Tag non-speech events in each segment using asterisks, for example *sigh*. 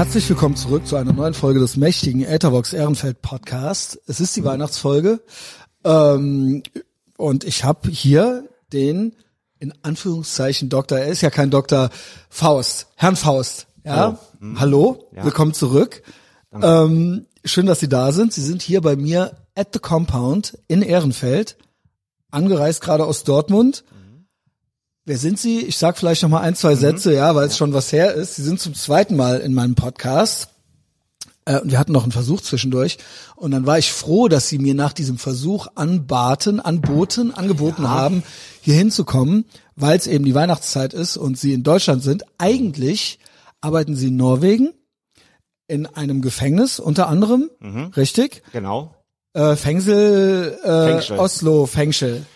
Herzlich willkommen zurück zu einer neuen Folge des mächtigen Etherbox Ehrenfeld Podcast. Es ist die Weihnachtsfolge ähm, und ich habe hier den in Anführungszeichen Doktor, er ist ja kein Doktor, Faust, Herrn Faust. Ja, hallo, mhm. hallo ja. willkommen zurück. Ähm, schön, dass Sie da sind. Sie sind hier bei mir at the Compound in Ehrenfeld, angereist gerade aus Dortmund. Wer sind Sie? Ich sag vielleicht noch mal ein, zwei mhm. Sätze, ja, weil es schon was her ist. Sie sind zum zweiten Mal in meinem Podcast. Äh, und wir hatten noch einen Versuch zwischendurch. Und dann war ich froh, dass Sie mir nach diesem Versuch anbaten, anboten, angeboten ja. haben, hier hinzukommen, weil es eben die Weihnachtszeit ist und Sie in Deutschland sind. Eigentlich arbeiten Sie in Norwegen in einem Gefängnis unter anderem, mhm. richtig? Genau. Äh, Fengsel, äh, Oslo, Fengschel.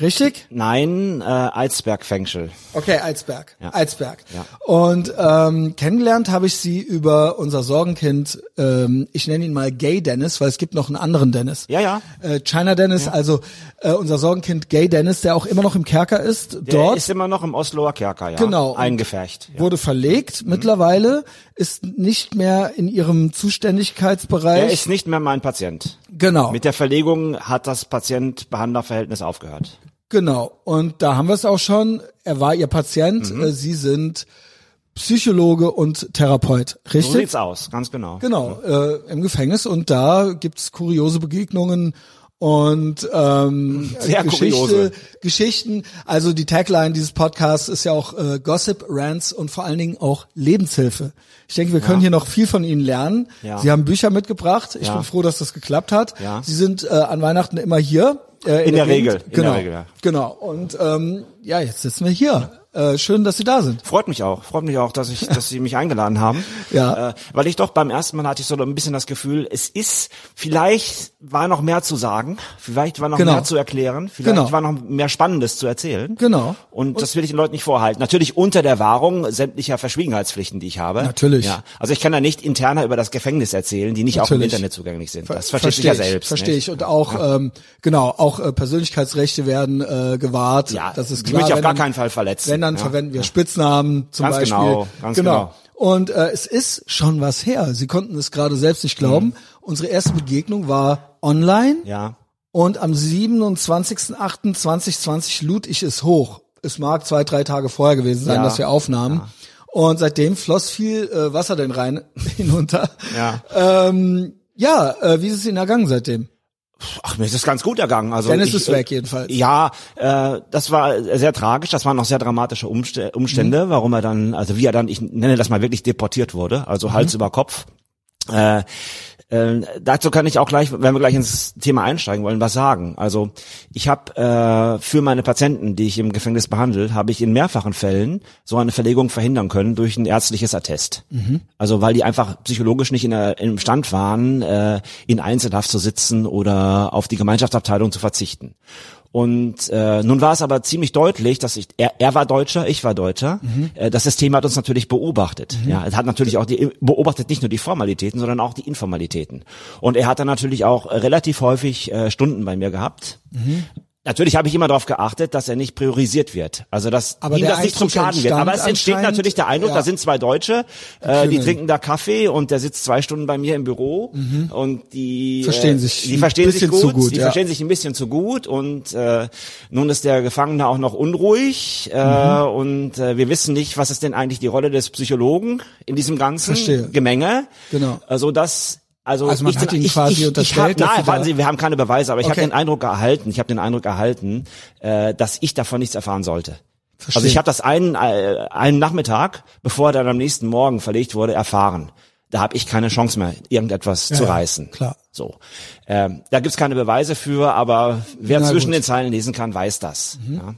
Richtig? Nein, äh, Alsberg-Fengschel. Okay, Alsberg. Ja. Alsberg. Ja. Und ähm, kennengelernt habe ich sie über unser Sorgenkind, ähm, ich nenne ihn mal Gay Dennis, weil es gibt noch einen anderen Dennis. Ja, ja. Äh, China Dennis, ja. also äh, unser Sorgenkind Gay Dennis, der auch immer noch im Kerker ist. Der dort. ist immer noch im Osloer Kerker, ja. Genau. Eingefärcht. Ja. Wurde verlegt mhm. mittlerweile, ist nicht mehr in ihrem Zuständigkeitsbereich. Er ist nicht mehr mein Patient. Genau. Mit der Verlegung hat das Patient-Behandler-Verhältnis aufgehört. Genau. Und da haben wir es auch schon. Er war Ihr Patient. Mhm. Äh, Sie sind Psychologe und Therapeut, richtig? So sieht's aus, ganz genau. Genau, äh, im Gefängnis und da gibt's kuriose Begegnungen und ähm, *laughs* Sehr Geschichte, kuriose. Geschichten. Also die Tagline dieses Podcasts ist ja auch äh, Gossip, Rants und vor allen Dingen auch Lebenshilfe. Ich denke, wir können ja. hier noch viel von Ihnen lernen. Ja. Sie haben Bücher mitgebracht. Ich ja. bin froh, dass das geklappt hat. Sie sind äh, an Weihnachten immer hier. Äh, in, in, der, der Regel. In genau. Der Regel, ja. Genau. Und ähm, ja, jetzt sitzen wir hier. Äh, schön, dass Sie da sind. Freut mich auch. Freut mich auch, dass ich, dass Sie mich eingeladen haben. *laughs* Ja. Äh, weil ich doch beim ersten Mal hatte ich so ein bisschen das Gefühl, es ist, vielleicht war noch mehr zu sagen, vielleicht war noch genau. mehr zu erklären, vielleicht genau. war noch mehr Spannendes zu erzählen. Genau. Und, Und das will ich den Leuten nicht vorhalten. Natürlich unter der Wahrung sämtlicher Verschwiegenheitspflichten, die ich habe. Natürlich. Ja. Also ich kann da nicht interner über das Gefängnis erzählen, die nicht Natürlich. auch im Internet zugänglich sind. Das versteht sich ja selbst. Verstehe ich. Und auch, ja. ähm, genau, auch äh, Persönlichkeitsrechte werden äh, gewahrt. Ja, das ist klar. Die möchte ich auf gar keinen Fall verletzen. Wenn dann ja. verwenden wir Spitznamen zum ganz Beispiel. Genau, ganz genau. genau. Und äh, es ist schon was her. Sie konnten es gerade selbst nicht glauben. Mhm. Unsere erste Begegnung war online. Ja. Und am 27.08.2020 lud ich es hoch. Es mag zwei, drei Tage vorher gewesen sein, ja. dass wir aufnahmen. Ja. Und seitdem floss viel äh, Wasser den Rhein *laughs* hinunter. Ja. Ähm, ja, äh, wie ist es Ihnen ergangen seitdem? Ach, mir ist es ganz gut ergangen. Also Dennis ich, ist weg jedenfalls. Ja, äh, das war sehr tragisch. Das waren noch sehr dramatische Umstände, mhm. warum er dann, also wie er dann, ich nenne das mal wirklich deportiert wurde, also mhm. Hals über Kopf. Äh, äh, dazu kann ich auch gleich, wenn wir gleich ins Thema einsteigen wollen, was sagen. Also ich habe äh, für meine Patienten, die ich im Gefängnis behandle, habe ich in mehrfachen Fällen so eine Verlegung verhindern können durch ein ärztliches Attest. Mhm. Also weil die einfach psychologisch nicht in der, im Stand waren, äh, in Einzelhaft zu sitzen oder auf die Gemeinschaftsabteilung zu verzichten. Und äh, nun war es aber ziemlich deutlich, dass ich, er, er war Deutscher, ich war Deutscher. Mhm. Äh, das System hat uns natürlich beobachtet. Mhm. Ja, es hat natürlich auch die beobachtet nicht nur die Formalitäten, sondern auch die Informalitäten. Und er hat dann natürlich auch relativ häufig äh, Stunden bei mir gehabt. Mhm. Natürlich habe ich immer darauf geachtet, dass er nicht priorisiert wird. Also dass aber ihm das nicht zum Schaden wird. Aber es entsteht natürlich der Eindruck, ja. da sind zwei Deutsche, äh, die trinken da Kaffee und der sitzt zwei Stunden bei mir im Büro mhm. und die verstehen sich, äh, die verstehen sich gut, gut die ja. verstehen sich ein bisschen zu gut und äh, nun ist der Gefangene auch noch unruhig äh, mhm. und äh, wir wissen nicht, was ist denn eigentlich die Rolle des Psychologen in diesem ganzen Verstehe. Gemenge. Genau. Also dass also, also man ich, hat ihn ich, quasi ich, unterstellt. Ich hab, nein, warten Sie, wir haben keine Beweise, aber ich okay. habe den Eindruck erhalten, ich habe den Eindruck erhalten, äh, dass ich davon nichts erfahren sollte. Verstehe. Also ich habe das einen, äh, einen Nachmittag, bevor er dann am nächsten Morgen verlegt wurde, erfahren. Da habe ich keine Chance mehr, irgendetwas ja, zu reißen. Ja, klar. So, ähm, da gibt's keine Beweise für, aber wer Na, zwischen gut. den Zeilen lesen kann, weiß das. Mhm. Ja.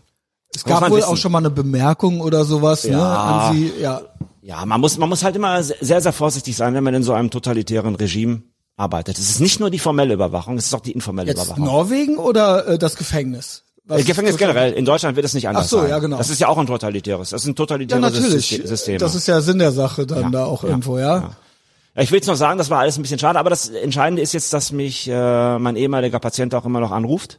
Es gab wohl wissen. auch schon mal eine Bemerkung oder sowas ne, an Sie. Ja. Ja, man muss, man muss halt immer sehr, sehr vorsichtig sein, wenn man in so einem totalitären Regime arbeitet. Es ist nicht nur die formelle Überwachung, es ist auch die informelle Jetzt Überwachung. Norwegen oder äh, das Gefängnis? Was äh, Gefängnis generell. In Deutschland wird es nicht anders Ach so, sein. ja, genau. Das ist ja auch ein totalitäres. Das sind Ja, totalitäre natürlich. Systeme. Das ist ja Sinn der Sache dann Ja, da auch ja, irgendwo, ja. ja. Ich will jetzt noch sagen, das war alles ein bisschen schade, aber das Entscheidende ist jetzt, dass mich äh, mein ehemaliger Patient auch immer noch anruft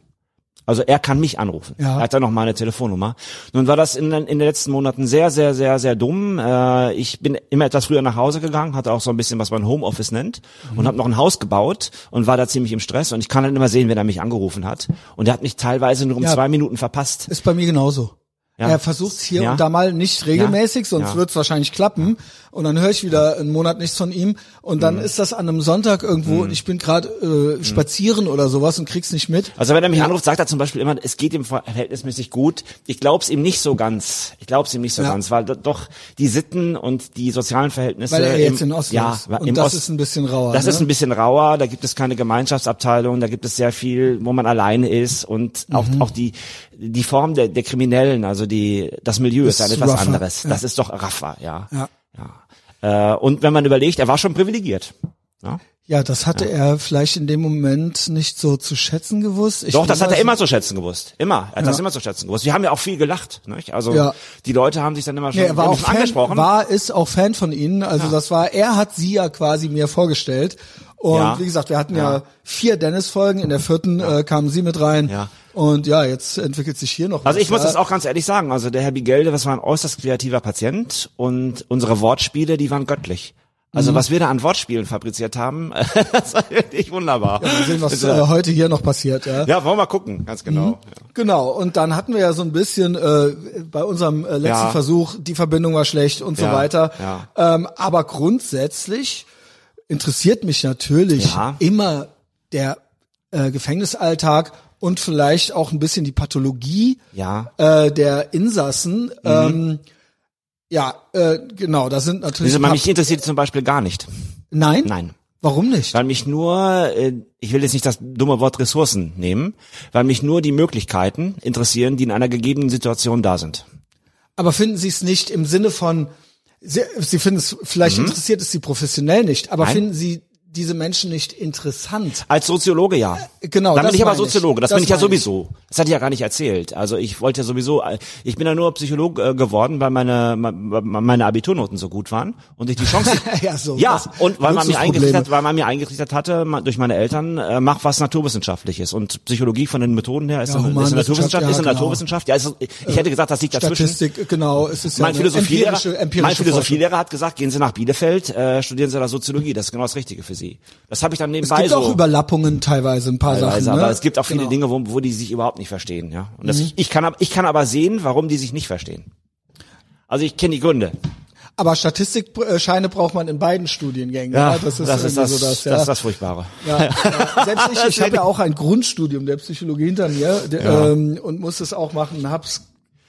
Also er kann mich anrufen. Ja. Er hat dann noch meine Telefonnummer. Nun war das in, in den letzten Monaten sehr, sehr, sehr, sehr dumm. Äh, ich bin immer etwas früher nach Hause gegangen, hatte auch so ein bisschen, was man Homeoffice nennt, Mhm. und habe noch ein Haus gebaut und war da ziemlich im Stress. Und ich kann dann immer sehen, wenn er mich angerufen hat. Und er hat mich teilweise nur um Ja. zwei Minuten verpasst. Ist bei mir genauso. Ja. Er versucht hier Ja. und da mal nicht regelmäßig, sonst Ja. wird es wahrscheinlich klappen. Und dann höre ich wieder einen Monat nichts von ihm. Und dann Mhm. ist das an einem Sonntag irgendwo und ich bin gerade äh, spazieren oder sowas und krieg's nicht mit. Also wenn er mich anruft, sagt er zum Beispiel immer, es geht ihm verhältnismäßig gut. Ich glaub's ihm nicht so ganz. Ich glaub's ihm nicht so Ja. ganz, weil do- doch die Sitten und die sozialen Verhältnisse Weil er jetzt im, in Oslo ja, ist. Und das Ost- ist ein bisschen rauer. Das ne? ist ein bisschen rauer, da gibt es keine Gemeinschaftsabteilung, da gibt es sehr viel, wo man alleine ist und auch, Mhm. auch die, die Form der, der Kriminellen, also die, das Milieu ist, Ist ein etwas rougher, anderes. ja. Das ist doch raffer, ja. Ja. ja. Äh, und wenn man überlegt, er war schon privilegiert. Ja. Ja, das hatte er vielleicht in dem Moment nicht so zu schätzen gewusst. Ich Doch, das hat er immer zu schätzen gewusst. Immer. Er hat das Ja. immer zu schätzen gewusst. Wir haben ja auch viel gelacht. Nicht? Also Ja. die Leute haben sich dann immer schon Nee, er war auch Fan, angesprochen. war, ist auch Fan von ihnen. Also das war, er hat sie ja quasi mir vorgestellt. Und Ja. wie gesagt, wir hatten ja, Ja. vier Dennis-Folgen. In der vierten äh, kamen sie mit rein. Ja. Und ja, jetzt entwickelt sich hier noch Also was, ich muss ja. das auch ganz ehrlich sagen. Also der Herr Bigelde, das war ein äußerst kreativer Patient und unsere Wortspiele, die waren göttlich. Also Mhm. was wir da an Wortspielen fabriziert haben, *laughs* das war wirklich wunderbar. Mal sehen, was Also, äh, heute hier noch passiert. Ja. ja, wollen wir mal gucken, ganz genau. Ja. Genau, und dann hatten wir ja so ein bisschen äh, bei unserem äh, letzten Ja. Versuch, die Verbindung war schlecht und so Ja, weiter. ja. Ähm, aber grundsätzlich interessiert mich natürlich Ja. immer der äh, Gefängnisalltag und vielleicht auch ein bisschen die Pathologie Ja. äh, der Insassen. Mhm. Ähm, ja, äh, genau, da sind natürlich. Also, mich interessiert zum Beispiel gar nicht. Nein? Nein. Warum nicht? Weil mich nur, äh, ich will jetzt nicht das dumme Wort Ressourcen nehmen, weil mich nur die Möglichkeiten interessieren, die in einer gegebenen Situation da sind. Aber finden Sie es nicht im Sinne von, Sie, Sie finden es, vielleicht interessiert es Sie professionell nicht, aber Mhm. Nein. finden Sie diese Menschen nicht interessant? Als Soziologe ja. genau, Dann bin ich aber. Soziologe, das, Das bin ich ja sowieso. Das hatte ich ja gar nicht erzählt. Also ich wollte ja sowieso, äh, ich bin ja nur Psychologe äh, geworden, weil meine me- meine Abiturnoten so gut waren und ich die Chance *laughs* Ja, so, Ja, und weil man mir eingetrichtert, weil man mir eingetrichtert hatte durch meine Eltern, äh, mach was naturwissenschaftliches und Psychologie von den Methoden her ist, Ja, eine, ist eine Naturwissenschaft, ja, ist eine genau. Naturwissenschaft. Ja, ist, ich hätte gesagt, das liegt dazwischen. Statistik, genau, es ist ja mein Philosophielehrer, mein. Philosophielehrer hat gesagt, gehen Sie nach Bielefeld, äh, studieren Sie da Soziologie, das ist genau das Richtige für Sie. Das habe ich dann Es nebenbei gibt so. auch Überlappungen teilweise, ein paar teilweise, Sachen. Ne? aber es gibt auch viele Genau. Dinge, wo, wo die sich überhaupt nicht verstehen, ja. Und Mhm. das, ich kann, ich kann aber sehen, warum die sich nicht verstehen. Also ich kenne die Gründe. Aber Statistikscheine braucht man in beiden Studiengängen. Ja, das ist, das, ist das, so das, ja. das ist das Furchtbare. Ja, ja. Selbst ich, *laughs* ich habe ja auch ein Grundstudium der Psychologie hinter mir der, Ja. ähm, und muss es auch machen, hab's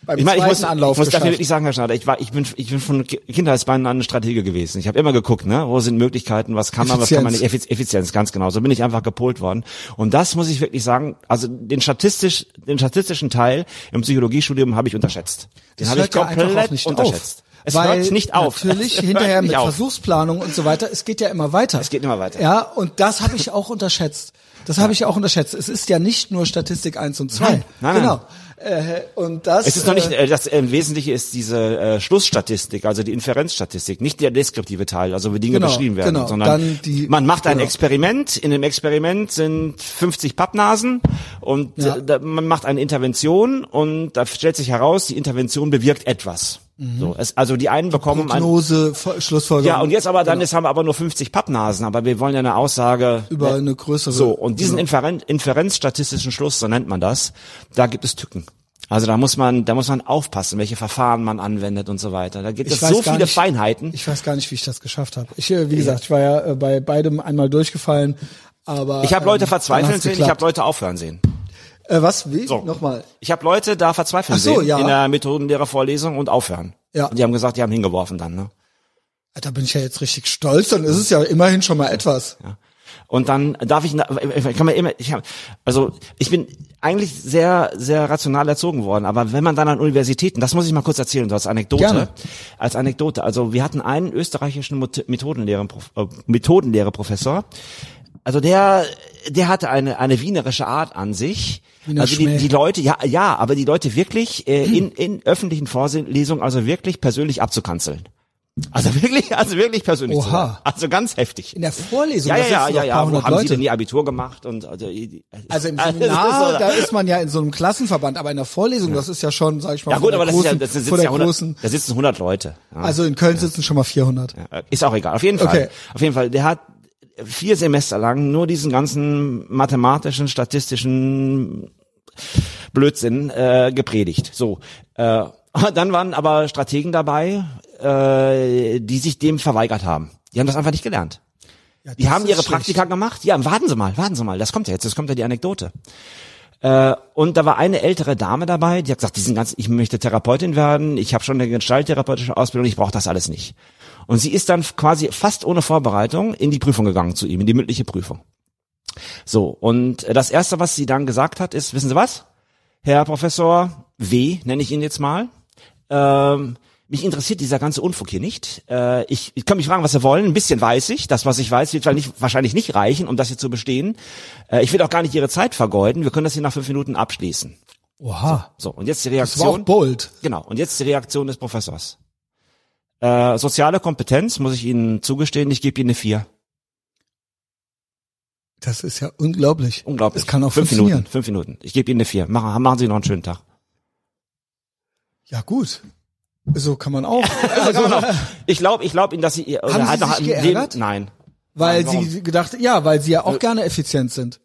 beim Ich meine, ich muss, Anlauf ich muss dafür geschafft. wirklich sagen, Herr Schneider, ich war, ich bin, ich bin von Ki- Kindheitsbeinen an ein Stratege gewesen. Ich habe immer geguckt, ne, wo sind Möglichkeiten, was kann man, was kann man nicht, Effizienz. Effiz- Effizienz, ganz genau. So bin ich einfach gepolt worden. Und das muss ich wirklich sagen, also den statistisch, den statistischen Teil im Psychologiestudium habe ich unterschätzt. Den habe ich ja komplett auch nicht unterschätzt. Auf. Es Weil hört nicht auf. Natürlich hinterher mit auf. Versuchsplanung und so weiter. Es geht ja immer weiter. Es geht immer weiter. Ja, und das habe ich auch unterschätzt. Das habe ich auch unterschätzt. Es ist ja nicht nur Statistik 1 und 2. Nein, nein, genau. Äh, und das Es ist noch nicht, äh, äh, das äh, Wesentliche ist diese äh, Schlussstatistik, also die Inferenzstatistik, nicht der deskriptive Teil, also wie Dinge Genau, beschrieben werden, genau. sondern die- man macht ein genau. Experiment, in dem Experiment sind 50 Pappnasen und Ja. äh, da, man macht eine Intervention und da stellt sich heraus, die Intervention bewirkt etwas. So, es, also die einen bekommen ein, Prognose, Ver- Schlussfolgerung. ja, und jetzt aber dann ist, haben wir aber nur 50 Pappnasen, aber wir wollen ja eine Aussage über ne, eine größere. so, und diesen genau. Inferen inferenzstatistischen Schluss, so nennt man das, da gibt es Tücken. Also da muss man, da muss man aufpassen, welche Verfahren man anwendet und so weiter. Da gibt Ich es so viele nicht- Feinheiten. Ich weiß gar nicht, wie ich das geschafft habe. Ich, äh, wie gesagt, ich war ja äh, bei beidem einmal durchgefallen, aber Ich habe Leute ähm, verzweifeln sehen, ich habe. Leute aufhören sehen. äh, was? Wie? So. Nochmal. Ich habe Leute da verzweifeln Ach so, sehen ja. in der Methodenlehrervorlesung und aufhören. Ja. Und die haben gesagt, die haben hingeworfen dann, ne? Da bin ich ja jetzt richtig stolz, dann ist es ja immerhin schon mal etwas. Ja. Und dann darf ich, ich kann mir immer, ich hab, also ich bin eigentlich sehr, sehr rational erzogen worden, aber wenn man dann an Universitäten, das muss ich mal kurz erzählen, so als Anekdote, Gerne. als Anekdote, also wir hatten einen österreichischen Methodenlehrer, äh, Methodenlehrer-Professor, also der, der hatte eine, eine wienerische Art an sich. Wiener also die, die Leute, ja, ja, aber die Leute wirklich äh, *clears throat* in, in öffentlichen Vorlesungen, also wirklich persönlich abzukanzeln. Also wirklich, also wirklich persönlich. Oha. Also ganz heftig. In der Vorlesung, ja, ja, ja, ja, ja. Wo haben Sie Leute. denn Ihr Abitur gemacht? Und also, Also im *laughs* das ist Seminar, so- da ist man ja in so einem Klassenverband, aber in der Vorlesung, das ist ja schon, sag ich mal, ja gut, aber das großen, ist ja, das der ja 100, großen, da sitzen 100 Leute. Ja. also in Köln sitzen schon mal 400. Ja, Ist auch egal. Auf jeden Fall. Okay. Auf jeden Fall. Der hat vier Semester lang nur diesen ganzen mathematischen, statistischen Blödsinn äh, gepredigt. So. Äh, *laughs* dann waren aber Strategen dabei, äh, die sich dem verweigert haben. Die haben das einfach nicht gelernt. Ja, Die haben ihre schlecht. Praktika gemacht. Ja, warten Sie mal, warten Sie mal. Das kommt ja jetzt. Das kommt ja die Anekdote. Äh, und da war eine ältere Dame dabei, die hat gesagt, diesen ganzen, ich möchte Therapeutin werden, ich habe schon eine gestalttherapeutische Ausbildung, ich brauche das alles nicht. Und sie ist dann quasi fast ohne Vorbereitung in die Prüfung gegangen zu ihm, in die mündliche Prüfung. So, und das Erste, was sie dann gesagt hat, ist, wissen Sie was? Herr Professor W., nenne ich ihn jetzt mal, ähm, mich interessiert dieser ganze Unfug hier nicht. Äh, ich, ich kann mich fragen, was Sie wollen. Ein bisschen weiß ich. Das, was ich weiß, wird wahrscheinlich nicht, wahrscheinlich nicht reichen, um das hier zu bestehen. Äh, ich will auch gar nicht Ihre Zeit vergeuden. Wir können das hier nach fünf Minuten abschließen. Oha. So, und jetzt die Das war auch Reaktion. bold. Genau, und jetzt die Reaktion des Professors. Äh, soziale Kompetenz, muss ich Ihnen zugestehen, ich gebe Ihnen eine vier. Das ist ja unglaublich. Unglaublich. Das kann auch fünf funktionieren. Minuten, fünf Minuten. Ich gebe Ihnen eine vier. Machen, machen Sie noch einen schönen Tag. Ja, gut. So kann man auch. *laughs* Also, ich glaube, ich glaube Ihnen, dass Sie ihr Haben Sie halt noch sich geärgert? Leben, nein. Weil Nein, sie gedacht, ja, weil sie ja auch gerne effizient sind.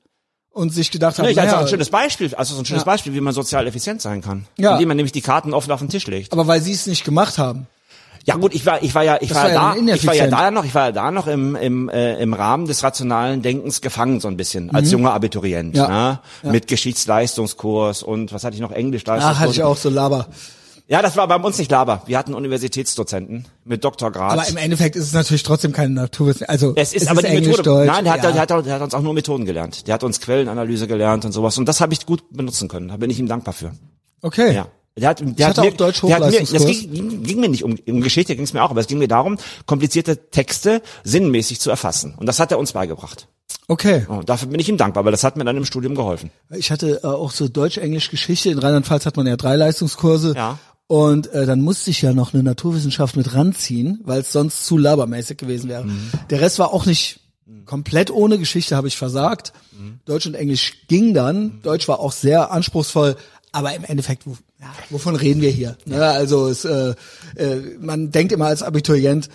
Und sich gedacht haben, Nee, auch naja, ein schönes Beispiel, also so ein schönes Ja. Beispiel, wie man sozial effizient sein kann. Ja. Indem man nämlich die Karten offen auf den Tisch legt. aber weil sie es nicht gemacht haben. Ja gut, ich war, ich war ja, ich Das war, ja ja da, ich war ja da noch, ich war ja da noch im im äh, im Rahmen des rationalen Denkens gefangen so ein bisschen als junger Abiturient, Mhm. Ja. ne? mit Geschichtsleistungskurs und was hatte ich noch Englisch Ach, hatte ich auch so Laber. Ja, das war bei uns nicht Laber. Wir hatten Universitätsdozenten mit Doktorgrad. Aber im Endeffekt ist es natürlich trotzdem keine Naturwissenschaft. Also es ist aber die Englisch, Methode. Deutsch. Nein, der hat, ja. der, hat, der hat uns auch nur Methoden gelernt. Der hat uns Quellenanalyse gelernt und sowas. Und das habe ich gut benutzen können. Da bin ich ihm dankbar für. Okay. Ja. Der hat, der hat mir, auch Deutsch der hat mir, das ging, ging, mir nicht um, um Geschichte ging es mir auch, aber es ging mir darum, komplizierte Texte sinnmäßig zu erfassen. Und das hat er uns beigebracht. Okay. Und dafür bin ich ihm dankbar, weil das hat mir dann im Studium geholfen. Ich hatte äh, auch so Deutsch, Englisch, Geschichte. In Rheinland-Pfalz hat man ja drei Leistungskurse. Ja. Und äh, dann musste ich ja noch eine Naturwissenschaft mit ranziehen, weil es sonst zu labermäßig gewesen wäre. Mhm. Der Rest war auch nicht komplett ohne Geschichte, habe ich versagt. Mhm. Deutsch und Englisch ging dann. Deutsch war auch sehr anspruchsvoll, aber im Endeffekt, ja, wovon reden wir hier? Ne? Also es, äh, äh, man denkt immer als Abiturient,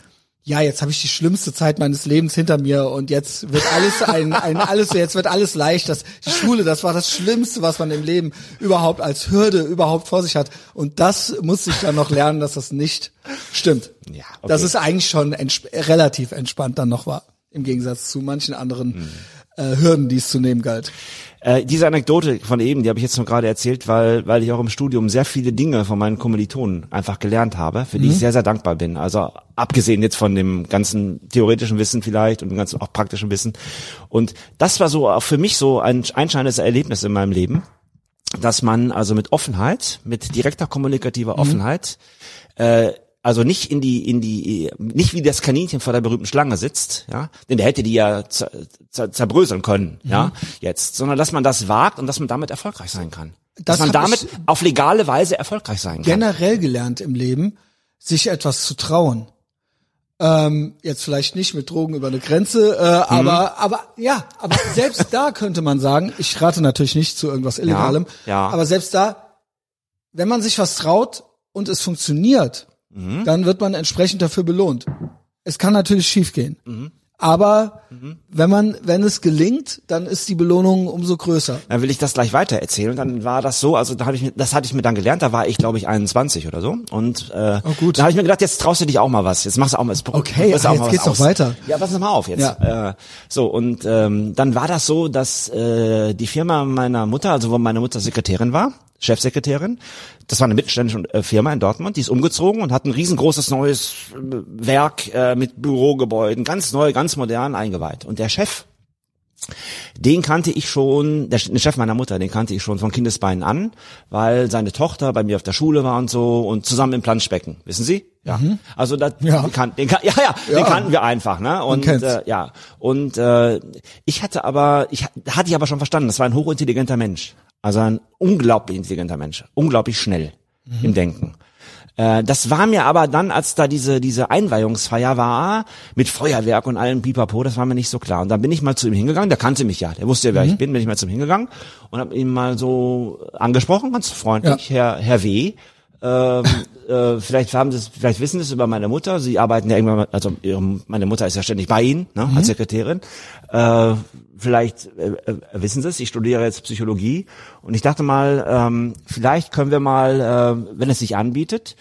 ja, jetzt habe ich die schlimmste Zeit meines Lebens hinter mir und jetzt wird alles ein, ein alles, jetzt wird alles leicht. Das, die Schule, das war das Schlimmste, was man im Leben überhaupt als Hürde überhaupt vor sich hat. Und das muss ich dann noch lernen, dass das nicht stimmt. Ja, okay. Dass es eigentlich schon entsp relativ entspannt dann noch war. Im Gegensatz zu manchen anderen Hm. äh, Hürden, die es zu nehmen galt. Äh, diese Anekdote von eben, die habe ich jetzt nur gerade erzählt, weil, weil ich auch im Studium sehr viele Dinge von meinen Kommilitonen einfach gelernt habe, für die ich sehr, sehr dankbar bin. Also abgesehen jetzt von dem ganzen theoretischen Wissen vielleicht und dem ganzen auch praktischen Wissen. Und das war so auch für mich so ein einschneidendes Erlebnis in meinem Leben, dass man also mit Offenheit, mit direkter kommunikativer Offenheit, äh, also nicht in die, in die, nicht wie das Kaninchen vor der berühmten Schlange sitzt, ja, denn der hätte die ja zer, zer, zerbröseln können, ja, jetzt, sondern dass man das wagt und dass man damit erfolgreich sein kann. Das dass man damit auf legale Weise erfolgreich sein kann. Generell gelernt im Leben, sich etwas zu trauen. Ähm, jetzt vielleicht nicht mit Drogen über eine Grenze, äh, Mhm. aber aber ja, aber selbst da könnte man sagen, ich rate natürlich nicht zu irgendwas Illegalem, ja. aber selbst da, wenn man sich was traut und es funktioniert, Mhm. dann wird man entsprechend dafür belohnt. Es kann natürlich schiefgehen, Mhm. aber wenn man, wenn es gelingt, dann ist die Belohnung umso größer. Dann will ich das gleich weiter erzählen. Und dann war das so, also da habe ich mir, das hatte ich mir dann gelernt, da war ich glaube ich 21 oder so. Und äh, Oh, gut. da habe ich mir gedacht, jetzt traust du dich auch mal was. Jetzt machst du auch mal. Jetzt Okay, ah, auch jetzt mal geht's doch weiter. Ja, pass mal auf jetzt. Ja. Äh, so und ähm, dann war das so, dass äh, die Firma meiner Mutter, also wo meine Mutter Sekretärin war, Chefsekretärin, das war eine mittelständische äh, Firma in Dortmund, die ist umgezogen und hat ein riesengroßes neues Werk äh, mit Bürogebäuden, ganz neu, ganz modern eingeweiht. Und der Chef den kannte ich schon, der der Chef meiner Mutter, den kannte ich schon von Kindesbeinen an, weil seine Tochter bei mir auf der Schule war und so und zusammen im Planschbecken, wissen Sie? Ja. Also das, Ja. Den, kan den, kan ja, ja, Ja. den kannten wir einfach, ne? Und äh, ja, und äh, ich hatte aber, ich hatte ich aber schon verstanden, das war ein hochintelligenter Mensch, also ein unglaublich intelligenter Mensch, unglaublich schnell im Denken. Äh, das war mir aber dann, als da diese, diese Einweihungsfeier war, mit Feuerwerk und allem Pipapo, das war mir nicht so klar. Und dann bin ich mal zu ihm hingegangen, der kannte mich ja, der wusste ja, wer ich bin, bin ich mal zu ihm hingegangen und habe ihn mal so angesprochen, ganz freundlich, Herr, Herr W., ähm, *laughs* äh, vielleicht haben Sie es, vielleicht wissen Sie es über meine Mutter. Sie arbeiten ja irgendwann, also ihre, meine Mutter ist ja ständig bei Ihnen ne, als Sekretärin. Äh, vielleicht äh, äh, wissen Sie es. Ich studiere jetzt Psychologie und ich dachte mal, ähm, vielleicht können wir mal, äh, wenn es sich anbietet,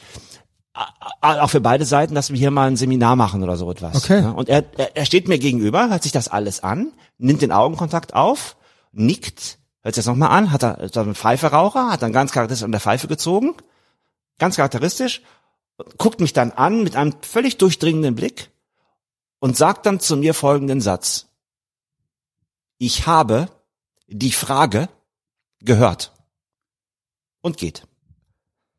auch für beide Seiten, dass wir hier mal ein Seminar machen oder so etwas. Okay. Ne? Und er, er, steht mir gegenüber, hört sich das alles an, nimmt den Augenkontakt auf, nickt, hört sich das nochmal an, hat er ist er ein Pfeiferaucher, hat dann ganz charakteristisch an der Pfeife gezogen ganz charakteristisch, guckt mich dann an mit einem völlig durchdringenden Blick und sagt dann zu mir folgenden Satz. Ich habe die Frage gehört. Und geht.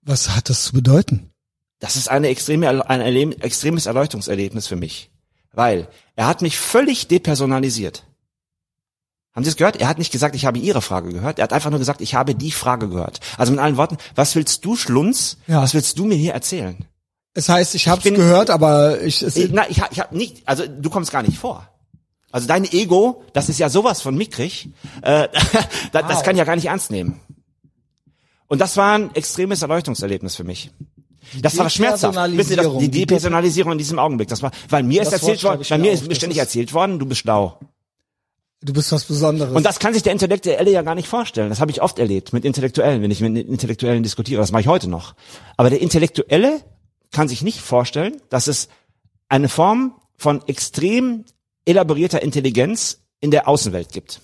Was hat das zu bedeuten? Das ist eine extreme, ein extremes Erleuchtungserlebnis für mich. Weil er hat mich völlig depersonalisiert. Haben Sie es gehört? Er hat nicht gesagt, ich habe Ihre Frage gehört. Er hat einfach nur gesagt, ich habe die Frage gehört. Also mit allen Worten, was willst du, Schlunz? Ja. Was willst du mir hier erzählen? Es heißt, ich habe es gehört, aber ich, es, Ich, na, ich, ich habe nicht, also du kommst gar nicht vor. Also dein Ego, das ist ja sowas von mickrig, äh, *laughs* das, das kann ich ja gar nicht ernst nehmen. Und das war ein extremes Erleuchtungserlebnis für mich. Das war schmerzhaft. Wissen Sie, das, die Depersonalisierung. In diesem Augenblick, das war, weil mir ist Das erzählt Wort worden, bei mir ist ständig ist- erzählt worden, du bist schlau. Du bist was Besonderes. Und das kann sich der Intellektuelle ja gar nicht vorstellen. Das habe ich oft erlebt mit Intellektuellen, wenn ich mit Intellektuellen diskutiere. Das mache ich heute noch. Aber der Intellektuelle kann sich nicht vorstellen, dass es eine Form von extrem elaborierter Intelligenz in der Außenwelt gibt.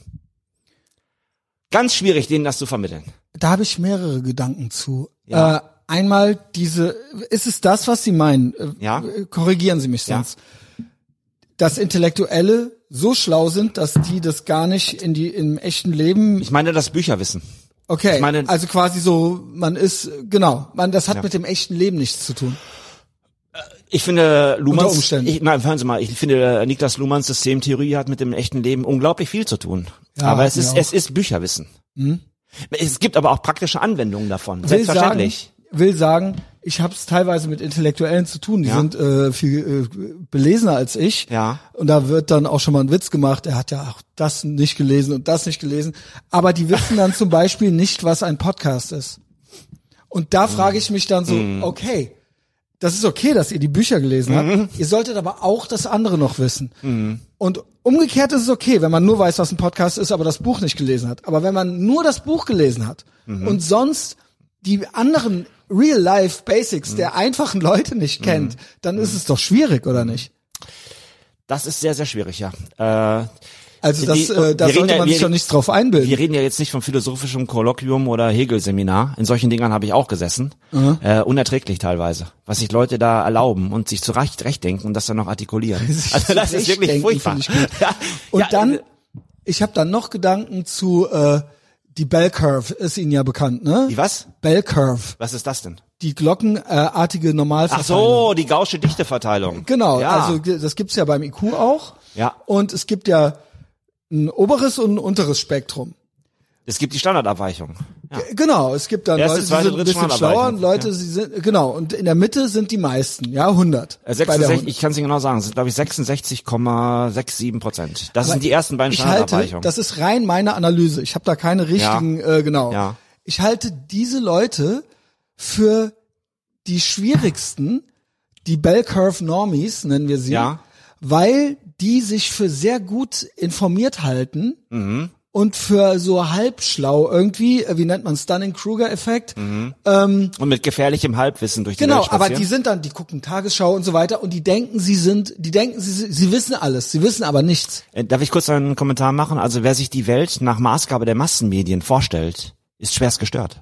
Ganz schwierig, denen das zu vermitteln. da habe ich mehrere Gedanken zu. Ja. Äh, einmal diese, ist es das, was Sie meinen? Äh, Ja. Korrigieren Sie mich Ja. Dass Intellektuelle so schlau sind, dass die das gar nicht in die im echten Leben. Ich meine das Bücherwissen. Okay, ich meine- also quasi so, man ist genau, man das hat Ja. mit dem echten Leben nichts zu tun. Ich finde Luhmanns, ich, nein, hören Sie mal, ich finde Niklas Luhmanns Systemtheorie hat mit dem echten Leben unglaublich viel zu tun. Ja, aber es ist, auch. Mhm. es ist Bücherwissen. Es gibt aber auch praktische Anwendungen davon. Will sagen, Selbstverständlich. will sagen, ich habe es teilweise mit Intellektuellen zu tun. Die Ja. sind äh, viel äh, belesener als ich. Ja. Und da wird dann auch schon mal ein Witz gemacht. Er hat ja auch das nicht gelesen und das nicht gelesen. Aber die wissen dann zum Beispiel nicht, was ein Podcast ist. Und da frage ich mich dann so, Mhm. okay, das ist okay, dass ihr die Bücher gelesen Mhm. habt. Ihr solltet aber auch das andere noch wissen. Und umgekehrt ist es okay, wenn man nur weiß, was ein Podcast ist, aber das Buch nicht gelesen hat. Aber wenn man nur das Buch gelesen hat Mhm. und sonst die anderen Real-Life-Basics der einfachen Leute nicht kennt, dann ist es doch schwierig, oder nicht? Das ist sehr, sehr schwierig, ja. Äh, Also das, Die- äh, da sollte ja- man wir- sich doch nichts drauf einbilden. wir reden ja jetzt nicht vom philosophischen Kolloquium oder Hegel-Seminar. In solchen Dingern habe ich auch gesessen. Äh, unerträglich teilweise. Was sich Leute da erlauben und sich zurecht recht denken und das dann noch artikulieren. *laughs* Also das ist wirklich zurechtdenken, furchtbar. *laughs* Ja, Und ja, dann, äh, ich habe dann noch Gedanken zu äh, die Bell Curve, ist Ihnen ja bekannt, ne? Die was? Bell Curve, Was ist das denn? die glockenartige Ach Normalverteilung. so, die gausche Dichteverteilung. Genau, ja. also das gibt's ja beim IQ auch. Ja. Und es gibt ja ein oberes und ein unteres Spektrum. Es gibt die Standardabweichung. Ja. Genau, es gibt dann Erste, Leute, die zweite, sind ein bisschen schlauer und Leute, Ja. sie sind, genau, und in der Mitte sind die meisten, ja, 100. Äh, bei der 66, 100. ich kann es Ihnen genau sagen, es sind glaube ich 66,67 Prozent. Das sind die ersten beiden ich halte, Standardabweichungen. das ist rein meine Analyse. Ich habe da keine richtigen, äh, genau. Ja. Ich halte diese Leute für die schwierigsten, die Bell Curve Normies nennen wir sie, Ja. weil die sich für sehr gut informiert halten Mhm. Und für so halbschlau irgendwie, äh, wie nennt man Stunning-Kruger-Effekt. und mit gefährlichem Halbwissen durch die Genau, Welt aber die sind dann, die gucken Tagesschau und so weiter und die denken, sie sind, die denken, sie, sie wissen alles, sie wissen aber nichts. Äh, Darf ich kurz einen Kommentar machen? Also wer sich die Welt nach Maßgabe der Massenmedien vorstellt, ist schwerst gestört.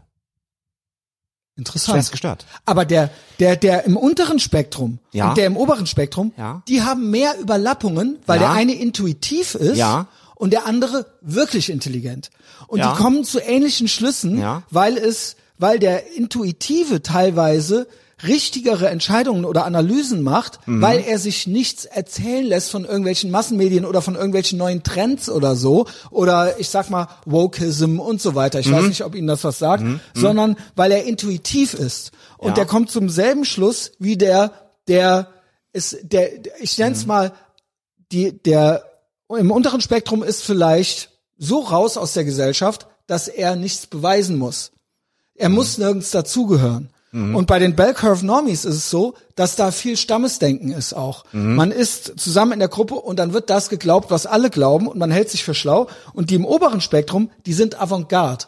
Interessant. Schwerst gestört. Aber der, der, der im unteren Spektrum Ja. und der im oberen Spektrum, Ja. die haben mehr Überlappungen, weil Ja. der eine intuitiv ist Ja. Und der andere wirklich intelligent. Und Ja. die kommen zu ähnlichen Schlüssen, Ja. weil es, weil der Intuitive teilweise richtigere Entscheidungen oder Analysen macht, Mhm. weil er sich nichts erzählen lässt von irgendwelchen Massenmedien oder von irgendwelchen neuen Trends oder so oder ich sag mal Wokeism und so weiter. Ich Mhm. weiß nicht, ob Ihnen das was sagt, sondern weil er intuitiv ist und Ja. der kommt zum selben Schluss wie der der ist der ich nenne Mhm. es mal die der im unteren Spektrum ist vielleicht so raus aus der Gesellschaft, dass er nichts beweisen muss. Er muss nirgends dazugehören. Und bei den Bell Curve Normies ist es so, dass da viel Stammesdenken ist auch. Man ist zusammen in der Gruppe und dann wird das geglaubt, was alle glauben und man hält sich für schlau. Und die im oberen Spektrum, die sind Avantgarde.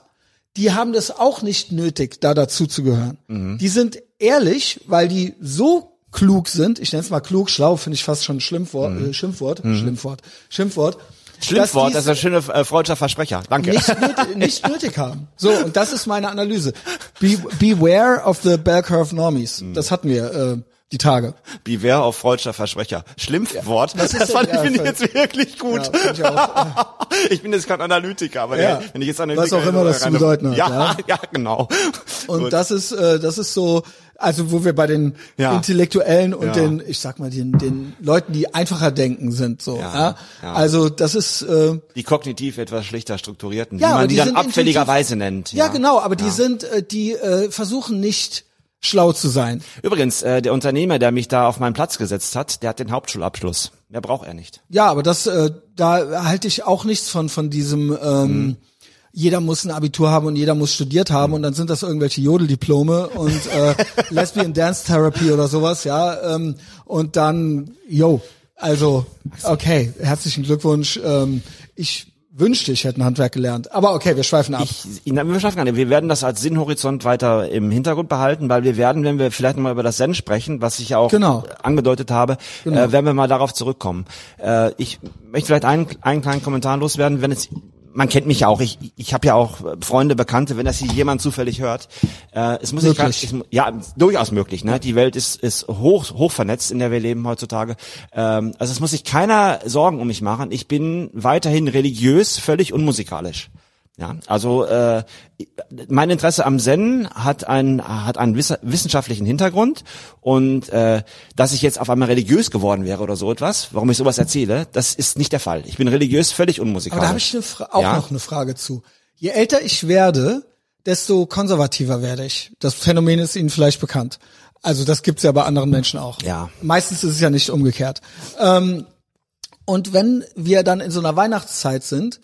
Die haben das auch nicht nötig, da dazuzugehören. Die sind ehrlich, weil die so klug sind. Ich nenne es mal klug, schlau finde ich fast schon ein Schlimmwort, äh, Schimpfwort, Schlimmwort, Schimpfwort. Schlimmwort, das ist ein schöner äh, freudscher Versprecher. Danke. nicht, nötig, *laughs* nicht nötig haben. So, und das ist meine Analyse. Be, beware of the Bell Curve Normies. Das hatten wir äh, die Tage. Beware auf freudscher Versprecher. Schlimmwort. was das ist fand ich, finde ja, ich jetzt wirklich gut. Ja, ich auch, *laughs* ich bin jetzt kein Analytiker, aber Ja. wenn ich jetzt Analytiker Was auch immer das zu bedeuten hat, Ja, ja. *laughs* ja, genau. Und Gut. das ist, äh, das ist so, also wo wir bei den Ja. Intellektuellen und Ja. den, ich sag mal, den, den Leuten, die einfacher denken sind, so. Ja, Ja, ja. Also das ist äh, die kognitiv etwas schlichter strukturierten, Ja, die man die, die dann abfälligerweise nennt. ja, genau, aber die sind, äh, die äh, versuchen nicht schlau zu sein. Übrigens, äh, der Unternehmer, der mich da auf meinen Platz gesetzt hat, der hat den Hauptschulabschluss. Mehr braucht er nicht. Ja, aber das, äh, da halte ich auch nichts von von diesem. Ähm, Jeder muss ein Abitur haben und jeder muss studiert haben und dann sind das irgendwelche Jodeldiplome und äh, *laughs* Lesbian Dance Therapy oder sowas, ja. Ähm, und dann, yo, also okay, herzlichen Glückwunsch. Ähm, ich wünschte, ich hätte ein Handwerk gelernt, aber okay, wir schweifen ab. Ich, wir gar nicht. Wir werden das als Sinnhorizont weiter im Hintergrund behalten, weil wir werden, wenn wir vielleicht mal über das Zen sprechen, was ich ja auch Genau. angedeutet habe, äh, werden wir mal darauf zurückkommen. Äh, ich möchte vielleicht einen, einen kleinen Kommentar loswerden, wenn es man kennt mich ja auch, ich, ich habe ja auch Freunde, Bekannte, wenn das hier jemand zufällig hört. Äh, es muss Möglich. mu- ja durchaus möglich. Ne? Die Welt ist, ist hoch, hoch vernetzt, in der wir leben heutzutage. Ähm, also es muss sich keiner Sorgen um mich machen. Ich bin weiterhin religiös, völlig unmusikalisch. Ja, also äh, mein Interesse am Zen hat einen hat einen wiss- wissenschaftlichen Hintergrund und äh, dass ich jetzt auf einmal religiös geworden wäre oder so etwas, warum ich sowas erzähle, das ist nicht der Fall. Ich bin religiös völlig unmusikalisch. Aber da habe ich auch Ja? noch eine Frage zu. Je älter ich werde, desto konservativer werde ich. Das Phänomen ist Ihnen vielleicht bekannt. Also das gibt's ja bei anderen Menschen auch. Ja. Meistens ist es ja nicht umgekehrt. Ähm, und wenn wir dann in so einer Weihnachtszeit sind,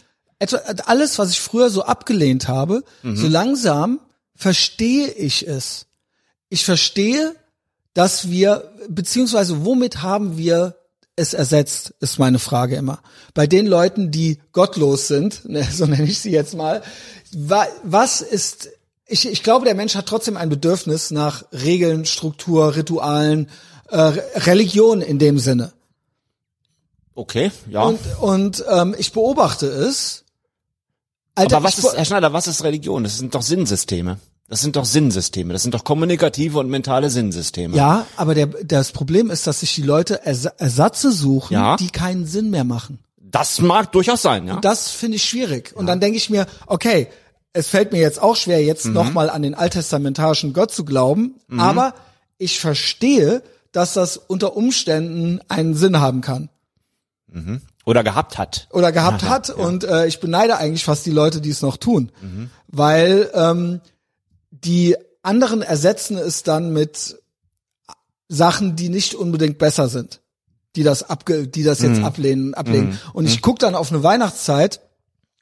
alles, was ich früher so abgelehnt habe, Mhm. so langsam verstehe ich es. Ich verstehe, dass wir, beziehungsweise womit haben wir es ersetzt, ist meine Frage immer. Bei den Leuten, die gottlos sind, *laughs* ne, so nenne ich sie jetzt mal, wa- was ist, ich, ich glaube, der Mensch hat trotzdem ein Bedürfnis nach Regeln, Struktur, Ritualen, äh, Religion in dem Sinne. okay, ja. Und, und ähm, ich beobachte es. Alter, Aber was ist, Herr Schneider, was ist Religion? Das sind doch Sinnsysteme. Das sind doch Sinnsysteme. Das sind doch kommunikative und mentale Sinnsysteme. ja, aber der, das Problem ist, dass sich die Leute Ersa Ersatze suchen, Ja. die keinen Sinn mehr machen. Das mag durchaus sein, ja. Das finde ich schwierig. Und dann denke ich mir, okay, es fällt mir jetzt auch schwer, jetzt Mhm. nochmal an den alttestamentarischen Gott zu glauben, aber ich verstehe, dass das unter Umständen einen Sinn haben kann. Oder gehabt hat. oder gehabt hat und äh, ich beneide eigentlich fast die Leute, die es noch tun, Mhm. weil ähm, die anderen ersetzen es dann mit Sachen, die nicht unbedingt besser sind, die das abge die das Mhm. jetzt ablehnen, ablehnen. Und ich guck dann auf eine Weihnachtszeit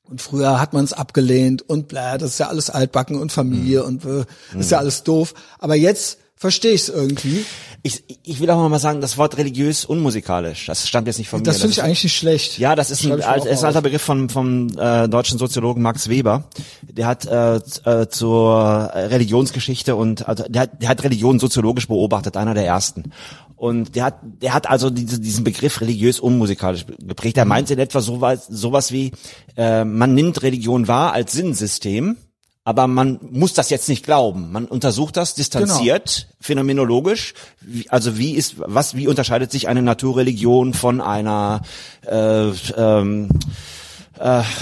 und früher hat man es abgelehnt und bla, das ist ja alles altbacken und Familie Mhm. und äh, ist ja alles doof. Aber jetzt verstehe ich es irgendwie. Ich, ich will auch mal sagen, das Wort religiös unmusikalisch, das stammt jetzt nicht von Das mir. finde ich eigentlich nicht schlecht. Ja, das ist ein, alt, ist ein alter. Begriff vom, vom äh, deutschen Soziologen Max Weber. Der hat äh, äh, zur Religionsgeschichte und also der hat, der hat Religion soziologisch beobachtet, einer der ersten. Und der hat, der hat also diese, diesen Begriff religiös unmusikalisch geprägt. Er meinte in etwa sowas, sowas wie, äh, man nimmt Religion wahr als Sinnsystem, aber man muss das jetzt nicht glauben. Man untersucht das distanziert, phänomenologisch. Wie, also wie ist, was, wie unterscheidet sich eine Naturreligion von einer, äh, ähm,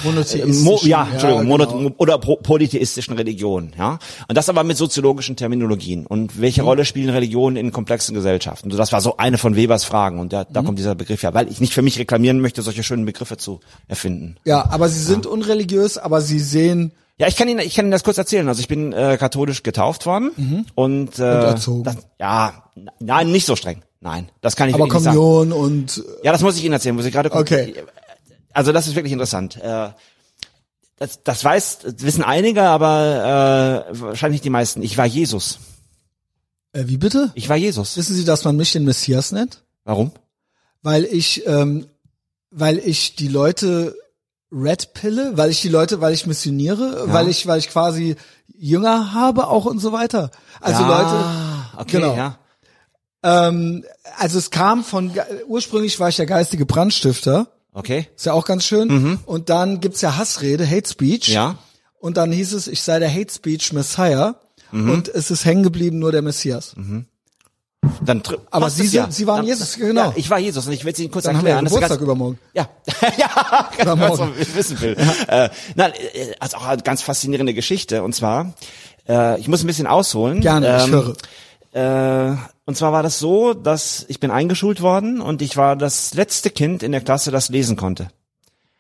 Monotheistischen, Mo, ja, Entschuldigung, genau. mono, oder polytheistischen Religionen, ja. Und das aber mit soziologischen Terminologien. Und welche Mhm. Rolle spielen Religionen in komplexen Gesellschaften? So, das war so eine von Webers Fragen. Und da, da Mhm. kommt dieser Begriff ja, weil ich nicht für mich reklamieren möchte, solche schönen Begriffe zu erfinden. Ja, aber sie sind unreligiös, aber sie sehen Ja, ich kann Ihnen, ich kann Ihnen das kurz erzählen. Also ich bin äh, katholisch getauft worden und, äh, erzogen. Das, ja, nein, nicht so streng. Nein, das kann ich aber wirklich nicht sagen. Kommunion und Ja, das muss ich Ihnen erzählen, muss ich gerade Okay. Also das ist wirklich interessant. Äh, das, das weiß, das wissen einige, aber äh, wahrscheinlich die meisten. Ich war Jesus. äh, wie bitte? Ich war Jesus. Wissen Sie, dass man mich den Messias nennt? Warum? Weil ich, ähm, weil ich die Leute Red Pille, weil ich die Leute, weil ich missioniere, weil ich, weil ich quasi Jünger habe auch und so weiter. Also ja, Leute, okay, genau. ja. ähm, also es kam von, ursprünglich war ich der geistige Brandstifter, Okay. ist ja auch ganz schön. Und dann gibt's ja Hassrede, Hate Speech. Mhm. Ja. Und dann hieß es, ich sei der Hate Speech Messiah. Mhm. Und es ist hängen geblieben nur der Messias. Dann Aber Sie es sind- ja. Sie waren Dann- Jesus, genau. Ja, ich war Jesus und ich will es Ihnen kurz Dann haben wir ja erklären. Geburtstag ganz- übermorgen. *laughs* Ja, *laughs* ja, Übermorgen. was man wissen will. Äh, nein, äh, also auch eine ganz faszinierende Geschichte. Und zwar, äh, ich muss ein bisschen ausholen. Gerne, ich höre. Äh, und zwar war das so, dass ich bin eingeschult worden und ich war das letzte Kind in der Klasse, das lesen konnte.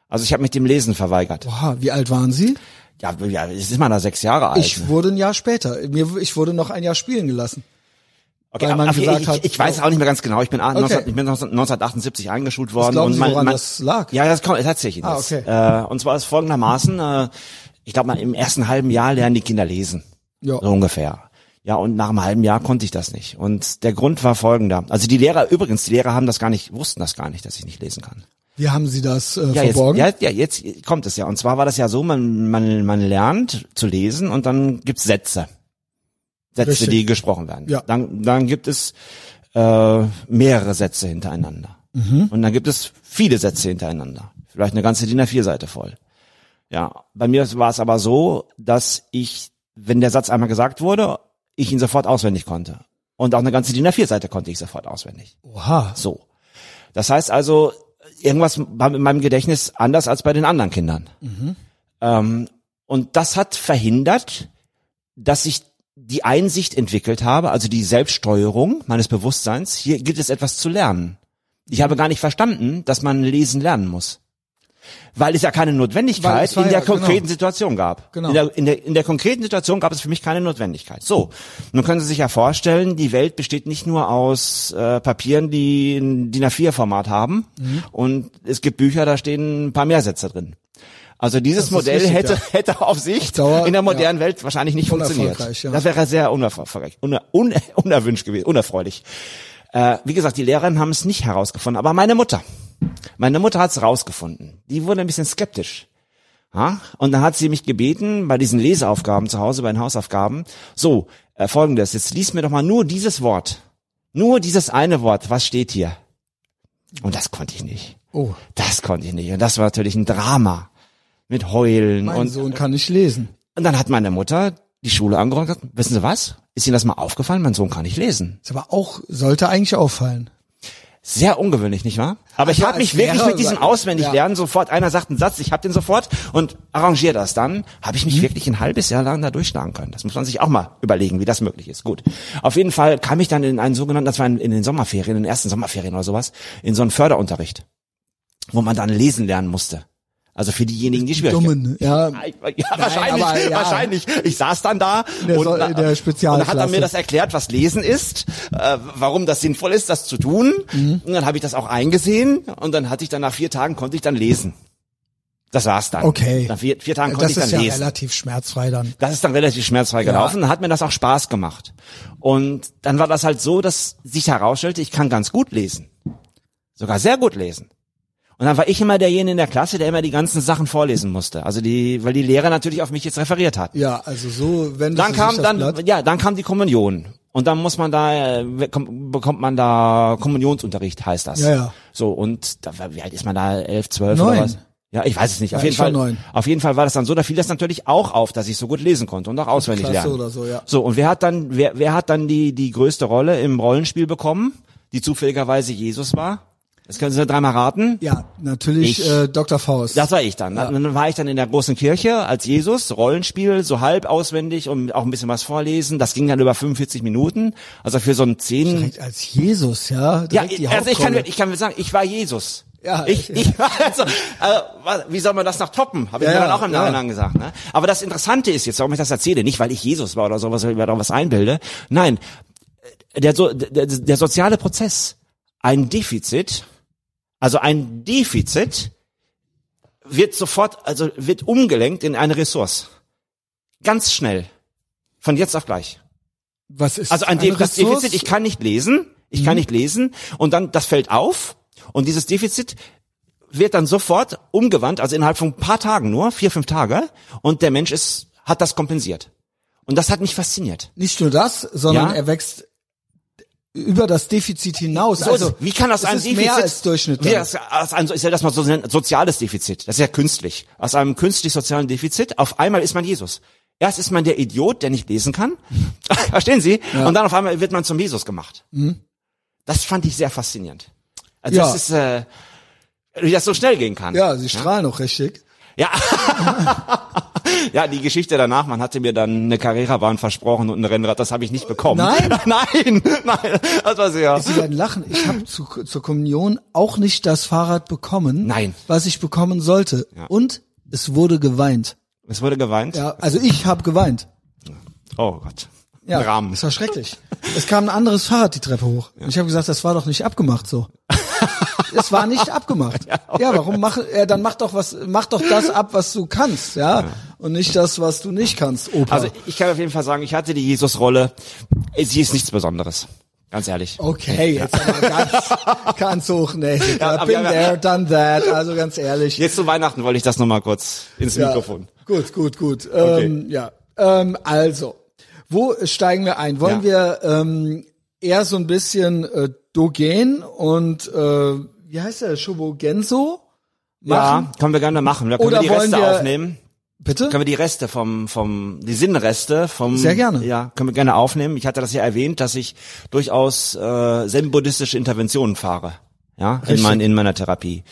Also ich habe mich dem Lesen verweigert. Boah, wie alt waren Sie? Ja, ja, jetzt ist man da sechs Jahre alt. Ich wurde ein Jahr später. Mir, ich wurde noch ein Jahr spielen gelassen. Okay, weil man aber gesagt ich, hat, ich weiß auch nicht mehr ganz genau. Ich bin, okay. 19, Okay. ich bin 1978 eingeschult worden. glauben und Sie, mein, woran mein, das lag? Ja, das kommt tatsächlich. Ah, jetzt. okay. Äh, und zwar ist folgendermaßen, äh, ich glaube mal im ersten halben Jahr lernen die Kinder lesen. Ja. So ungefähr. Ja, und nach einem halben Jahr konnte ich das nicht. Und der Grund war folgender. Also die Lehrer, übrigens, die Lehrer haben das gar nicht, wussten das gar nicht, dass ich nicht lesen kann. Wie haben Sie das äh, Ja, jetzt, verborgen? ja, ja, jetzt kommt es ja. Und zwar war das ja so, man, man, man lernt zu lesen und dann gibt's Sätze. Sätze, Richtig. die gesprochen werden. Ja. Dann, dann gibt es äh, mehrere Sätze hintereinander. Mhm. Und dann gibt es viele Sätze hintereinander. Vielleicht eine ganze DIN A4-Seite voll. Ja, bei mir war es aber so, dass ich, wenn der Satz einmal gesagt wurde, ich ihn sofort auswendig konnte. Und auch eine ganze DIN A4-Seite konnte ich sofort auswendig. Oha. So. Das heißt also, irgendwas war in meinem Gedächtnis anders als bei den anderen Kindern. Ähm, und das hat verhindert, dass ich die Einsicht entwickelt habe, also die Selbststeuerung meines Bewusstseins. Hier gilt es etwas zu lernen. Ich habe gar nicht verstanden, dass man lesen lernen muss. Weil es ja keine Notwendigkeit in der ja- genau. konkreten Situation gab. Genau. In, der, in, der, in der konkreten Situation gab es für mich keine Notwendigkeit. So, nun können Sie sich ja vorstellen, die Welt besteht nicht nur aus äh, Papieren, die ein DIN A4-Format haben Mhm. und es gibt Bücher, da stehen ein paar mehr Sätze drin. Also dieses Modell richtig, hätte, ja. *laughs* hätte auf Sicht Dauer, in der modernen Welt wahrscheinlich nicht funktioniert. Ja. Das wäre sehr unerfolgreich, uner, un, *laughs* unerwünscht gewesen, unerfreulich. Äh, wie gesagt, die Lehrerinnen haben es nicht herausgefunden, aber meine Mutter, meine Mutter hat es rausgefunden. Die wurde ein bisschen skeptisch. Ja? Und dann hat sie mich gebeten, bei diesen Leseaufgaben zu Hause, bei den Hausaufgaben, so, äh, folgendes, jetzt lies mir doch mal nur dieses Wort. Nur dieses eine Wort, was steht hier? Und das konnte ich nicht. Oh, Das konnte ich nicht. Und das war natürlich ein Drama. Mit Heulen mein und, Sohn kann nicht lesen. und dann hat meine Mutter die Schule angeräumt und gesagt, wissen Sie was? Ist Ihnen das mal aufgefallen? Mein Sohn kann nicht lesen. Ist aber auch, sollte eigentlich auffallen. Sehr ungewöhnlich, nicht wahr? Aber ich Also habe mich wirklich mit diesem Auswendiglernen sofort, einer sagt einen Satz, ich habe den sofort und arrangiere das dann, habe ich mich Mhm. wirklich ein halbes Jahr lang da durchschlagen können. Das muss man sich auch mal überlegen, wie das möglich ist. Gut. Auf jeden Fall kam ich dann in einen sogenannten, das war in, in den Sommerferien, in den ersten Sommerferien oder sowas, in so einen Förderunterricht, wo man dann lesen lernen musste. Also für diejenigen, die schwierig Dummen, ja. ja, wahrscheinlich, aber ja. wahrscheinlich. Ich saß dann da der und, der und dann hat er Spezialklasse. mir das erklärt, was Lesen ist, äh, warum das sinnvoll ist, das zu tun. Mhm. Und dann habe ich das auch eingesehen und dann hatte ich dann nach vier Tagen konnte ich dann lesen. Das war's dann. Okay. Nach vier, vier Tagen konnte Das ich dann ist ja lesen. relativ schmerzfrei dann. Das ist dann relativ schmerzfrei gelaufen, dann hat mir das auch Spaß gemacht. Und dann war das halt so, dass sich herausstellte, ich kann ganz gut lesen. Sogar sehr gut lesen. Und dann war ich immer derjenige in der Klasse, der immer die ganzen Sachen vorlesen musste. Also die, weil die Lehrer natürlich auf mich jetzt referiert hat. Ja, also so, wenn Dann kam dann, ja, dann kam die Kommunion. Und dann muss man da, äh, kom- bekommt man da Kommunionsunterricht, heißt das. Ja, ja. So, und da, war- wie alt ist man da? Elf, zwölf Neun. oder was? Ja, ich weiß es nicht. Auf Ja, jeden Fall, neun. auf jeden Fall war das dann so, da fiel das natürlich auch auf, dass ich so gut lesen konnte und auch auswendig Klasse lernen. oder so, ja. So, und wer hat dann, wer, wer hat dann die, die größte Rolle im Rollenspiel bekommen, die zufälligerweise Jesus war? Das können Sie dreimal raten. Ja, natürlich Ich. äh, Dr. Faust. Das war ich dann. Dann war ich dann in der großen Kirche als Jesus, Rollenspiel, so halb auswendig und auch ein bisschen was vorlesen. Das ging dann über 45 Minuten. Also für so ein zehn. Direkt als Jesus, ja. Ja, Direkt die also ich kann, ich kann sagen, ich war Jesus. Ja, ich, ja. ich war also, also, wie soll man das noch toppen? Habe ich Ja, mir dann ja, auch im ja. Nachhinein gesagt. Ne? Aber das Interessante ist jetzt, warum ich das erzähle, nicht weil ich Jesus war oder sowas, weil ich mir da was einbilde. Nein, der, so, der, der soziale Prozess, ein Defizit, also ein Defizit wird sofort, also wird umgelenkt in eine Ressource. Ganz schnell. Von jetzt auf gleich. Was ist Also ein eine De das Ressource? Defizit, ich kann nicht lesen, ich Mhm. kann nicht lesen und dann das fällt auf und dieses Defizit wird dann sofort umgewandt, also innerhalb von ein paar Tagen nur, vier, fünf Tage und der Mensch ist, hat das kompensiert. Und das hat mich fasziniert. Nicht nur das, sondern Ja. er wächst über das Defizit hinaus. So, also wie kann das ein Defizit? mehr als Durchschnitt? Wie das, aus einem, ist ja das mal so ein soziales Defizit. Das ist ja künstlich. Aus einem künstlich-sozialen Defizit, auf einmal ist man Jesus. Erst ist man der Idiot, der nicht lesen kann. *laughs* Verstehen Sie? Und dann auf einmal wird man zum Jesus gemacht. Das fand ich sehr faszinierend. Also Ja. das ist, äh, wie das so schnell gehen kann. Ja, sie strahlen auch richtig. Ja. *laughs* ja, die Geschichte danach, man hatte mir dann eine Carrera-Bahn versprochen und ein Rennrad, das habe ich nicht bekommen. Nein? *laughs* nein, nein, das war sehr. Sie werden lachen. Ich habe zu, zur Kommunion auch nicht das Fahrrad bekommen, Nein. was ich bekommen sollte. Und es wurde geweint. Es wurde geweint. Ja, also ich habe geweint. Oh Gott. Ja, Rahmen. das war schrecklich. Es kam ein anderes Fahrrad die Treppe hoch. Und ich habe gesagt, das war doch nicht abgemacht so. Es war nicht abgemacht. *laughs* Ja, warum mach ja, dann mach doch was mach doch das ab, was du kannst, ja, und nicht das, was du nicht kannst, Opa. Also ich kann auf jeden Fall sagen, ich hatte die Jesus-Rolle. Sie ist nichts Besonderes. Ganz ehrlich. okay, jetzt aber ganz *laughs* ganz hoch, nee. Ja, been ja, there, done that, also ganz ehrlich. Jetzt zu Weihnachten wollte ich das nochmal kurz ins Ja, Mikrofon. Gut, gut, gut. Ähm, ja, ähm, also, wo steigen wir ein? Wollen wir ähm, eher so ein bisschen äh, Dogen und äh, wie heißt der Shobogenso machen? Ja, können wir gerne machen. Da können Oder wir die wollen Reste wir- aufnehmen. Bitte? Können wir die Reste vom, vom, die Sinnreste vom. Sehr gerne. Ja, können wir gerne aufnehmen. Ich hatte das ja erwähnt, dass ich durchaus äh, zen-buddhistische Interventionen fahre. Ja, in, mein, in meiner Therapie.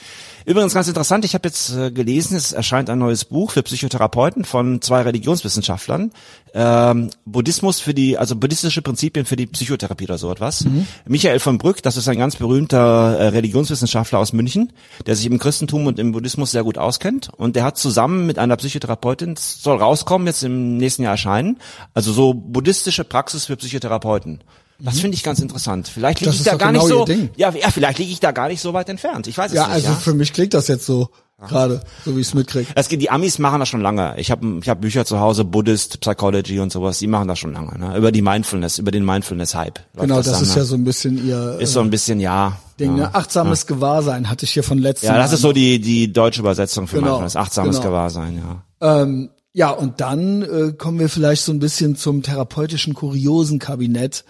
Übrigens ganz interessant, ich habe jetzt äh, gelesen, es erscheint ein neues Buch für Psychotherapeuten von zwei Religionswissenschaftlern. Ähm, Buddhismus für die, also buddhistische Prinzipien für die Psychotherapie oder so etwas. Michael von Brück, das ist ein ganz berühmter äh, Religionswissenschaftler aus München, der sich im Christentum und im Buddhismus sehr gut auskennt. Und der hat zusammen mit einer Psychotherapeutin, soll rauskommen, jetzt im nächsten Jahr erscheinen, also so buddhistische Praxis für Psychotherapeuten. Das finde ich ganz interessant. Vielleicht liege Das ich da gar genau nicht so. Ja, ja, vielleicht liege ich da gar nicht so weit entfernt. Ich weiß es Ja, nicht. also ja? für mich klingt das jetzt so gerade, so wie ich es mitkriege. Es geht, die Amis machen das schon lange. Ich habe ich hab Bücher zu Hause, Buddhist, Psychology und sowas, die machen das schon lange. Ne? Über die Mindfulness, über den Mindfulness-Hype. Genau, das, dann, ist ne? ja so ein bisschen ihr Ist so ein bisschen, ja. Ding, ja. ne? Achtsames Gewahrsein hatte ich hier von letztem Ja, das Mal. ist so die, die deutsche Übersetzung für Genau, Mindfulness. Achtsames genau. Gewahrsein, ja. Ähm, ja, und dann äh, kommen wir vielleicht so ein bisschen zum therapeutischen Kuriosenkabinett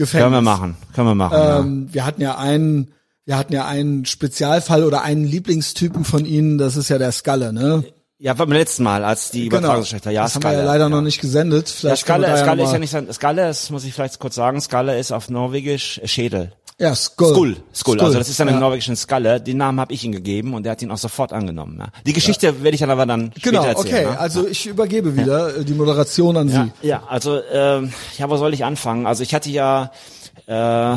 Gefängnis. Können wir machen, können wir machen. ja. Ähm, wir hatten ja einen, wir hatten ja einen Spezialfall oder einen Lieblingstypen von Ihnen, das ist ja der Skalle, ne? Ja, beim letzten Mal, als die Übertragung schlecht war. Ja, das haben Skalle. wir ja leider ja. noch nicht gesendet. Ja, Vielleicht können Skalle, Skalle ja ist ja nicht, sein- Skalle, das muss ich vielleicht kurz sagen, Skalle ist auf Norwegisch Schädel. Ja, Skull. Skull, Skull. Also das ist dann im ja. norwegischen Skalle. Den Namen habe ich ihm gegeben und er hat ihn auch sofort angenommen. Ja. Die Geschichte werde ich dann aber dann Genau, später erzählen. okay. ne? Also ich übergebe wieder äh, die Moderation an Ja, Sie. ja also ähm, ja, wo soll ich anfangen? Also ich hatte ja äh,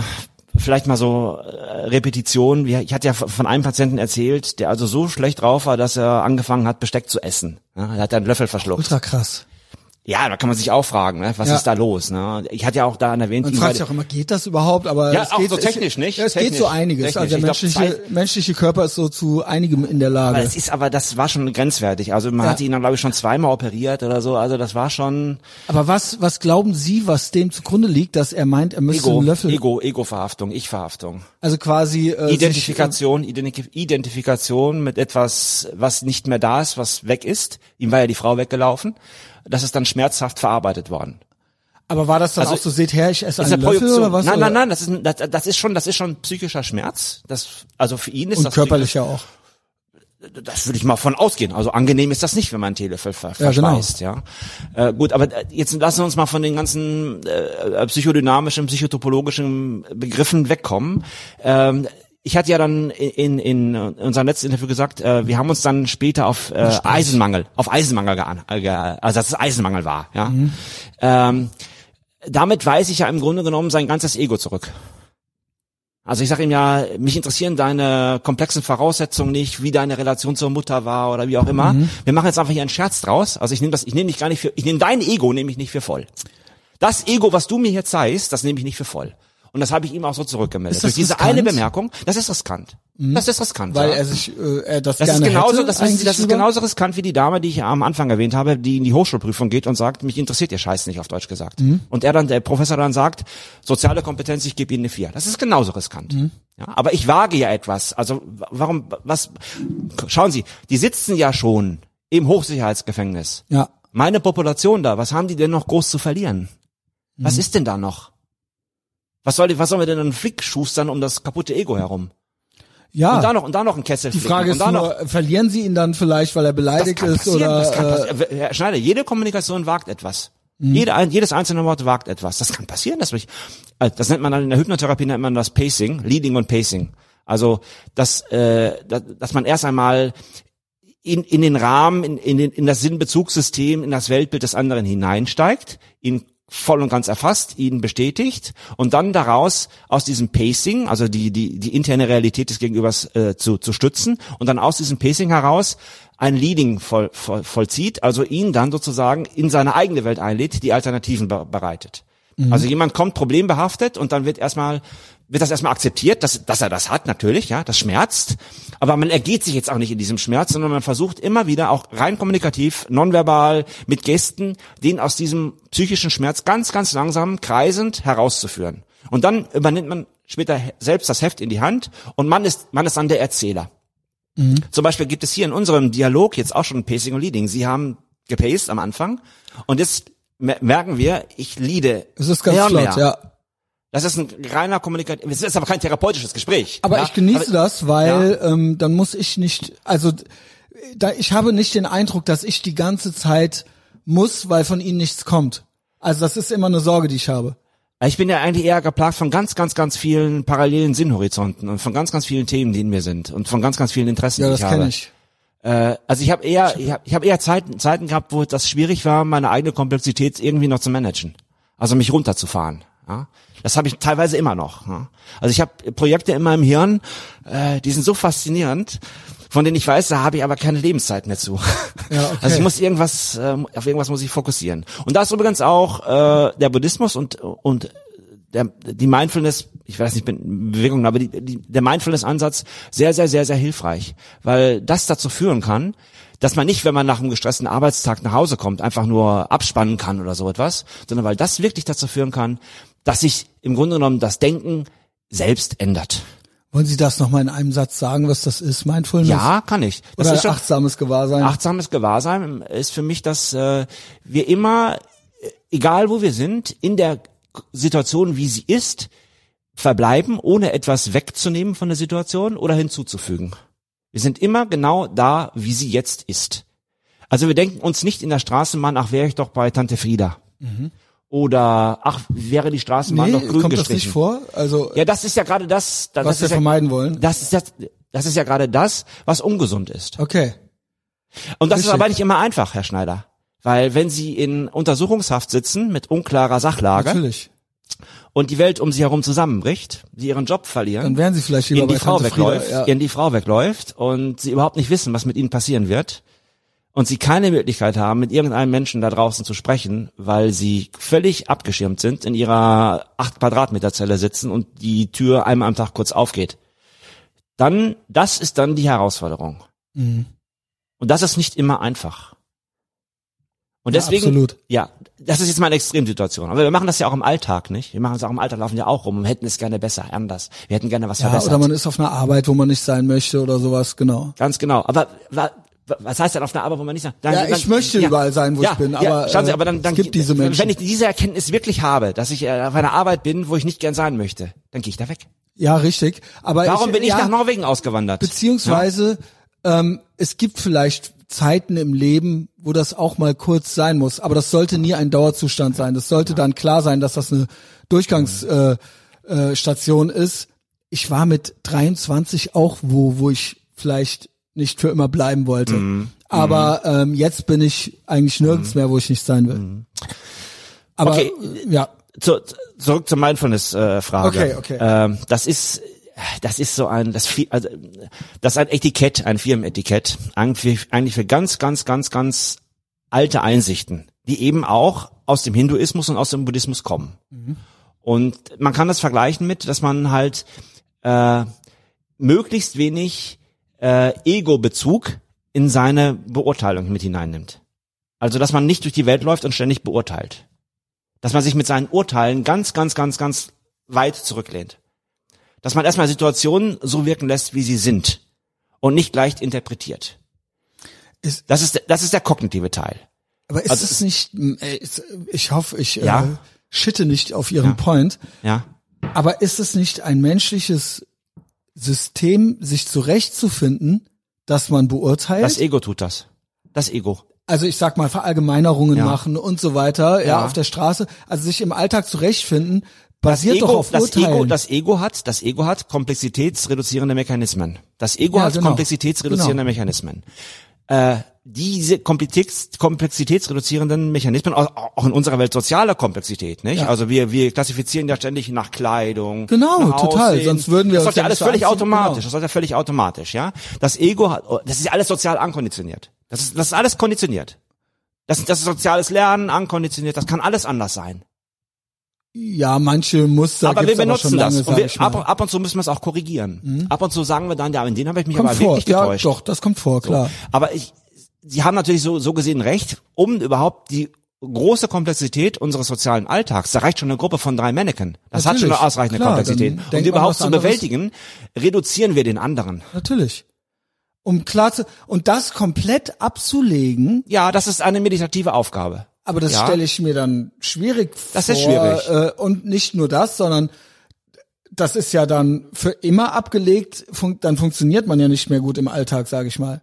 vielleicht mal so äh, Repetition. Ich hatte ja von einem Patienten erzählt, der also so schlecht drauf war, dass er angefangen hat, Besteck zu essen. Ja, er hat einen Löffel verschluckt. Ultra krass. Ja, da kann man sich auch fragen, ne? was Ja. ist da los? Ne? Ich hatte ja auch da erwähnt, Man fragt sich auch immer, geht das überhaupt? Aber Ja, es auch geht, so technisch, nicht? Ja, es geht Technisch, so einiges. technisch. Also der Ich glaub, menschliche, menschliche Körper ist so zu einigem in der Lage. Aber es ist aber, das war schon grenzwertig. Also man Ja. hat ihn dann, glaube ich, schon zweimal operiert oder so. Also das war schon Aber was, was glauben Sie, was dem zugrunde liegt, dass er meint, er müsste Ego, einen Löffel, Ego, Ego-Verhaftung, Ich-Verhaftung. also quasi äh, Identifikation, Identif Identifikation mit etwas, was nicht mehr da ist, was weg ist. Ihm war ja die Frau weggelaufen. Das ist dann schmerzhaft verarbeitet worden. Aber war das dann Also, auch so, seht her, ich esse Das ist einen eine Löffel Projektion. oder was? nein, nein, nein, das ist, das, das ist schon, das ist schon psychischer Schmerz. Das, also für ihn ist Und das körperlich ja auch. das würde ich mal von ausgehen. Also angenehm ist das nicht, wenn man einen Teelöffel ver Ja, genau. verschmeißt, ja. Äh, gut, aber äh, jetzt lassen wir uns mal von den ganzen äh, psychodynamischen, psychotopologischen Begriffen wegkommen. Ähm, ich hatte ja dann in, in, in unserem letzten Interview gesagt, äh, wir haben uns dann später auf äh, Eisenmangel, auf Eisenmangel gean, äh, also dass es Eisenmangel war. Ja, mhm. ähm, damit weise ich ja im Grunde genommen sein ganzes Ego zurück. Also ich sage ihm ja, mich interessieren deine komplexen Voraussetzungen nicht, wie deine Relation zur Mutter war oder wie auch immer. Mhm. Wir machen jetzt einfach hier einen Scherz draus. Also ich nehme das, ich nehme dich gar nicht für, ich nehme dein Ego nehme ich nicht für voll. Das Ego, was du mir hier zeigst, das nehme ich nicht für voll. Und das habe ich ihm auch so zurückgemeldet. Durch diese riskant? eine Bemerkung, das ist riskant. Mhm. Das ist riskant. Weil ja. er sich äh, das, das gerne ist genauso, hätte, das, ist, das ist genauso riskant wie die Dame, die ich am Anfang erwähnt habe, die in die Hochschulprüfung geht und sagt, mich interessiert ihr Scheiß nicht, auf Deutsch gesagt. Mhm. Und er dann, der Professor dann sagt, soziale Kompetenz, ich gebe Ihnen eine vier. Das ist genauso riskant. Mhm. Ja, aber ich wage ja etwas. Also warum, was, schauen Sie, die sitzen ja schon im Hochsicherheitsgefängnis. Ja. Meine Population da, was haben die denn noch groß zu verlieren? Was mhm. ist denn da noch? Was soll, was sollen wir denn einen Flick schustern um das kaputte Ego herum? Ja. Und da noch, und da noch ein Kessel Die Frage ist nur, noch, verlieren Sie ihn dann vielleicht, weil er beleidigt ist oder? Das kann äh, Herr Schneider, jede Kommunikation wagt etwas. Mhm. Jede, jedes einzelne Wort wagt etwas. Das kann passieren, dass mich, äh, das nennt man dann in der Hypnotherapie nennt man das Pacing, Leading und Pacing. Also, dass, äh, dass, dass man erst einmal in, in den Rahmen, in, in, den, in das Sinnbezugssystem, in das Weltbild des anderen hineinsteigt, ihn voll und ganz erfasst, ihn bestätigt und dann daraus aus diesem Pacing, also die, die, die interne Realität des Gegenübers äh, zu, zu stützen und dann aus diesem Pacing heraus ein Leading voll, voll, vollzieht, also ihn dann sozusagen in seine eigene Welt einlädt, die Alternativen be bereitet. Mhm. Also jemand kommt problembehaftet und dann wird erstmal wird das erstmal akzeptiert, dass, dass er das hat, natürlich, ja, das schmerzt. Aber man ergeht sich jetzt auch nicht in diesem Schmerz, sondern man versucht immer wieder auch rein kommunikativ, nonverbal, mit Gesten, den aus diesem psychischen Schmerz ganz, ganz langsam kreisend herauszuführen. Und dann übernimmt man später selbst das Heft in die Hand und man ist, man ist dann der Erzähler. Mhm. Zum Beispiel gibt es hier in unserem Dialog jetzt auch schon Pacing und Leading. Sie haben gepaced am Anfang und jetzt merken wir, ich leade. Es ist ganz flott, mehr. ja. Das ist ein reiner Kommunikation. Es ist aber kein therapeutisches Gespräch. Aber ja? ich genieße aber, das, weil ja. ähm, dann muss ich nicht, also da ich habe nicht den Eindruck, dass ich die ganze Zeit muss, weil von ihnen nichts kommt. Also das ist immer eine Sorge, die ich habe. Ich bin ja eigentlich eher geplagt von ganz, ganz, ganz vielen parallelen Sinnhorizonten und von ganz, ganz vielen Themen, die in mir sind und von ganz, ganz vielen Interessen, ja, die ich habe. Ja, das kenne ich. Äh, also ich habe eher, ich habe ich hab eher Zeiten, Zeiten gehabt, wo das schwierig war, meine eigene Komplexität irgendwie noch zu managen. Also mich runterzufahren. Ja? Das habe ich teilweise immer noch. Ja? Also ich habe Projekte in meinem Hirn, äh, die sind so faszinierend, von denen ich weiß, da habe ich aber keine Lebenszeit mehr zu. Ja, *laughs* okay. Also ich muss irgendwas, äh, auf irgendwas muss ich fokussieren. Und da ist übrigens auch äh, der Buddhismus und und der, die Mindfulness, ich weiß nicht, Bewegung, aber die, die, der Mindfulness-Ansatz sehr, sehr, sehr, sehr hilfreich, weil das dazu führen kann, dass man nicht, wenn man nach einem gestressten Arbeitstag nach Hause kommt, einfach nur abspannen kann oder so etwas, sondern weil das wirklich dazu führen kann, dass sich im Grunde genommen das Denken selbst ändert. Wollen Sie das nochmal in einem Satz sagen, was das ist, Mindfulness? Ja, kann ich. Das Oder ist achtsames Gewahrsein. Achtsames Gewahrsein ist für mich, dass äh, wir immer, egal wo wir sind, in der Situation, wie sie ist, verbleiben, ohne etwas wegzunehmen von der Situation oder hinzuzufügen. Wir sind immer genau da, wie sie jetzt ist. Also wir denken uns nicht in der Straßenbahn, ach wäre ich doch bei Tante Frieda. Mhm. Oder ach, wäre die Straßenbahn nee, doch grün kommt gestrichen. das nicht vor? Also Ja, das ist ja gerade das, das was wir ja, vermeiden wollen. Das ist ja, das ist ja gerade das, was ungesund ist. Okay. Und das Richtig. ist aber nicht immer einfach, Herr Schneider. Weil wenn Sie in Untersuchungshaft sitzen mit unklarer Sachlage, Natürlich und die Welt um sie herum zusammenbricht, sie ihren Job verlieren, dann werden sie vielleicht ihnen die Frau wegläuft, Frieda, ja. ihnen die Frau wegläuft und sie überhaupt nicht wissen, was mit ihnen passieren wird und sie keine Möglichkeit haben, mit irgendeinem Menschen da draußen zu sprechen, weil sie völlig abgeschirmt sind, in ihrer acht Quadratmeter Zelle sitzen und die Tür einmal am Tag kurz aufgeht. Dann, das ist dann die Herausforderung. Mhm. Und das ist nicht immer einfach. Und deswegen, ja, absolut. ja, das ist jetzt mal eine Extremsituation. Aber wir machen das ja auch im Alltag, nicht? Wir machen es auch im Alltag, laufen ja auch rum und hätten es gerne besser, anders. Wir hätten gerne was ja, verbessert. Oder man ist auf einer Arbeit, wo man nicht sein möchte oder sowas, genau. Ganz genau. Aber was heißt denn auf einer Arbeit, wo man nicht sein? Dann, ja, ich möchte ja, überall sein, wo ja, ich bin. Aber, schauen Sie, äh, aber dann, dann es gibt diese Menschen. wenn ich diese Erkenntnis wirklich habe, dass ich äh, auf einer Arbeit bin, wo ich nicht gern sein möchte, dann gehe ich da weg. Ja, richtig. Aber warum ich, bin ich nach Norwegen ausgewandert? Beziehungsweise ähm, es gibt vielleicht Zeiten im Leben, wo das auch mal kurz sein muss. Aber das sollte nie ein Dauerzustand sein. Das sollte dann klar sein, dass das eine Durchgangsstation äh, äh, Station ist. ich war mit 23 auch wo, wo ich vielleicht nicht für immer bleiben wollte. Mhm. Aber ähm, jetzt bin ich eigentlich nirgends mehr, wo ich nicht sein will. Aber Okay. äh, ja, zu, zurück zur Mindfulness-Frage. Okay, okay. Ähm, das ist, das ist so ein, das, also, das ist ein Etikett, ein Firmenetikett, eigentlich, eigentlich für ganz, ganz, ganz, ganz alte Einsichten, die eben auch aus dem Hinduismus und aus dem Buddhismus kommen. Und man kann das vergleichen mit, dass man halt äh, möglichst wenig äh, Ego-Bezug in seine Beurteilung mit hineinnimmt. Also, dass man nicht durch die Welt läuft und ständig beurteilt dass man sich mit seinen Urteilen ganz, ganz, ganz, ganz weit zurücklehnt. Dass man erstmal Situationen so wirken lässt, wie sie sind und nicht leicht interpretiert. Ist- das ist, das ist der kognitive Teil. aber ist Also es nicht, äh, ich hoffe, ich äh, Ja. schitte nicht auf Ihren Ja. Point, Ja, aber ist es nicht ein menschliches System, sich zurechtzufinden, dass man beurteilt? das Ego tut das. Das Ego. also ich sag mal Verallgemeinerungen Ja. machen und so weiter, ja. Ja. auf der Straße, also sich im Alltag zurechtfinden, basiert Ego, doch auf das Urteilen. Ego, das Ego hat, das Ego hat komplexitätsreduzierende Mechanismen. Das Ego Ja, hat genau. komplexitätsreduzierende Mechanismen. Äh, diese Komplexitäts, komplexitätsreduzierenden Mechanismen, auch, in unserer Welt soziale Komplexität, nicht? Ja. Also wir, wir klassifizieren ja ständig nach Kleidung. Genau, nach total. Aussehen. Sonst würden wir das läuft ja ja alles so völlig anziehen. automatisch. Genau. Das läuft ja völlig automatisch, ja? Das Ego hat, oh, das ist ja alles sozial ankonditioniert. Das ist, das ist alles konditioniert. Das, das ist soziales Lernen, ankonditioniert. Das kann alles anders sein. ja, manche Muster aber wir benutzen schon lange, das. Und wir. Mhm. ab, ab und zu müssen wir es auch korrigieren. Ab und zu sagen wir dann, ja, in den habe ich mich kommt aber vor. wirklich Ja, getäuscht. doch, das kommt vor, klar. Aber ich, Sie haben natürlich so, so gesehen recht, um überhaupt die große Komplexität unseres sozialen Alltags, da reicht schon eine Gruppe von drei Mannequin. Das hat schon Natürlich, eine ausreichende klar, Komplexität. Um die überhaupt zu bewältigen, reduzieren wir den anderen. Natürlich. Um klar zu, und das komplett abzulegen, Ja, das ist eine meditative Aufgabe. aber das Ja. stelle ich mir dann schwierig Das vor. ist schwierig. Äh, und nicht nur das, sondern das ist ja dann für immer abgelegt, dann funktioniert man ja nicht mehr gut im Alltag, sage ich mal.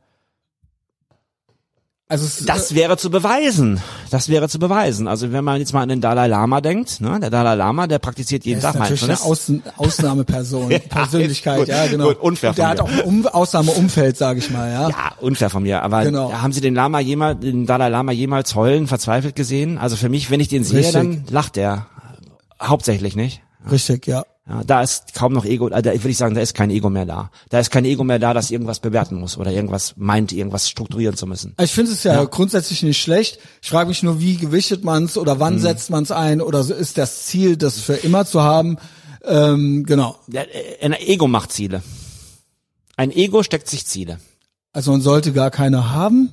Also es, Das wäre zu beweisen. Das wäre zu beweisen. Also wenn man jetzt mal an den Dalai Lama denkt, ne, der Dalai Lama, der praktiziert jeden Er ist Tag natürlich eine. Außen Ausnahmeperson, *laughs* Persönlichkeit, gut, ja genau. gut, unfair Und der hat auch ein um Ausnahmeumfeld, sage ich mal, ja. Ja, unfair von mir. Aber Genau. haben Sie den Lama jemals, den Dalai Lama jemals heulen, verzweifelt gesehen? Also für mich, wenn ich den sehe, Richtig. dann lacht er. Hauptsächlich nicht. Richtig, ja. Ja, da ist kaum noch Ego, äh, da würde ich sagen, da ist kein Ego mehr da. Da ist kein Ego mehr da, das irgendwas bewerten muss oder irgendwas meint, irgendwas strukturieren zu müssen. Ich finde es ja, grundsätzlich nicht schlecht. Ich frage mich nur, wie gewichtet man es oder Mhm. wann setzt man es ein oder so ist das Ziel, das für immer zu haben. Ähm, genau. Ja, Ein Ego macht Ziele. Ein Ego steckt sich Ziele. Also man sollte gar keine haben.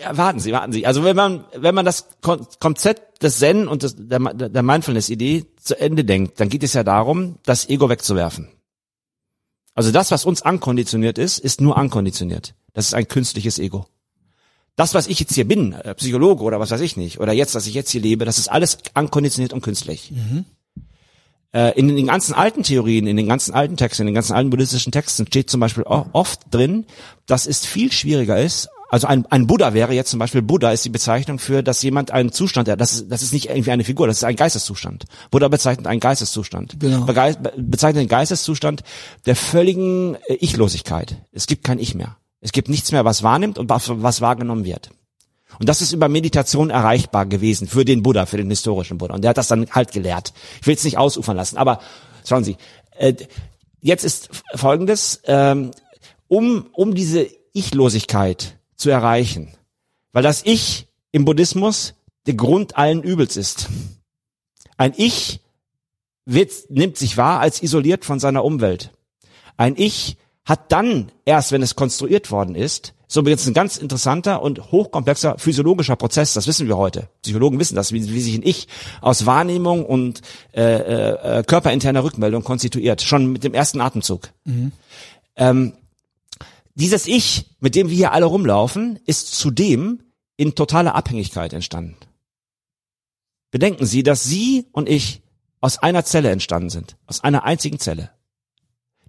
Ja, warten Sie, warten Sie. Also wenn man, wenn man das Kon Konzept des Zen und des, der, der Mindfulness-Idee zu Ende denkt, dann geht es ja darum, das Ego wegzuwerfen. Also das, was uns ankonditioniert ist, ist nur ankonditioniert. Das ist ein künstliches Ego. Das, was ich jetzt hier bin, äh, Psychologe oder was weiß ich nicht, oder jetzt, dass ich jetzt hier lebe, das ist alles ankonditioniert und künstlich. Äh, in den ganzen alten Theorien, in den ganzen alten Texten, in den ganzen alten buddhistischen Texten steht zum Beispiel oft drin, dass es viel schwieriger ist. Also ein, ein Buddha wäre jetzt zum Beispiel, Buddha ist die Bezeichnung für, dass jemand einen Zustand, hat. das ist, das ist nicht irgendwie eine Figur, das ist ein Geisteszustand. Buddha bezeichnet einen Geisteszustand. Genau. Bezeichnet den Geisteszustand der völligen äh, Ichlosigkeit. Es gibt kein Ich mehr. Es gibt nichts mehr, was wahrnimmt und was, was wahrgenommen wird. Und das ist über Meditation erreichbar gewesen für den Buddha, für den historischen Buddha. Und der hat das dann halt gelehrt. Ich will es nicht ausufern lassen, aber schauen Sie, äh, jetzt ist Folgendes, ähm, um, um diese Ichlosigkeit zu erreichen, weil das Ich im Buddhismus der Grund allen Übels ist. Ein Ich wird, nimmt sich wahr als isoliert von seiner Umwelt. Ein Ich hat dann, erst wenn es konstruiert worden ist, so jetzt ein ganz interessanter und hochkomplexer physiologischer Prozess, das wissen wir heute. Psychologen wissen das, wie, wie sich ein Ich aus Wahrnehmung und äh, äh, äh, körperinterner Rückmeldung konstituiert, schon mit dem ersten Atemzug. Ähm, dieses Ich, mit dem wir hier alle rumlaufen, ist zudem in totaler Abhängigkeit entstanden. Bedenken Sie, dass Sie und ich aus einer Zelle entstanden sind, aus einer einzigen Zelle.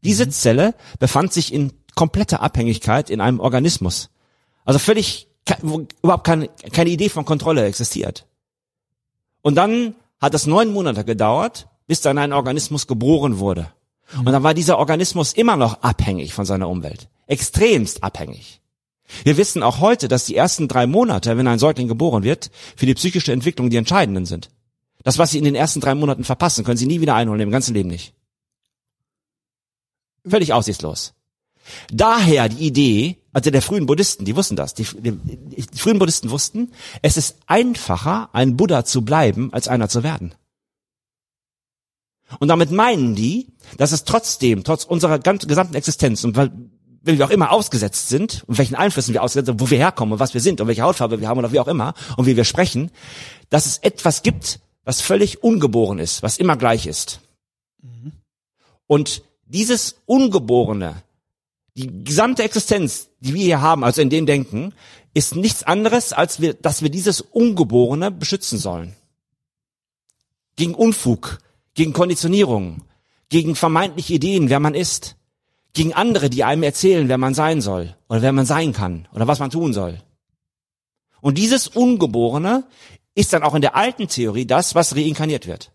Diese Zelle befand sich in kompletter Abhängigkeit in einem Organismus. Also völlig, wo überhaupt keine, keine Idee von Kontrolle existiert. Und dann hat es neun Monate gedauert, bis dann ein Organismus geboren wurde. Und dann war dieser Organismus immer noch abhängig von seiner Umwelt. Extremst abhängig. Wir wissen auch heute, dass die ersten drei Monate, wenn ein Säugling geboren wird, für die psychische Entwicklung die entscheidenden sind. Das, was Sie in den ersten drei Monaten verpassen, können Sie nie wieder einholen, im ganzen Leben nicht. Völlig aussichtslos. Daher die Idee, also der frühen Buddhisten, die wussten das, die, die, die frühen Buddhisten wussten, es ist einfacher, ein Buddha zu bleiben, als einer zu werden. Und damit meinen die, dass es trotzdem, trotz unserer ganzen, gesamten Existenz und weil, wenn wir auch immer ausgesetzt sind und welchen Einflüssen wir ausgesetzt sind, wo wir herkommen und was wir sind und welche Hautfarbe wir haben oder wie auch immer und wie wir sprechen, dass es etwas gibt, was völlig ungeboren ist, was immer gleich ist. Mhm. Und dieses Ungeborene, die gesamte Existenz, die wir hier haben, also in dem Denken, ist nichts anderes, als wir, dass wir dieses Ungeborene beschützen sollen. Gegen Unfug, gegen Konditionierung, gegen vermeintliche Ideen, wer man ist, gegen andere, die einem erzählen, wer man sein soll oder wer man sein kann oder was man tun soll. Und dieses Ungeborene ist dann auch in der alten Theorie das, was reinkarniert wird.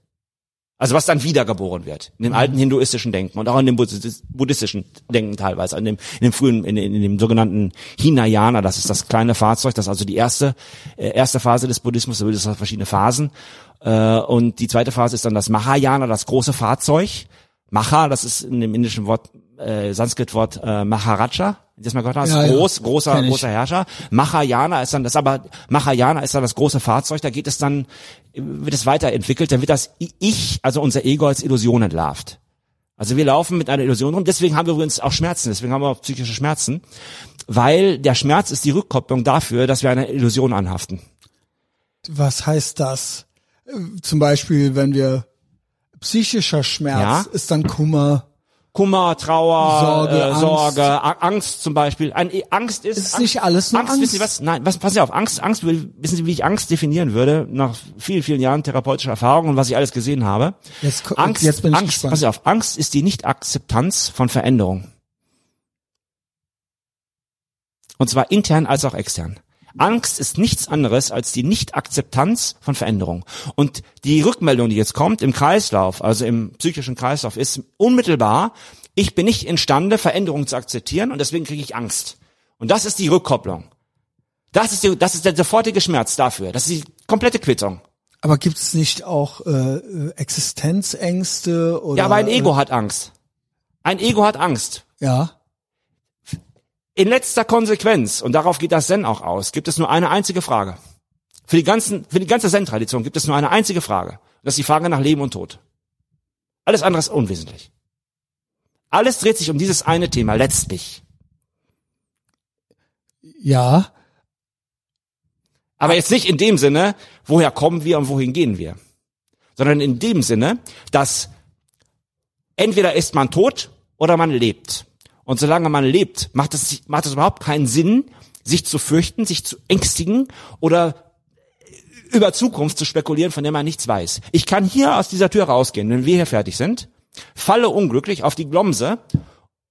Also was dann wiedergeboren wird. In dem mhm. alten hinduistischen Denken und auch in dem buddhistischen Denken teilweise. In dem, in dem frühen, in, in dem sogenannten Hinayana, das ist das kleine Fahrzeug, das ist also die erste, äh, erste Phase des Buddhismus, da gibt es verschiedene Phasen. Äh, und die zweite Phase ist dann das Mahayana, das große Fahrzeug. Maha, das ist in dem indischen Wort, äh, Sanskrit-Wort äh, Maharaja, das mal gehört hast, ja, groß, ja. großer, großer Herrscher. Mahayana ist dann das, aber Mahayana ist dann das große Fahrzeug, da geht es dann, wird es weiterentwickelt, dann wird das Ich, also unser Ego als Illusion entlarvt. Also wir laufen mit einer Illusion rum, deswegen haben wir übrigens auch Schmerzen, deswegen haben wir auch psychische Schmerzen, weil der Schmerz ist die Rückkopplung dafür, dass wir einer Illusion anhaften. Was heißt das? Zum Beispiel, wenn wir psychischer Schmerz ja? ist dann Kummer. Kummer, Trauer, Sorge, äh, Angst. Sorge, Angst zum Beispiel. Ein, Angst ist, ist Angst, nicht alles nur Angst. Angst. Wissen Sie was? Nein, was, Sie auf. Angst, Angst, wissen Sie, wie ich Angst definieren würde? Nach vielen, vielen Jahren therapeutischer Erfahrung und was ich alles gesehen habe. Jetzt, Angst, jetzt bin ich Angst, gespannt. passen Sie auf. Angst ist die Nicht-Akzeptanz von Veränderung. Und zwar intern als auch extern. Angst ist nichts anderes als die Nicht-Akzeptanz von Veränderung. Und die Rückmeldung, die jetzt kommt im Kreislauf, also im psychischen Kreislauf, ist unmittelbar, ich bin nicht imstande, Veränderungen zu akzeptieren und deswegen kriege ich Angst. Und das ist die Rückkopplung. Das ist, die, das ist der sofortige Schmerz dafür. Das ist die komplette Quittung. Aber gibt es nicht auch äh, Existenzängste oder? Ja, aber ein Ego hat Angst. Ein Ego hat Angst. Ja. In letzter Konsequenz, und darauf geht das Zen auch aus, gibt es nur eine einzige Frage. Für die, ganzen, für die ganze Zen-Tradition gibt es nur eine einzige Frage. Das ist die Frage nach Leben und Tod. Alles andere ist unwesentlich. Alles dreht sich um dieses eine Thema, letztlich. Ja. Aber jetzt nicht in dem Sinne, woher kommen wir und wohin gehen wir, sondern in dem Sinne, dass entweder ist man tot oder man lebt. Und solange man lebt, macht es, macht es überhaupt keinen Sinn, sich zu fürchten, sich zu ängstigen oder über Zukunft zu spekulieren, von der man nichts weiß. Ich kann hier aus dieser Tür rausgehen, wenn wir hier fertig sind, falle unglücklich auf die Glomse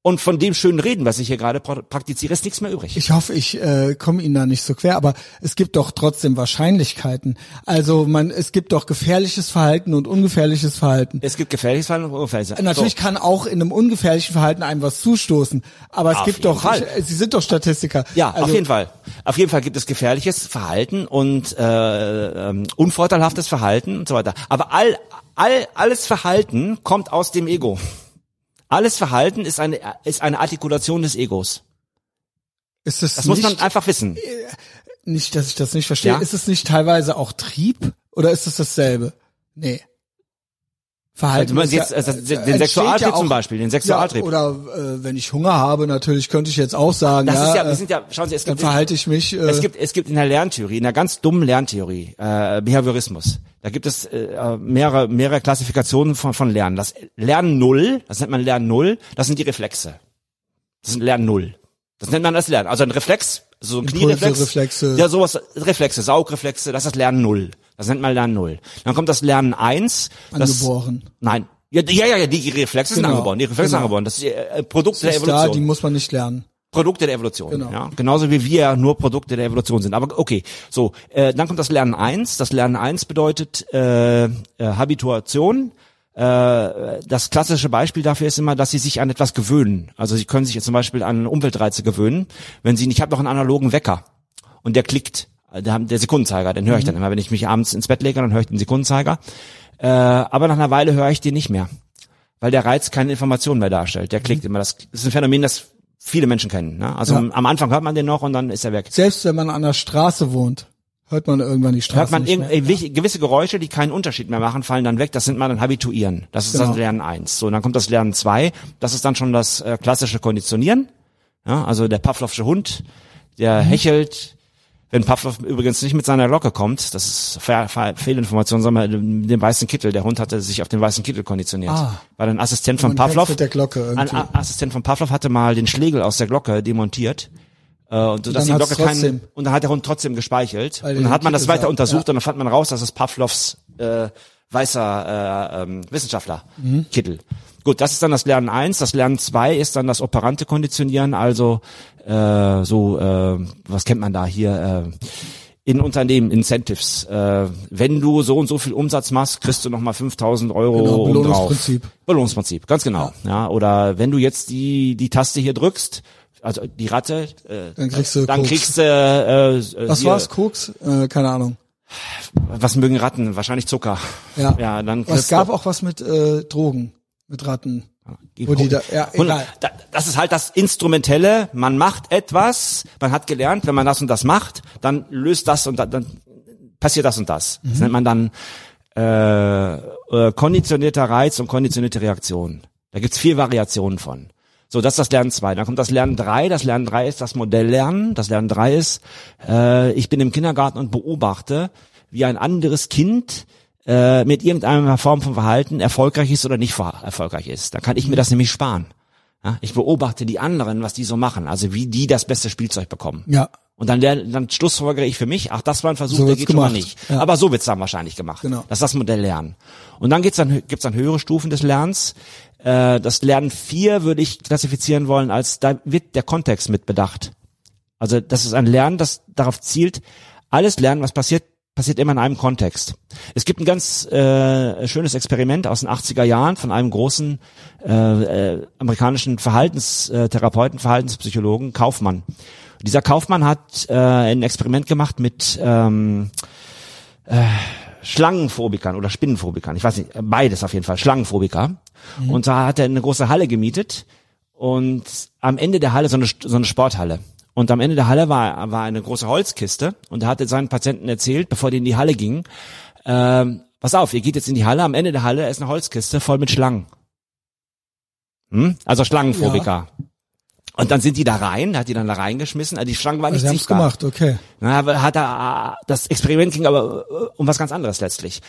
und von dem schönen Reden, was ich hier gerade praktiziere, ist nichts mehr übrig. Ich hoffe, ich äh, komme Ihnen da nicht so quer, aber es gibt doch trotzdem Wahrscheinlichkeiten. Also man, es gibt doch gefährliches Verhalten und ungefährliches Verhalten. Es gibt gefährliches Verhalten und ungefährliches Verhalten. Natürlich so. kann auch in einem ungefährlichen Verhalten einem was zustoßen, aber es auf gibt doch, Fall. Sie sind doch Statistiker. Ja, also, auf jeden Fall. Auf jeden Fall gibt es gefährliches Verhalten und äh, ähm, unvorteilhaftes Verhalten und so weiter. Aber all, all alles Verhalten kommt aus dem Ego. Alles Verhalten ist eine, ist eine Artikulation des Egos. Ist das, das muss man einfach wissen. Äh, nicht, dass ich das nicht verstehe. Ja? Ist es nicht teilweise auch Trieb oder ist es dasselbe? Nee. Verhalten. Also jetzt, also den Sexualtrieb ja auch, zum Beispiel, den Sexualtrieb. Ja, oder äh, wenn ich Hunger habe, natürlich könnte ich jetzt auch sagen, das ja, ist ja, wir sind ja, schauen Sie, es gibt, verhalte ich mich. Äh, es gibt, es gibt in der Lerntheorie, in der ganz dummen Lerntheorie, äh, Behaviorismus, da gibt es äh, mehrere, mehrere Klassifikationen von, von Lernen. Das Lernen Null, das nennt man Lernen Null, das sind die Reflexe. Das sind Lernen Null. Das nennt man das Lernen. Also ein Reflex, so ein Kniereflex. Reflexe. Ja, sowas, Reflexe, Saugreflexe, das ist das Lernen Null. Das nennt man Lernen Null. Dann kommt das Lernen eins. Angeboren. Das, nein. Ja, ja, ja, die Reflexe genau. sind angeboren. Die Reflexe genau. sind angeboren. Das ist äh, Produkt der Evolution. Da, die muss man nicht lernen. Produkte der Evolution. Genau. Ja, genauso wie wir nur Produkte der Evolution sind. Aber okay, so, äh, dann kommt das Lernen eins. Das Lernen eins bedeutet äh, äh, Habituation, Äh, das klassische Beispiel dafür ist immer, dass sie sich an etwas gewöhnen. Also sie können sich jetzt zum Beispiel an Umweltreize gewöhnen. Wenn sie, ich habe noch einen analogen Wecker und der klickt, der, der Sekundenzeiger, den höre ich dann immer. Wenn ich mich abends ins Bett lege, dann höre ich den Sekundenzeiger. Äh, aber nach einer Weile höre ich den nicht mehr, weil der Reiz keine Information mehr darstellt. Der klickt immer. Das ist ein Phänomen, das viele Menschen kennen. Ne? Also Ja. am Anfang hört man den noch und dann ist er weg. Selbst wenn man an der Straße wohnt, hört man irgendwann die Straße Hört man nicht mehr. äh, gewisse Geräusche, die keinen Unterschied mehr machen, fallen dann weg. Das nennt man dann Habituieren. Das ist Genau. das Lernen eins. So, und dann kommt das Lernen zwei. Das ist dann schon das äh, klassische Konditionieren. Ja, also der Pavlovsche Hund, der Mhm. hechelt. Wenn Pavlov übrigens nicht mit seiner Glocke kommt, das ist Fe Fe Fehlinformation, sondern mit dem weißen Kittel. Der Hund hatte sich auf den weißen Kittel konditioniert. Ah. Weil ein Assistent von Pavlov, ein. A Assistent von Pavlov hatte mal den Schlegel aus der Glocke demontiert. Äh, und so, dass die dann Glocke keinen, und dann hat der Hund trotzdem gespeichelt. Weil und dann hat man das weiter sagt, untersucht ja. und dann fand man raus, dass es Pavlovs äh, weißer äh, ähm, Wissenschaftler Mhm. Kittel. Gut, das ist dann das Lernen eins. Das Lernen zwei ist dann das operante Konditionieren, also äh, so, äh, was kennt man da hier? Äh, in Unternehmen, Incentives. Äh, wenn du so und so viel Umsatz machst, kriegst du nochmal 5000 Euro Genau. Belohnungsprinzip. Belohnungsprinzip, ganz genau. Ja. oder wenn du jetzt die, die Taste hier drückst, also die Ratte, äh, Dann kriegst du dann Koks. kriegst du äh, äh, Was war's, Koks? Äh, keine Ahnung. Was mögen Ratten? Wahrscheinlich Zucker. Ja. Ja, dann es gab auch was mit äh, Drogen, mit Ratten. Wo die da, ja, egal. da- Das ist halt das Instrumentelle. Man macht etwas, man hat gelernt, wenn man das und das macht, dann löst das und da, dann passiert das und das. Mhm. Das nennt man dann äh, äh, konditionierter Reiz und konditionierte Reaktion. Da gibt's vier Variationen von. So, das ist das Lernen zwei. Dann kommt das Lernen drei. Das Lernen drei ist das Modelllernen. Das Lernen drei ist, äh, ich bin im Kindergarten und beobachte, wie ein anderes Kind äh, mit irgendeiner Form von Verhalten erfolgreich ist oder nicht erfolgreich ist. Dann kann ich mir das nämlich sparen. Ja, ich beobachte die anderen, was die so machen, also wie die das beste Spielzeug bekommen. Ja, Und dann, lerne, dann schlussfolgere ich für mich, ach, das war ein Versuch, So der geht schon mal gemacht. nicht. Ja. Aber so wird's dann wahrscheinlich gemacht. Genau. Das ist das Modell Lernen. Und dann geht's dann, gibt's dann höhere Stufen des Lernens. Äh, das Lernen 4 würde ich klassifizieren wollen als, da wird der Kontext mit bedacht. Also das ist ein Lernen, das darauf zielt, alles Lernen, was passiert, passiert immer in einem Kontext. Es gibt ein ganz äh, schönes Experiment aus den 80er Jahren von einem großen äh, äh, amerikanischen Verhaltenstherapeuten, Verhaltenspsychologen, Kaufmann. Dieser Kaufmann hat äh, ein Experiment gemacht mit ähm, äh, Schlangenphobikern oder Spinnenphobikern. Ich weiß nicht, beides auf jeden Fall, Schlangenphobiker. Und da hat er eine große Halle gemietet und am Ende der Halle so eine, so eine Sporthalle. Und am Ende der Halle war, war eine große Holzkiste und er hatte seinen Patienten erzählt, bevor die in die Halle gingen, ähm, pass auf, ihr geht jetzt in die Halle, am Ende der Halle ist eine Holzkiste voll mit Schlangen. Hm? Also Schlangenphobiker. Und dann sind die da rein, hat die dann da reingeschmissen, also die Schlangen waren also nicht haben's sichtbar. gemacht, okay. Na, hat er, das Experiment ging aber äh, um was ganz anderes letztlich.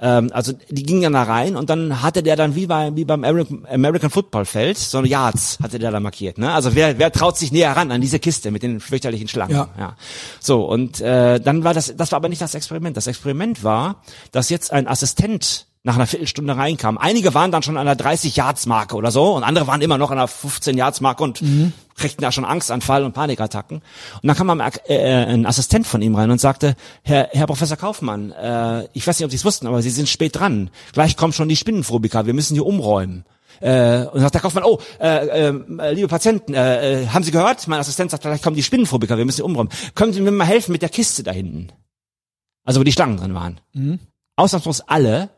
Ähm, also die gingen dann da rein und dann hatte der dann wie, bei, wie beim American, Football Feld so eine Yards hatte der da markiert. Ne? Also wer, wer traut sich näher ran an diese Kiste mit den fürchterlichen Schlangen? Ja. So und äh, dann war das, das war aber nicht das Experiment. Das Experiment war, dass jetzt ein Assistent nach einer Viertelstunde reinkam. Einige waren dann schon an der 30-Yards-Marke oder so und andere waren immer noch an der 15-Yards-Marke und kriegten da schon Angstanfall und Panikattacken. Und dann kam ein, äh, ein Assistent von ihm rein und sagte, Herr, Herr Professor Kaufmann, äh, ich weiß nicht, ob Sie es wussten, aber Sie sind spät dran. Gleich kommen schon die Spinnenphobiker, wir müssen hier umräumen. Äh, und sagt der Kaufmann, oh, äh, äh, liebe Patienten, äh, äh, haben Sie gehört? Mein Assistent sagt, gleich kommen die Spinnenphobiker, wir müssen hier umräumen. Können Sie mir mal helfen mit der Kiste da hinten? Also wo die Schlangen drin waren. Ausnahmslos alle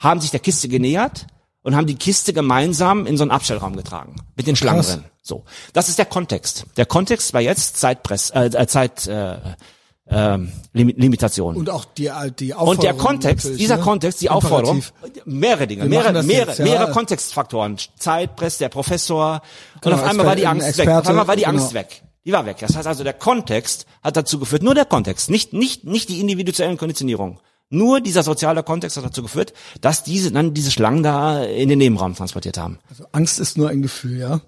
haben sich der Kiste genähert und haben die Kiste gemeinsam in so einen Abstellraum getragen mit den Schlangen drin. So, das ist der Kontext. Der Kontext war jetzt Zeitpress, äh, äh, Zeit äh, Lim Limitation. Und auch die, die Aufforderung. Und der Kontext, dieser ne? Kontext, die Imperativ. Aufforderung, mehrere Dinge, Wir mehrere, mehrere, jetzt, ja. mehrere Kontextfaktoren. Zeitpress, der Professor. Genau, und auf einmal war die Angst ein weg. Auf Experte, einmal war die genau. Angst weg. Die war weg. Das heißt also, der Kontext hat dazu geführt, nur der Kontext, nicht, nicht, nicht die individuellen Konditionierungen. Nur dieser soziale Kontext hat dazu geführt, dass diese dann diese Schlangen da in den Nebenraum transportiert haben. Also Angst ist nur ein Gefühl, ja.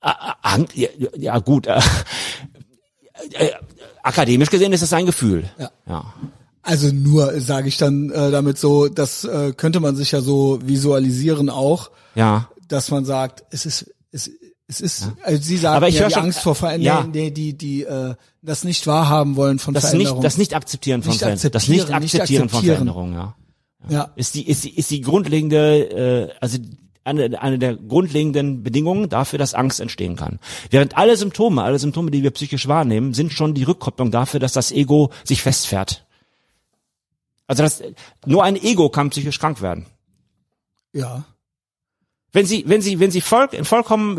Ah, ah, Ang- Ja, ja gut. *laughs* Äh, äh, akademisch gesehen ist es ein Gefühl. Ja. ja. Also nur, sage ich dann äh, damit so, das äh, könnte man sich ja so visualisieren auch, Ja. dass man sagt, es ist, es, es ist, also Sie sagen Aber ich ja, die schon- Angst vor Veränderungen, ja. die, die, die äh, das nicht wahrhaben wollen von Das nicht, Veränderungen. das nicht akzeptieren von Nicht Veränderungen. Das nicht akzeptieren, nicht akzeptieren von. Veränderungen, ja. Ja. Ist die, ist die, ist die grundlegende, äh, also eine, eine der grundlegenden Bedingungen dafür, dass Angst entstehen kann. Während alle Symptome, alle Symptome, die wir psychisch wahrnehmen, sind schon die Rückkopplung dafür, dass das Ego sich festfährt. Also das, nur ein Ego kann psychisch krank werden. Ja. Wenn Sie, wenn Sie, wenn Sie voll, vollkommen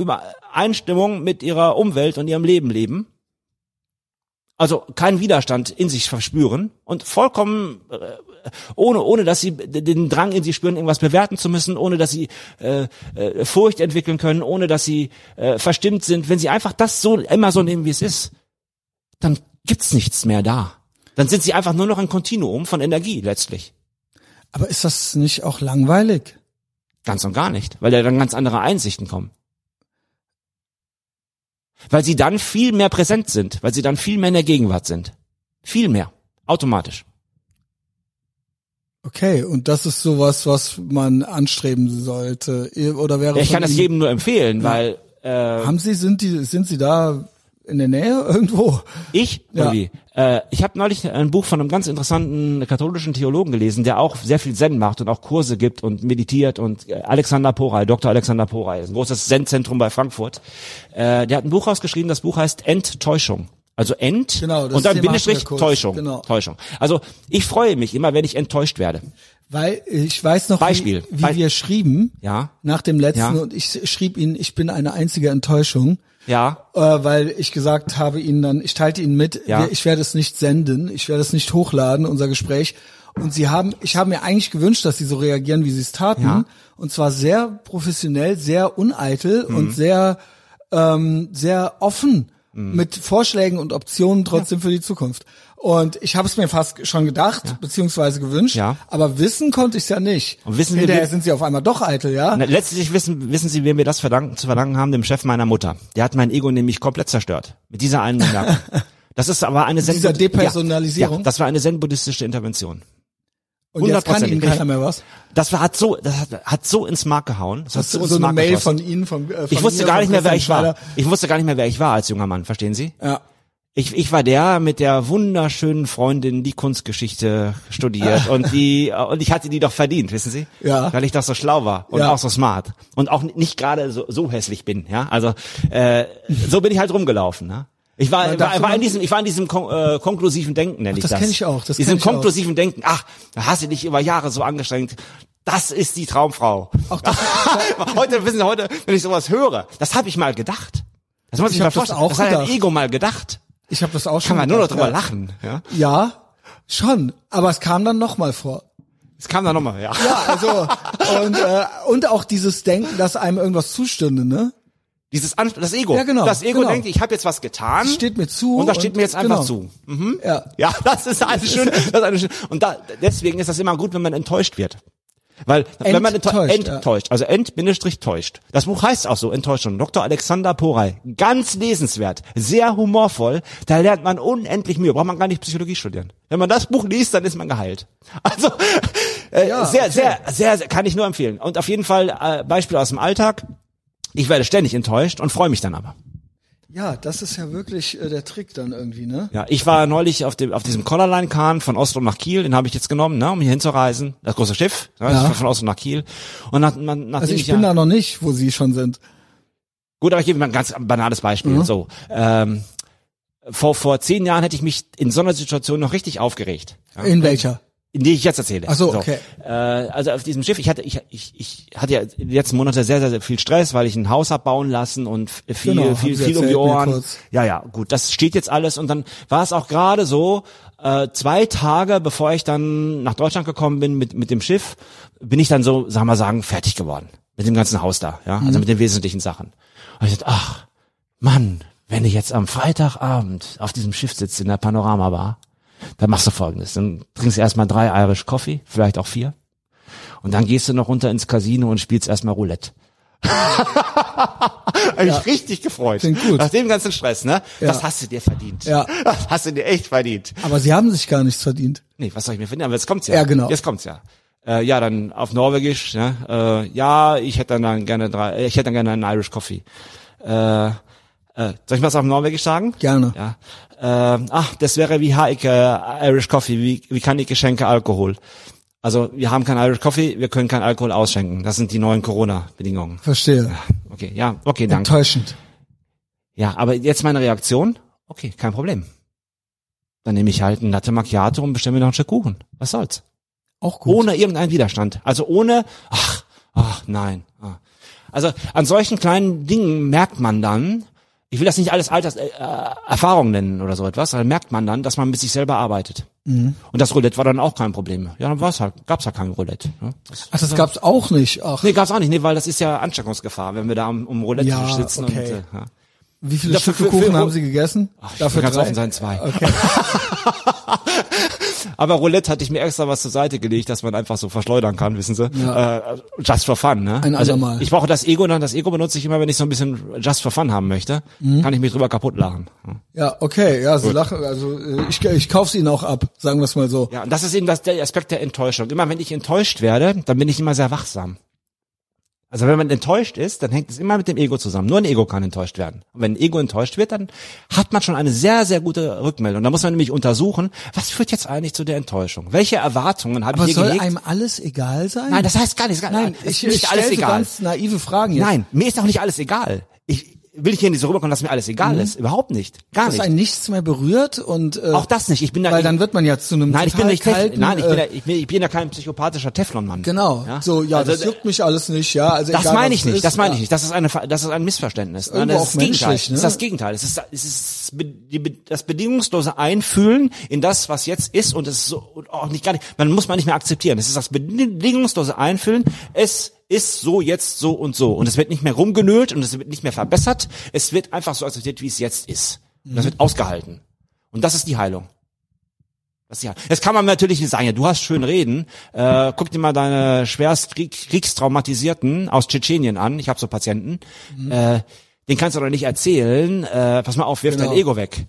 Übereinstimmung mit Ihrer Umwelt und Ihrem Leben leben, also keinen Widerstand in sich verspüren und vollkommen äh, ohne ohne dass sie den Drang in sich spüren irgendwas bewerten zu müssen ohne dass sie äh, äh, Furcht entwickeln können ohne dass sie äh, verstimmt sind. Wenn sie einfach das so immer so nehmen wie es ist dann gibt's nichts mehr da. Dann sind sie einfach nur noch ein Kontinuum von Energie letztlich. Aber ist das nicht auch langweilig? ganz und gar nicht weil da dann ganz andere Einsichten kommen weil sie dann viel mehr präsent sind, weil sie dann viel mehr in der Gegenwart sind. Viel mehr. Automatisch. Okay, und das ist sowas, was man anstreben sollte. Oder wäre Ja, ich kann das jedem nur empfehlen, weil äh, Haben Sie, sind die, sind Sie da in der Nähe *laughs* irgendwo? ich, Ja. oder wie? Äh, ich habe neulich ein Buch von einem ganz interessanten katholischen Theologen gelesen, der auch sehr viel Zen macht und auch Kurse gibt und meditiert und äh, Alexander Poray, Dr. Alexander Poray, ist ein großes Zen-Zentrum bei Frankfurt. Äh, der hat ein Buch rausgeschrieben, das Buch heißt Enttäuschung. Also Ent Genau, und dann Bindestrich Täuschung. genau. Täuschung. Also ich freue mich immer, wenn ich enttäuscht werde. Weil ich weiß noch, Beispiel. wie, wie Be- wir schrieben Ja, nach dem letzten Ja. und ich schrieb Ihnen, ich bin eine einzige Enttäuschung. ja, äh, weil ich gesagt habe ihnen dann, ich teilte ihnen mit, Ja. ich werde es nicht senden, ich werde es nicht hochladen, unser Gespräch. Und sie haben, ich habe mir eigentlich gewünscht, dass sie so reagieren, wie sie es taten. Ja. Und zwar sehr professionell, sehr uneitel Mhm. und sehr, ähm, sehr offen Mhm. mit Vorschlägen und Optionen trotzdem für die Zukunft. Und ich habe es mir fast schon gedacht, beziehungsweise gewünscht, Ja. aber wissen konnte ich es ja nicht. Und wissen Hinterher wie- sind sie auf einmal doch eitel, ja? Na, Letztlich wissen, wissen Sie, wem wir das verdanken, zu verdanken haben? Dem Chef meiner Mutter. Der hat mein Ego nämlich komplett zerstört. Mit dieser einen Bemerkung. *laughs* Das ist aber eine Zen dieser Depersonalisierung? Ja, ja, das war eine zen-buddhistische Intervention. Und jetzt kann ihnen keiner mehr was. Das war, hat so, das hat, hat so ins Mark gehauen. Das hat Das so ist ins so eine Mail geschossen. von Ihnen, von, äh, von Ich wusste gar nicht mehr, wer ich war. Ich wusste gar nicht mehr, wer ich war als junger Mann. Verstehen Sie? Ja. Ich, ich war der mit der wunderschönen Freundin, die Kunstgeschichte studiert *laughs* und die und ich hatte die doch verdient, wissen Sie? Ja. Weil ich doch so schlau war und Ja. auch so smart und auch nicht gerade so, so hässlich bin, ja. Also äh, so bin ich halt rumgelaufen, ne? Ich war, war, war in diesem, ich war in diesem kon äh, konklusiven Denken, nenne ich das das. kenn ich auch, das diesem ich auch. konklusiven Denken. Ach, da hast du dich über Jahre so angestrengt. Das ist die Traumfrau. Auch das- *laughs* heute wissen Sie heute, wenn ich sowas höre, das habe ich mal gedacht. Das muss ich, Ich mir hab das vorstellen. auch das hat ein gedacht. Ego mal gedacht. Ich habe das auch schon. Kann man nur noch drüber ja. lachen, ja? Ja, schon. Aber es kam dann nochmal vor. Es kam dann nochmal, ja. Ja, also und äh, und auch dieses Denken, dass einem irgendwas zustünde, ne? Dieses An das Ego. Ja, genau, Das Ego genau. denkt, ich habe jetzt was getan. Das steht mir zu Und das steht und- mir jetzt einfach genau. zu. Mhm. Ja. Ja, *laughs* das ist alles schön. *laughs* Das ist alles schön. Und da, deswegen ist das immer gut, wenn man enttäuscht wird. Weil, wenn man enttäuscht, Enttäuscht, ja. enttäuscht also ent-Bindestrich täuscht. Das Buch heißt auch so, Enttäuschung. Dr. Alexander Poray. Ganz lesenswert. Sehr humorvoll. Da lernt man unendlich Mühe. Braucht man gar nicht Psychologie studieren. Wenn man das Buch liest, dann ist man geheilt. *laughs* Also, äh, Ja, sehr, okay. sehr, sehr, sehr, kann ich nur empfehlen. Und auf jeden Fall, äh, Beispiel aus dem Alltag. Ich werde ständig enttäuscht und freue mich dann aber. Ja, das ist ja wirklich äh, der Trick dann irgendwie, ne? Ja, ich war neulich auf dem auf diesem Collarline-Kahn von Oslo nach Kiel, den habe ich jetzt genommen, ne, um hier hinzureisen. Das große Schiff, ne, Ja. von Oslo nach Kiel. Und nach, nach, nachdem Also ich ja, bin da noch nicht, wo Sie schon sind. gut, aber ich gebe mal ein ganz banales Beispiel. Mhm. So, ähm, vor vor zehn Jahren hätte ich mich in so einer Situation noch richtig aufgeregt. Ja, In welcher? In die ich jetzt erzähle. Ach so, okay. Äh, also auf diesem Schiff, ich hatte, ich, ich, ich hatte ja die letzten Monate sehr, sehr, sehr viel Stress, weil ich ein Haus hab bauen lassen und viel, Genau, viel, viel um die Ohren. Ja, ja, gut, das steht jetzt alles und dann war es auch gerade so, äh, zwei Tage bevor ich dann nach Deutschland gekommen bin mit, mit dem Schiff, bin ich dann so, sagen wir sagen, fertig geworden. Mit dem ganzen Haus da, ja, Mhm. also mit den wesentlichen Sachen. Und ich dachte, ach, Mann, wenn ich jetzt am Freitagabend auf diesem Schiff sitze in der Panoramabar, dann machst du folgendes. Dann trinkst du erstmal drei Irish Coffee, vielleicht auch vier. Und dann gehst du noch runter ins Casino und spielst erstmal Roulette. *laughs* Hab ich richtig gefreut. Klingt gut. Nach dem ganzen Stress, ne? Ja. Das hast du dir verdient. Ja. Das *laughs* hast du dir echt verdient. Aber Sie haben sich gar nichts verdient. Nee, was soll ich mir verdienen? Aber jetzt kommt's ja. Ja, genau. Jetzt kommt's ja. Äh, ja, dann auf Norwegisch, ne? Äh, ja, ich hätte dann, dann gerne drei, äh, ich hätte dann gerne einen Irish Coffee. Äh, äh, soll ich was auf Norwegisch sagen? Gerne. Ja. Äh, ach, das wäre wie Heike Irish Coffee, wie, wie kann ich Geschenke Alkohol? Also wir haben kein Irish Coffee, wir können kein Alkohol ausschenken. Das sind die neuen Corona-Bedingungen. Verstehe. Okay, ja, okay, danke. Enttäuschend. Ja, aber jetzt meine Reaktion? Okay, kein Problem. Dann nehme ich halt ein Latte Macchiato und bestelle mir noch ein Stück Kuchen. Was soll's? Auch gut. Ohne irgendeinen Widerstand. Also ohne, ach, ach, nein. ah. Also an solchen kleinen Dingen merkt man dann, ich will das nicht alles Alters, äh, Erfahrung nennen oder so etwas, aber merkt man dann, dass man mit sich selber arbeitet. Mhm. Und das Roulette war dann auch kein Problem. Ja, dann war's halt, gab's halt kein Roulette. Ne? Das, Ach, das gab's auch nicht. Ach, nee, gab's auch nicht, nee, weil das ist ja Ansteckungsgefahr, wenn wir da um, um Roulette Ja, sitzen okay. und äh, ja. wie viele Dafür- Stücke für- für- Kuchen haben Sie gegessen? Ach, ich will ganz offen sein, zwei. Okay. *laughs* Aber Roulette hatte ich mir extra was zur Seite gelegt, dass man einfach so verschleudern kann, wissen Sie? Ja. Äh, just for fun, ne? Ein also andermal. ich brauche das Ego, dann das Ego benutze ich immer, wenn ich so ein bisschen just for fun haben möchte, Mhm. kann ich mich drüber kaputt lachen. Ja, okay. Ja, Sie lachen. Also äh, ich, ich kauf's Ihnen auch ab. Sagen wir es mal so. Ja, und das ist eben das, der Aspekt der Enttäuschung. Immer wenn ich enttäuscht werde, dann bin ich immer sehr wachsam. Also wenn man enttäuscht ist, dann hängt es immer mit dem Ego zusammen. Nur ein Ego kann enttäuscht werden. Und wenn ein Ego enttäuscht wird, dann hat man schon eine sehr, sehr gute Rückmeldung. Da muss man nämlich untersuchen, was führt jetzt eigentlich zu der Enttäuschung? Welche Erwartungen habe ich hier soll gehegt? einem alles egal sein? Nein, das heißt gar nicht. Nein, es ich, ist ich nicht alles egal. ganz naive Fragen jetzt. Nein, mir ist auch nicht alles egal. Ich will ich hier nicht so rüberkommen, dass mir alles egal ist. Überhaupt nicht. Gar dass nicht. einen nichts mehr berührt und äh, Auch das nicht. Ich bin da weil dann wird man ja zu einem Nein, ich bin nicht kalten, Nein, ich bin, da, ich, bin, ich bin ja kein psychopathischer Teflonmann. genau. Ja? So, ja, Also, das juckt mich alles nicht, ja. Also Das meine ich nicht, ist, das meine ja. ich nicht. Das ist eine, das ist ein Missverständnis. Nein, Irgendwo das auch ist das Gegenteil. ne? Das ist das Gegenteil. Es ist, es ist das bedingungslose Einfühlen in das, was jetzt ist und es ist so, und auch nicht gar nicht, man muss man nicht mehr akzeptieren. Es ist das bedingungslose Einfühlen. Es ist so jetzt so und so und es wird nicht mehr rumgenölt und es wird nicht mehr verbessert. Es wird einfach so akzeptiert, wie es jetzt ist. Und das wird ausgehalten. Und das ist die Heilung. Das ist die Heilung. Jetzt kann man natürlich nicht sagen, ja, du hast schön reden. Äh, guck dir mal deine schwerst Krieg, Kriegstraumatisierten aus Tschetschenien an. Ich habe so Patienten. Äh, den kannst du doch nicht erzählen. Äh, pass mal auf, wirf Genau. dein Ego weg.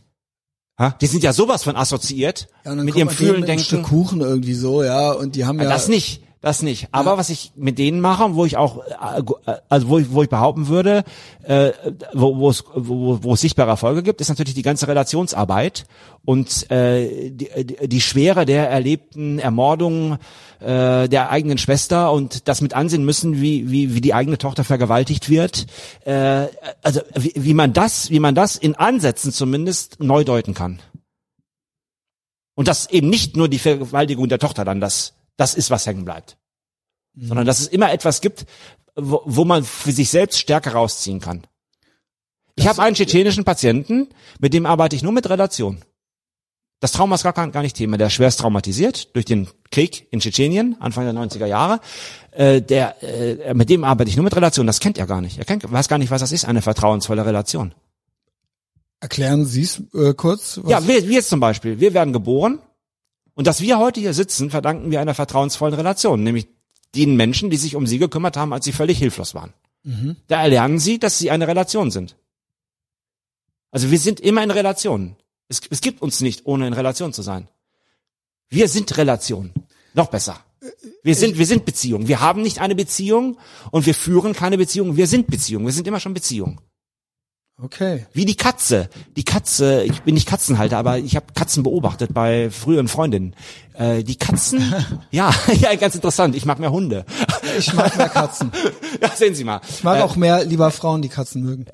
Ha? Die sind ja sowas von assoziiert Ja, mit ihrem Fühlen, mit einem Stück Denken. Kuchen irgendwie so, ja, und die haben ja, Das nicht, das nicht. Aber was ich mit denen mache, wo ich auch, äh, also wo ich, wo ich behaupten würde, äh, wo, wo, es, wo, wo es sichtbare Erfolge gibt, ist natürlich die ganze Relationsarbeit und äh, die, die, die Schwere der erlebten Ermordung äh, der eigenen Schwester und das mit ansehen müssen, wie, wie, wie die eigene Tochter vergewaltigt wird. Äh, also wie, wie man das, wie man das in Ansätzen zumindest neu deuten kann. Und dass eben nicht nur die Vergewaltigung der Tochter dann das, das ist, was hängen bleibt. Sondern dass es immer etwas gibt, wo, wo man für sich selbst Stärke rausziehen kann. Ich habe einen tschetschenischen Patienten, mit dem arbeite ich nur mit Relation. Das Trauma ist gar, kein- gar nicht Thema. Der ist schwerst traumatisiert durch den Krieg in Tschetschenien, Anfang der 90er Jahre. Äh, der, äh, mit dem arbeite ich nur mit Relation. Das kennt er gar nicht. Er kennt, weiß gar nicht, was das ist, eine vertrauensvolle Relation. erklären Sie es äh, kurz. Was? Ja, wir, wir jetzt zum Beispiel, wir werden geboren und dass wir heute hier sitzen, verdanken wir einer vertrauensvollen Relation, nämlich den Menschen, die sich um sie gekümmert haben, als sie völlig hilflos waren. Da erlernen sie, dass sie eine Relation sind. Also wir sind immer in Relation. Es, es gibt uns nicht, ohne in Relation zu sein. Wir sind Relation. Noch besser. Wir sind, wir sind Beziehung. Wir haben nicht eine Beziehung und wir führen keine Beziehung. Wir sind Beziehung. Wir sind immer schon Beziehung. Okay. Wie die Katze. Die Katze, ich bin nicht Katzenhalter, aber ich habe Katzen beobachtet bei früheren Freundinnen. Äh, die Katzen, *laughs* ja, *laughs* ja, ganz interessant. Ich mag mehr Hunde. Ich mag mehr Katzen. *laughs* ja, sehen Sie mal. Ich mag auch mehr lieber Frauen, die Katzen mögen.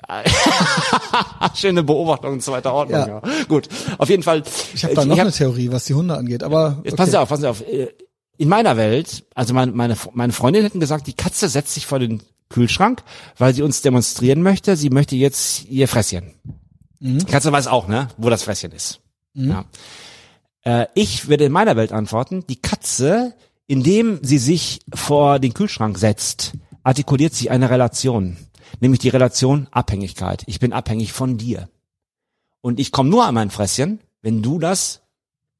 Schöne Beobachtung zweiter Ordnung. Ja. Ja. Gut, auf jeden Fall. Ich habe da äh, noch hab- eine Theorie, was die Hunde angeht, aber Jetzt okay. passen Sie auf, passen Sie auf. Äh, In meiner Welt, also meine, meine, meine Freundin hätten gesagt, die Katze setzt sich vor den Kühlschrank, weil sie uns demonstrieren möchte, sie möchte jetzt ihr Fresschen. Die Katze weiß auch, ne, wo das Fresschen ist. Ja. Äh, ich würde in meiner Welt antworten, die Katze, indem sie sich vor den Kühlschrank setzt, artikuliert sie eine Relation, nämlich die Relation Abhängigkeit. Ich bin abhängig von dir. Und ich komme nur an mein Fresschen, wenn du das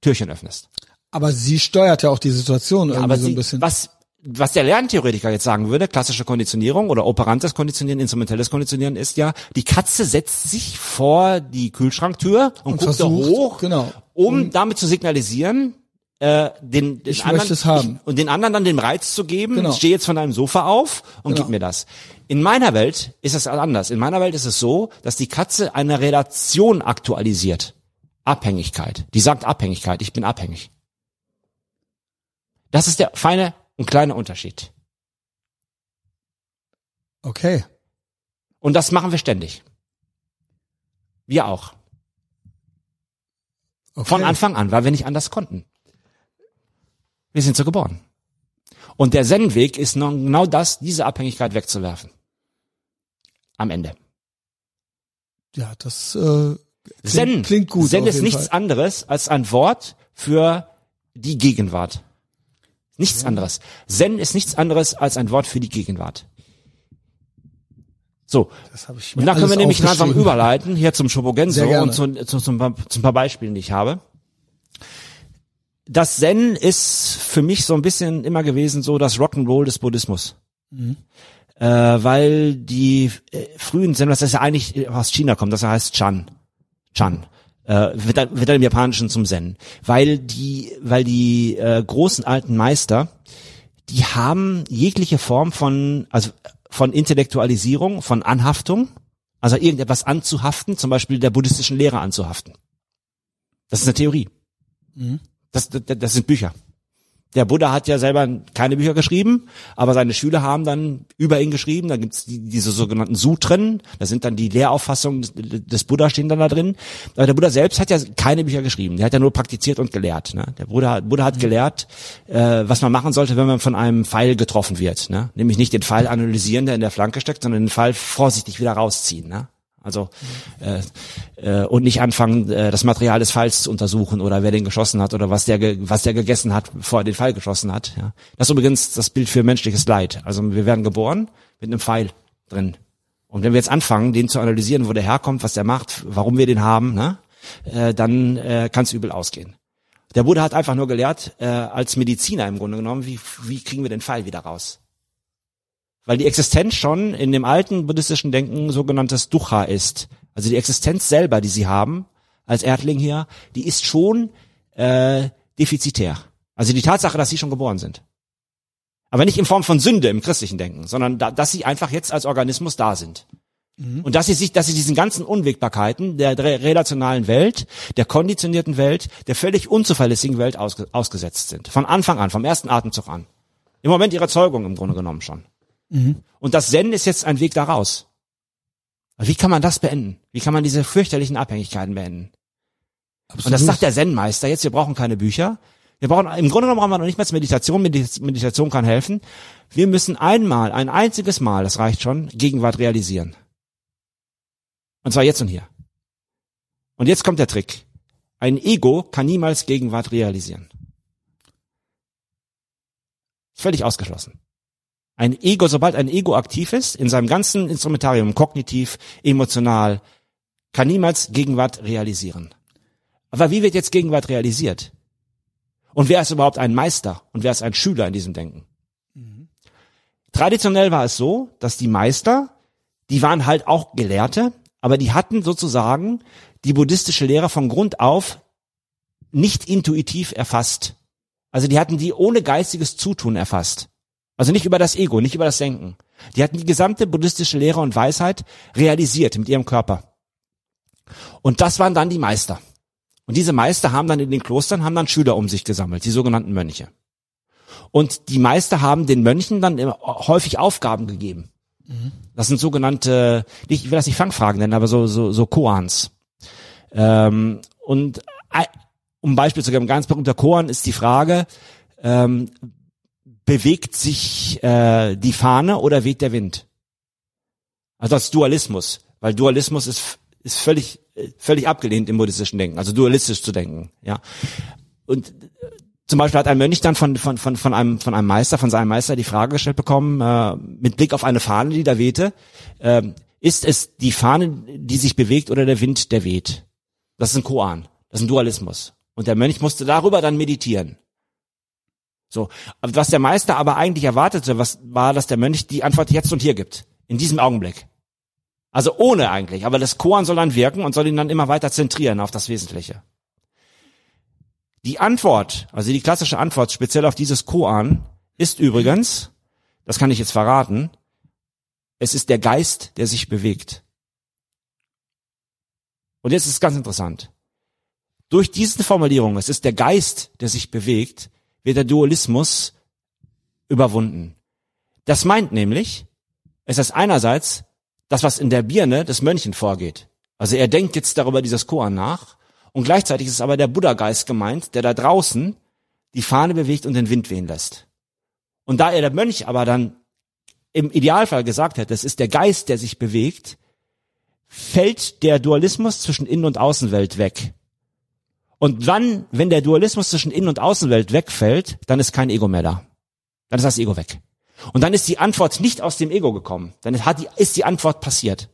Türchen öffnest. Aber sie steuert ja auch die Situation irgendwie Aber so ein bisschen. was, was der Lerntheoretiker jetzt sagen würde, klassische Konditionierung oder operantes Konditionieren, instrumentelles Konditionieren ist ja, die Katze setzt sich vor die Kühlschranktür und, Und guckt da versucht, hoch, genau. um damit zu signalisieren, äh, den, den Ich anderen. Ich, und den anderen dann den Reiz zu geben, Genau. ich stehe jetzt von deinem Sofa auf und Genau. gib mir das. In meiner Welt ist es anders. In meiner Welt ist es so, dass die Katze eine Relation aktualisiert. Abhängigkeit. Die sagt Abhängigkeit. Ich bin abhängig. Das ist der feine und kleine Unterschied. Okay. Und das machen wir ständig. Wir auch. okay. Von Anfang an, weil wir nicht anders konnten. Wir sind so geboren. Und der Zen-Weg ist genau das, diese Abhängigkeit wegzuwerfen. Am Ende. Ja, das äh, klingt, Zen, klingt gut. Zen ist nichts Fall. anderes als ein Wort für die Gegenwart. Nichts anderes. Zen ist nichts anderes als ein Wort für die Gegenwart. So. Das habe ich Und mir da können wir nämlich langsam überleiten, hier zum Shobogenso und zu, zu, zum, paar- zum paar Beispielen, die ich habe. Das Zen ist für mich so ein bisschen immer gewesen so das Rock'n'Roll des Buddhismus. Mhm. Äh, weil die äh, frühen Zen, das ist ja eigentlich äh, aus China kommt, das heißt Chan. Chan. Äh, wird, dann, wird dann im Japanischen zum Zen. Weil die, weil die äh, großen alten Meister, die haben jegliche Form von, also von Intellektualisierung, von Anhaftung, also irgendetwas anzuhaften, zum Beispiel der buddhistischen Lehre anzuhaften. Das ist eine Theorie. Das, das, das sind Bücher. Der Buddha hat ja selber keine Bücher geschrieben, aber seine Schüler haben dann über ihn geschrieben. Da gibt's die, diese sogenannten Sutren. Da sind dann die Lehrauffassungen des, des Buddha stehen dann da drin. Aber der Buddha selbst hat ja keine Bücher geschrieben. Der hat ja nur praktiziert und gelehrt. Ne? Der Buddha, Buddha hat gelehrt, äh, was man machen sollte, wenn man von einem Pfeil getroffen wird. Ne? Nämlich nicht den Pfeil analysieren, der in der Flanke steckt, sondern den Pfeil vorsichtig wieder rausziehen. Ne? Also äh, äh, und nicht anfangen, äh, das Material des Falls zu untersuchen oder wer den geschossen hat oder was der was der gegessen hat, bevor er den Pfeil geschossen hat. Ja. Das ist übrigens das Bild für menschliches Leid. Also wir werden geboren mit einem Pfeil drin. Und wenn wir jetzt anfangen, den zu analysieren, wo der herkommt, was der macht, warum wir den haben, ne, äh, dann äh, kann es übel ausgehen. Der Buddha hat einfach nur gelehrt, äh, als Mediziner im Grunde genommen, wie, wie kriegen wir den Pfeil wieder raus? Weil die Existenz schon in dem alten buddhistischen Denken sogenanntes Dukkha ist. Also die Existenz selber, die sie haben, als Erdling hier, die ist schon äh, defizitär. Also die Tatsache, dass sie schon geboren sind. Aber nicht in Form von Sünde im christlichen Denken, sondern da, dass sie einfach jetzt als Organismus da sind. Und dass sie sich, dass sie diesen ganzen Unwägbarkeiten der re- relationalen Welt, der konditionierten Welt, der völlig unzuverlässigen Welt ausge, ausgesetzt sind. Von Anfang an, vom ersten Atemzug an. Im Moment ihrer Zeugung im Grunde genommen schon. Und das Zen ist jetzt ein Weg daraus. Wie kann man das beenden? Wie kann man diese fürchterlichen Abhängigkeiten beenden? Und das sagt der Zen-Meister jetzt, wir brauchen keine Bücher. Wir brauchen, im Grunde genommen brauchen wir noch nicht mal Meditation. Medit- Meditation kann helfen. Wir müssen einmal, ein einziges Mal, das reicht schon, Gegenwart realisieren. Und zwar jetzt und hier. Und jetzt kommt der Trick. Ein Ego kann niemals Gegenwart realisieren. Völlig ausgeschlossen. Ein Ego, sobald ein Ego aktiv ist, in seinem ganzen Instrumentarium, kognitiv, emotional, kann niemals Gegenwart realisieren. Aber wie wird jetzt Gegenwart realisiert? Und wer ist überhaupt ein Meister und wer ist ein Schüler in diesem Denken? Traditionell war es so, dass die Meister, die waren halt auch Gelehrte, aber die hatten sozusagen die buddhistische Lehre von Grund auf nicht intuitiv erfasst. Also die hatten die ohne geistiges Zutun erfasst. Also nicht über das Ego, nicht über das Denken. Die hatten die gesamte buddhistische Lehre und Weisheit realisiert mit ihrem Körper. Und das waren dann die Meister. Und diese Meister haben dann in den Klostern, haben dann Schüler um sich gesammelt, die sogenannten Mönche. Und die Meister haben den Mönchen dann immer häufig Aufgaben gegeben. Das sind sogenannte, ich will das nicht Fangfragen nennen, aber so, so, so Koans. Ähm, und um ein Beispiel zu geben, ganz berühmter Koan ist die Frage, ähm, bewegt sich äh, die Fahne oder weht der Wind? Also das Dualismus, weil Dualismus ist, ist völlig, völlig abgelehnt im buddhistischen Denken, also dualistisch zu denken, ja. Und äh, zum Beispiel hat ein Mönch dann von, von, von, von, einem, von einem Meister, von seinem Meister die Frage gestellt bekommen, äh, mit Blick auf eine Fahne, die da wehte, äh, ist es die Fahne, die sich bewegt oder der Wind, der weht? Das ist ein Koan, das ist ein Dualismus. Und der Mönch musste darüber dann meditieren. So, was der Meister aber eigentlich erwartete, was war, dass der Mönch die Antwort jetzt und hier gibt, in diesem Augenblick. Also ohne eigentlich, aber das Koan soll dann wirken und soll ihn dann immer weiter zentrieren auf das Wesentliche. Die Antwort, also die klassische Antwort speziell auf dieses Koan ist übrigens, das kann ich jetzt verraten, es ist der Geist, der sich bewegt. Und jetzt ist es ganz interessant. Durch diese Formulierung, es ist der Geist, der sich bewegt, wird der Dualismus überwunden. Das meint nämlich, es ist einerseits das, was in der Birne des Mönchen vorgeht. Also er denkt jetzt darüber dieses Koan nach und gleichzeitig ist aber der Buddha-Geist gemeint, der da draußen die Fahne bewegt und den Wind wehen lässt. Und da er der Mönch aber dann im Idealfall gesagt hätte, es ist der Geist, der sich bewegt, fällt der Dualismus zwischen Innen- und Außenwelt weg. Und wann, wenn der Dualismus zwischen Innen- und Außenwelt wegfällt, dann ist kein Ego mehr da. Dann ist das Ego weg. Und dann ist die Antwort nicht aus dem Ego gekommen. Dann hat die, ist die Antwort passiert.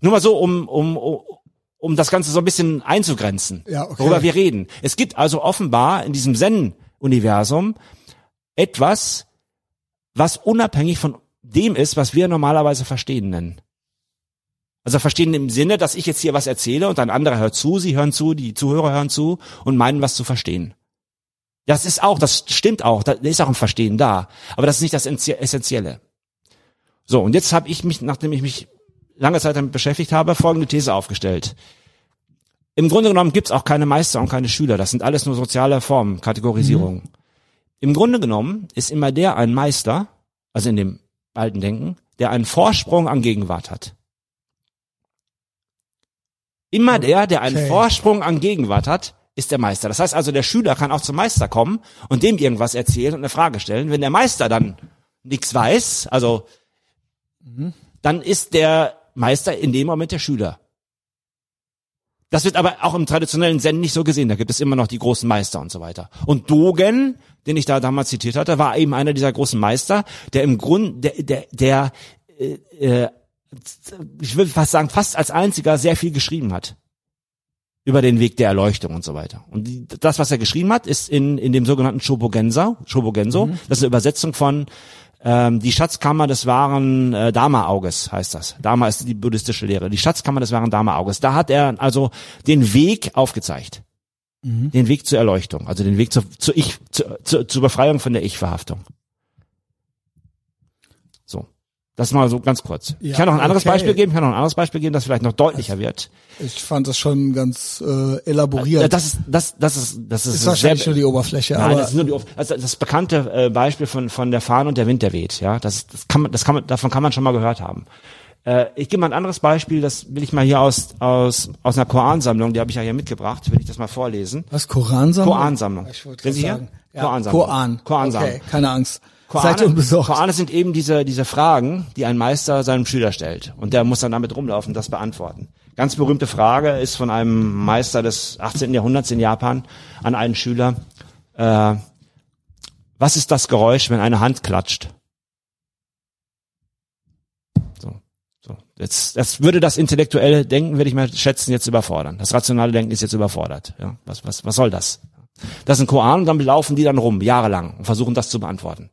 Nur mal so, um, um, um das Ganze so ein bisschen einzugrenzen, Ja, okay. worüber wir reden. Es gibt also offenbar in diesem Zen-Universum etwas, was unabhängig von dem ist, was wir normalerweise verstehen nennen. Also verstehen im Sinne, dass ich jetzt hier was erzähle und ein anderer hört zu, sie hören zu, die Zuhörer hören zu und meinen was zu verstehen. Das ist auch, das stimmt auch, da ist auch ein Verstehen da, aber das ist nicht das Essentielle. So, und jetzt habe ich mich, nachdem ich mich lange Zeit damit beschäftigt habe, folgende These aufgestellt. Im Grunde genommen gibt's auch keine Meister und keine Schüler, das sind alles nur soziale Formen, Kategorisierungen. Mhm. Im Grunde genommen ist immer der ein Meister, also in dem alten Denken, der einen Vorsprung an Gegenwart hat. Immer der, der einen Okay. Vorsprung an Gegenwart hat, ist der Meister. Das heißt also, der Schüler kann auch zum Meister kommen und dem irgendwas erzählen und eine Frage stellen. Wenn der Meister dann nichts weiß, also dann ist der Meister in dem Moment der Schüler. Das wird aber auch im traditionellen Zen nicht so gesehen. Da gibt es immer noch die großen Meister und so weiter. Und Dogen, den ich da damals zitiert hatte, war eben einer dieser großen Meister, der im Grund, der, der, der äh, äh, ich würde fast sagen, fast als einziger sehr viel geschrieben hat über den Weg der Erleuchtung und so weiter. Und die, das, was er geschrieben hat, ist in, in dem sogenannten Shobogenso. Shobogenso. Das ist eine Übersetzung von ähm, die Schatzkammer des wahren äh, Dharma-Auges, heißt das. Dharma ist die buddhistische Lehre. Die Schatzkammer des wahren Dharma-Auges. Da hat er also den Weg aufgezeigt. Den Weg zur Erleuchtung, also den Weg zur, zur Ich, zur, zur, zur Befreiung von der Ich-Verhaftung. So. Das mal so ganz kurz. Ja, ich kann noch ein anderes okay. Beispiel geben, ich kann noch ein anderes Beispiel geben, das vielleicht noch deutlicher wird. Ich fand das schon ganz äh, elaboriert. Ja, das ist, das, das ist, das ist, ist wahrscheinlich nur die Oberfläche, Nein, das ist nur die, Off- also das bekannte äh, Beispiel von von der Fahne und der Wind, der weht. Ja, das, das kann man, das kann man, davon kann man schon mal gehört haben. Äh, ich gebe mal ein anderes Beispiel, das will ich mal hier aus aus aus einer Koransammlung, die habe ich ja hier mitgebracht, will ich das mal vorlesen. was Koransammlung? Koransammlung. Ich wollte gerade Sie hier? sagen. Ja, Koransammlung. Koran. Koransammlung. Okay, keine Angst. Koane, Seid unbesorgt. Koane sind eben diese, diese Fragen, die ein Meister seinem Schüler stellt. Und der muss dann damit rumlaufen das beantworten. Ganz berühmte Frage ist von einem Meister des 18. Jahrhunderts in Japan an einen Schüler. Äh, was ist das Geräusch, wenn eine Hand klatscht? So, so. Jetzt, das würde das intellektuelle Denken, würde ich mal schätzen, jetzt überfordern. Das rationale Denken ist jetzt überfordert. Ja, was, was, was soll das? Das ist ein Koran und dann laufen die dann rum, jahrelang, und versuchen das zu beantworten.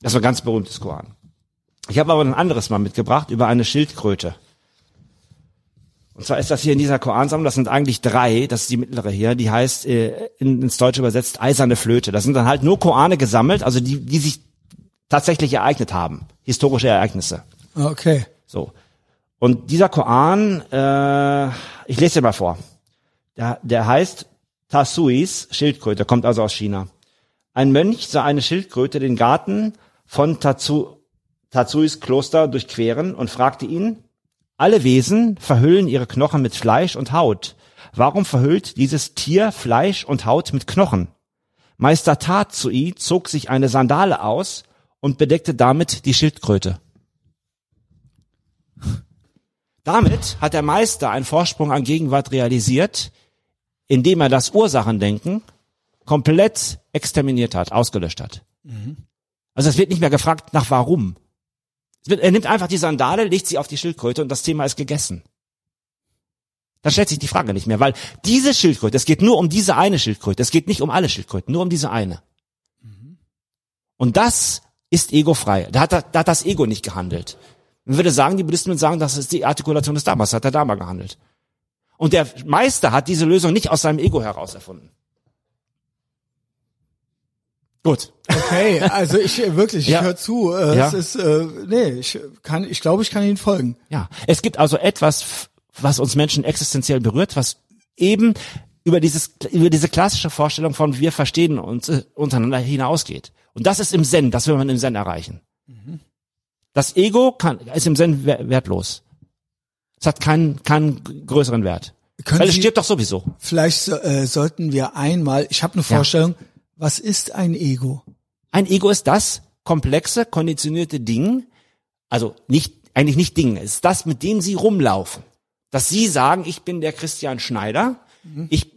Das war ein ganz berühmtes Koran. Ich habe aber ein anderes mal mitgebracht über eine Schildkröte. Und zwar ist das hier in dieser Koransammlung, das sind eigentlich drei, das ist die mittlere hier, die heißt äh, in, ins Deutsche übersetzt eiserne Flöte. Das sind dann halt nur Korane gesammelt, also die, die sich tatsächlich ereignet haben, historische Ereignisse. Okay. So. Und dieser Koran, äh, ich lese dir mal vor. Der, der heißt Tasuis Schildkröte, kommt also aus China. Ein Mönch sah eine Schildkröte den Garten von Tatsu, Tatsuis Kloster durchqueren und fragte ihn, alle Wesen verhüllen ihre Knochen mit Fleisch und Haut. Warum verhüllt dieses Tier Fleisch und Haut mit Knochen? Meister Tatsui zog sich eine Sandale aus und bedeckte damit die Schildkröte. Damit hat der Meister einen Vorsprung an Gegenwart realisiert, indem er das Ursachendenken komplett exterminiert hat, ausgelöscht hat. Also es wird nicht mehr gefragt nach warum. Wird, er nimmt einfach die Sandale, legt sie auf die Schildkröte und das Thema ist gegessen. Dann stellt sich die Frage nicht mehr, weil diese Schildkröte, es geht nur um diese eine Schildkröte, es geht nicht um alle Schildkröten, nur um diese eine. Und das ist egofrei. Da hat, da hat das Ego nicht gehandelt. Man würde sagen, die Buddhisten würden sagen, das ist die Artikulation des Dharmas, hat der Dharma gehandelt. Und der Meister hat diese Lösung nicht aus seinem Ego heraus erfunden. Gut. Okay, also ich äh, wirklich, ich Ja. höre zu. Äh, Ja. Es ist, äh, nee, ich kann, ich glaube, ich kann Ihnen folgen. Ja. Es gibt also etwas, was uns Menschen existenziell berührt, was eben über dieses, über diese klassische Vorstellung von wir verstehen uns äh, untereinander hinausgeht. Und das ist im Zen, das will man im Zen erreichen. Das Ego kann, ist im Zen wertlos. Es hat keinen, keinen größeren Wert. Können Weil es Sie- stirbt doch sowieso. Vielleicht äh, sollten wir einmal, ich habe eine Ja. Was ist ein Ego? Ein Ego ist das komplexe, konditionierte Ding, also nicht, eigentlich nicht Ding, es ist das, mit dem sie rumlaufen. Dass sie sagen, ich bin der Christian Schneider, ich